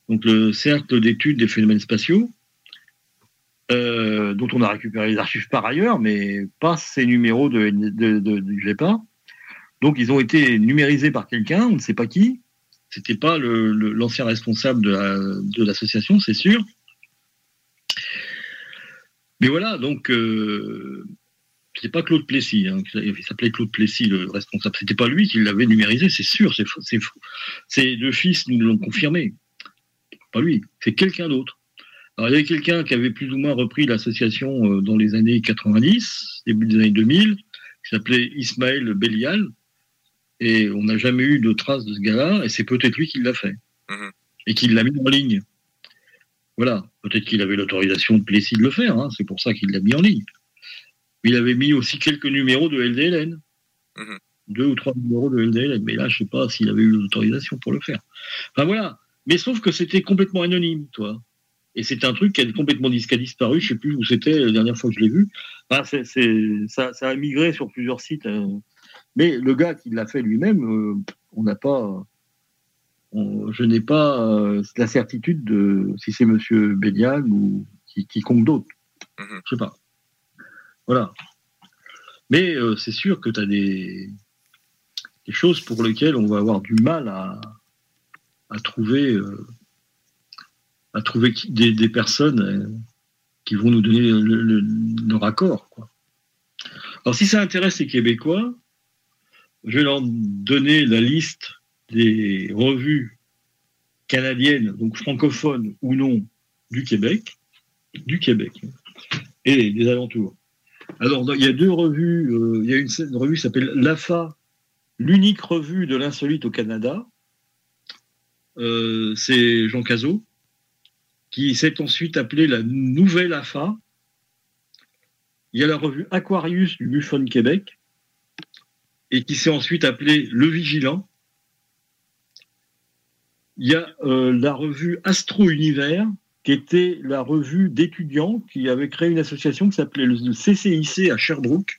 donc le Cercle d'études des phénomènes spatiaux, euh, dont on a récupéré les archives par ailleurs, mais pas ces numéros de, du GEPA. Donc ils ont été numérisés par quelqu'un, on ne sait pas qui. C'était pas l'ancien responsable de la- de l'association, c'est sûr. Mais voilà, donc euh, c'était pas Claude Plessis, hein, il s'appelait Claude Plessis le responsable. C'était pas lui qui l'avait numérisé, c'est sûr. C'est faux- c'est. Ses deux fils nous l'ont confirmé. Pas lui, c'est quelqu'un d'autre. Alors il y avait quelqu'un qui avait plus ou moins repris l'association euh, dans les années 90, début des années 2000, qui s'appelait Ismaël Bélial, et on n'a jamais eu de traces de ce gars-là, et c'est peut-être lui qui l'a fait, et qui l'a mis en ligne. Voilà, peut-être qu'il avait l'autorisation de Plessis de le faire, hein, c'est pour ça qu'il l'a mis en ligne. Il avait mis aussi quelques numéros de LDLN. Deux ou trois numéros de LDLN. Mais là, je sais pas s'il avait eu l'autorisation pour le faire. Enfin voilà. Mais sauf que c'était complètement anonyme, toi. Et c'est un truc qui a complètement qui a disparu. Je sais plus où c'était la dernière fois que je l'ai vu. Enfin, ça, ça a migré sur plusieurs sites. euh. Mais le gars qui l'a fait lui-même, euh, on n'a pas. on- je n'ai pas euh, la certitude de si c'est Monsieur Bélial ou qui, quiconque d'autre. Je sais pas. Voilà. Mais euh, c'est sûr que tu as des, des choses pour lesquelles on va avoir du mal à, à trouver, euh, à trouver des, personnes euh, qui vont nous donner le- le-. Alors si ça intéresse les Québécois, je vais leur donner la liste des revues canadiennes, donc francophones ou non, du Québec, du Québec et des alentours. Alors, il y a deux revues. euh, il y a une revue qui s'appelle l'AFA, l'unique revue de l'insolite au Canada. Euh, c'est Jean Cazot, qui s'est ensuite appelée la Nouvelle AFA. Il y a la revue Aquarius du Buffon Québec, et qui s'est ensuite appelée Le Vigilant. Il y a euh, la revue Astro Univers, qui était la revue d'étudiants qui avait créé une association qui s'appelait le CCIC à Sherbrooke.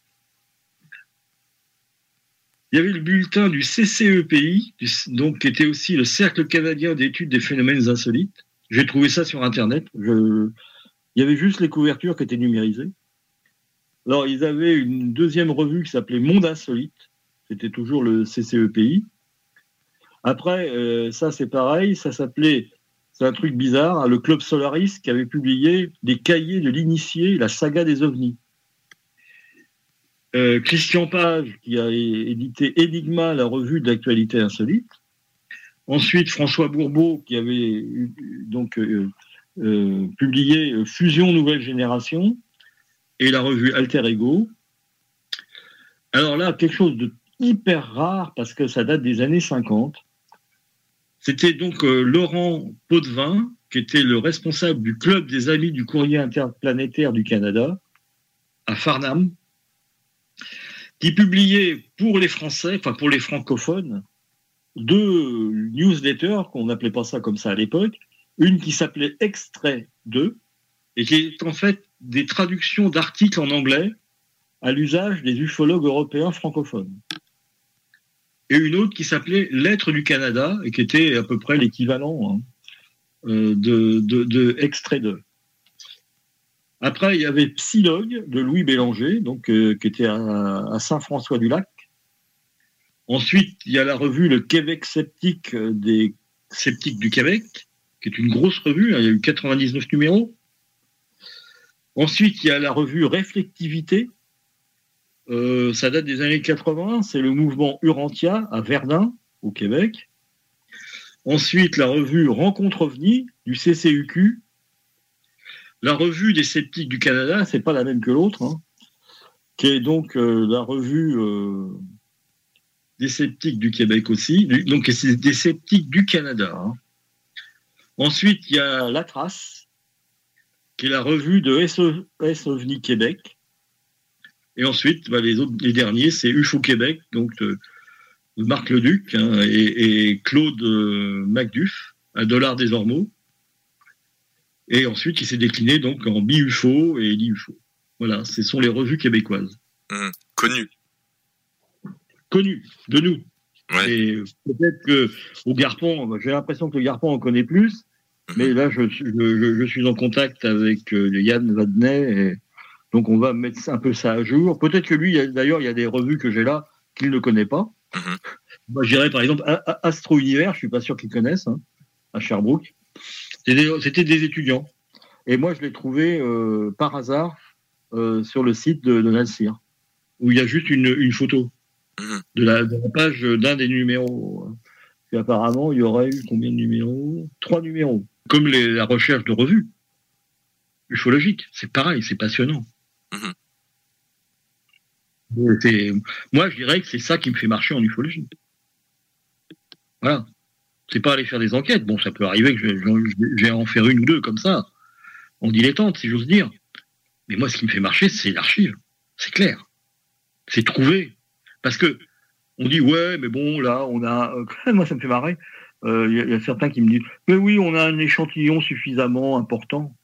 Il y avait le bulletin du CCEPI, donc qui était aussi le Cercle canadien d'études des phénomènes insolites. J'ai trouvé ça sur Internet. Il y avait juste les couvertures qui étaient numérisées. Alors, ils avaient une deuxième revue qui s'appelait Monde Insolite. C'était toujours le CCEPI. Après, euh, ça c'est pareil, ça s'appelait, c'est un truc bizarre, hein, le Club Solaris qui avait publié des cahiers de l'initié, la saga des ovnis. Euh, Christian Page qui a édité Enigma, la revue de l'actualité insolite. Ensuite, François Bourbeau qui avait donc euh, euh, publié Fusion Nouvelle Génération et la revue Alter Ego. Alors là, quelque chose de hyper rare parce que ça date des années 50. C'était donc Laurent Potvin, qui était le responsable du club des amis du courrier interplanétaire du Canada, à Farnham, qui publiait pour les Français, enfin pour les francophones, deux newsletters, qu'on n'appelait pas ça comme ça à l'époque, une qui s'appelait Extrait 2, et qui est en fait des traductions d'articles en anglais à l'usage des ufologues européens francophones. Et une autre qui s'appelait Lettres du Canada et qui était à peu près l'équivalent hein, euh, de, de, de Extrait 2. Après, il y avait Psylogue de Louis Bélanger, donc, euh, qui était à, Saint-François-du-Lac. Ensuite, il y a la revue Le Québec sceptique euh, des sceptiques du Québec, qui est une grosse revue, hein, il y a eu 99 numéros. Ensuite, il y a la revue Réflectivité, euh, ça date des années 80, c'est le mouvement Urantia à Verdun, au Québec. Ensuite, la revue Rencontre OVNI du CCUQ. La revue des sceptiques du Canada, c'est pas la même que l'autre, hein, qui est donc euh, la revue euh, des sceptiques du Québec aussi. Donc, c'est des sceptiques du Canada. hein. Ensuite, il y a La Trace, qui est la revue de SOS OVNI Québec. Et ensuite, bah, les, autres, les derniers, c'est UFO Québec, donc de, de Marc Leduc hein, et, Claude euh, Macduff, un dollar des Ormeaux. Et ensuite, il s'est décliné donc en bi-UFO et li-UFO. Voilà, ce sont les revues québécoises. Hum, Connu. Connues, de nous. Et peut-être que au Garpon, bah, j'ai l'impression que le Garpon en connaît plus, mais là, je, suis- je, je- je suis en contact avec euh, Yann Vadnet, et donc on va mettre un peu ça à jour. Peut-être que lui, d'ailleurs, il y a des revues que j'ai là qu'il ne connaît pas. Moi, je dirais par exemple Astro Univers, je suis pas sûr qu'ils connaissent, hein, à Sherbrooke. C'était des, étudiants. Et moi, je l'ai trouvé euh, par hasard euh, sur le site de, de où il y a juste une, une photo de, la, de la page d'un des numéros. Et apparemment, il y aurait eu combien de numéros? Trois numéros. Comme les- la recherche de revues ufologiques. C'est pareil, c'est passionnant. C'est- Moi, je dirais que c'est ça qui me fait marcher en ufologie. Voilà. C'est pas aller faire des enquêtes. Bon, ça peut arriver que j'ai en faire une ou deux comme ça, en dilettante, si j'ose dire. Mais moi, ce qui me fait marcher, c'est l'archive. C'est clair. C'est trouver. Parce que on dit ouais, mais bon, là, on a. [laughs] moi, ça me fait marrer. Euh, Il y, a- il y a certains qui me disent mais oui, on a un échantillon suffisamment important.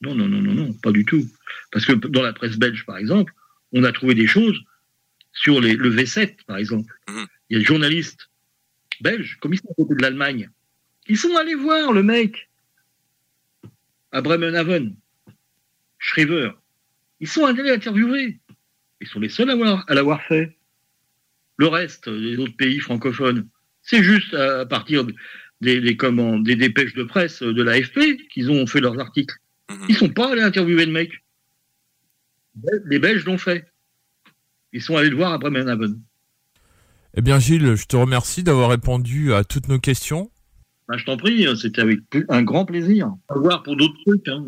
Non, non, non, non, non, pas du tout. Parce que dans la presse belge, par exemple, on a trouvé des choses sur les, le V7, par exemple. Il y a des journalistes belges, comme ils sont à côté de l'Allemagne, ils sont allés voir le mec à Bremenhaven, Schreiber. Ils sont allés l'interviewer. Ils sont les seuls à l'avoir- fait. Le reste des autres pays francophones, c'est juste à partir des, des, comment, des dépêches de presse de l'AFP qu'ils ont fait leurs articles. Ils sont pas allés interviewer le mec. Les Belges l'ont fait. Ils sont allés le voir à Bremenhaven. Eh bien, Gilles, je te remercie d'avoir répondu à toutes nos questions. Bah, je t'en prie, c'était avec un grand plaisir. À voir pour d'autres trucs, hein.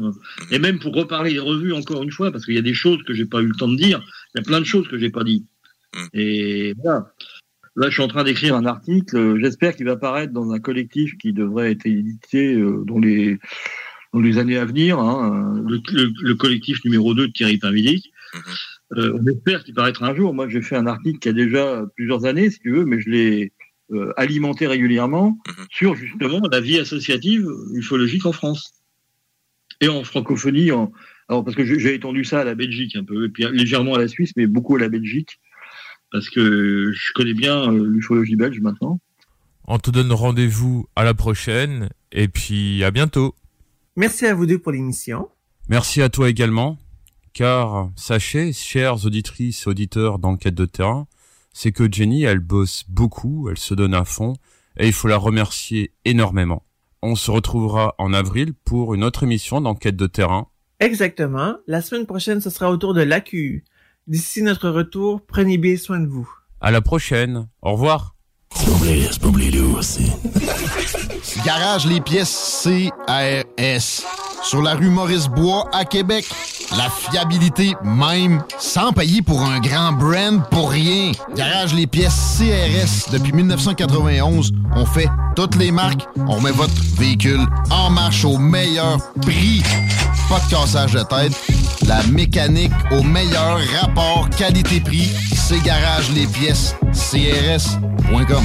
et même pour reparler des revues encore une fois, parce qu'il y a des choses que j'ai pas eu le temps de dire. Il y a plein de choses que j'ai pas dit. Et voilà. Là, je suis en train d'écrire un article. euh, J'espère qu'il va apparaître dans un collectif qui devrait être édité euh, dans les dans les années à venir. hein, le, le- le collectif numéro 2 de Thierry Pinvidic. Euh, on espère qu'il paraîtra un jour. Moi, j'ai fait un article qui a déjà plusieurs années, si tu veux, mais je l'ai euh, alimenté régulièrement sur justement la vie associative ufologique en France et en francophonie. En... Alors, parce que j'ai j'ai étendu ça à la Belgique un peu, et puis légèrement à la Suisse, mais beaucoup à la Belgique, parce que je connais bien euh, l'ufologie belge maintenant. On te donne rendez-vous à la prochaine et puis à bientôt. Merci à vous deux pour l'émission. Merci à toi également, car sachez, chères auditrices et auditeurs d'enquête de terrain, c'est que Jenny, elle bosse beaucoup, elle se donne à fond, et il faut la remercier énormément. On se retrouvera en avril pour une autre émission d'enquête de terrain. Exactement. La semaine prochaine, ce sera au tour de l'AQU. D'ici notre retour, prenez bien soin de vous. À la prochaine. Au revoir. Aussi. Garage les pièces CRS. Sur la rue Maurice-Bois à Québec. La fiabilité même, sans payer pour un grand brand pour rien. Garage les pièces CRS. Depuis 1991, on fait toutes les marques. On met votre véhicule en marche au meilleur prix. Pas de cassage de tête. La mécanique au meilleur rapport qualité-prix. C'est Garage les pièces CRS.com.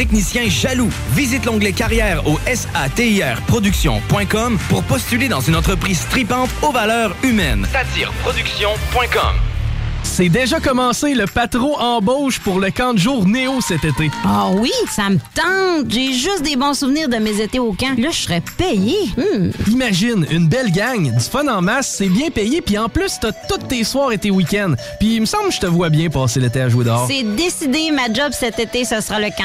techniciens jaloux. Visite l'onglet carrière au satirproduction.com pour postuler dans une entreprise tripante aux valeurs humaines. Satireproduction.com C'est déjà commencé le patro embauche pour le camp de jour Néo cet été. Ah oui, ça me tente. J'ai juste des bons souvenirs de mes étés au camp. Là, je serais payé. Hmm. Imagine, une belle gang, du fun en masse, c'est bien payé, puis en plus, t'as tous tes soirs et tes week-ends. Puis il me semble que je te vois bien passer l'été à jouer dehors. C'est décidé, ma job cet été, ce sera le camp.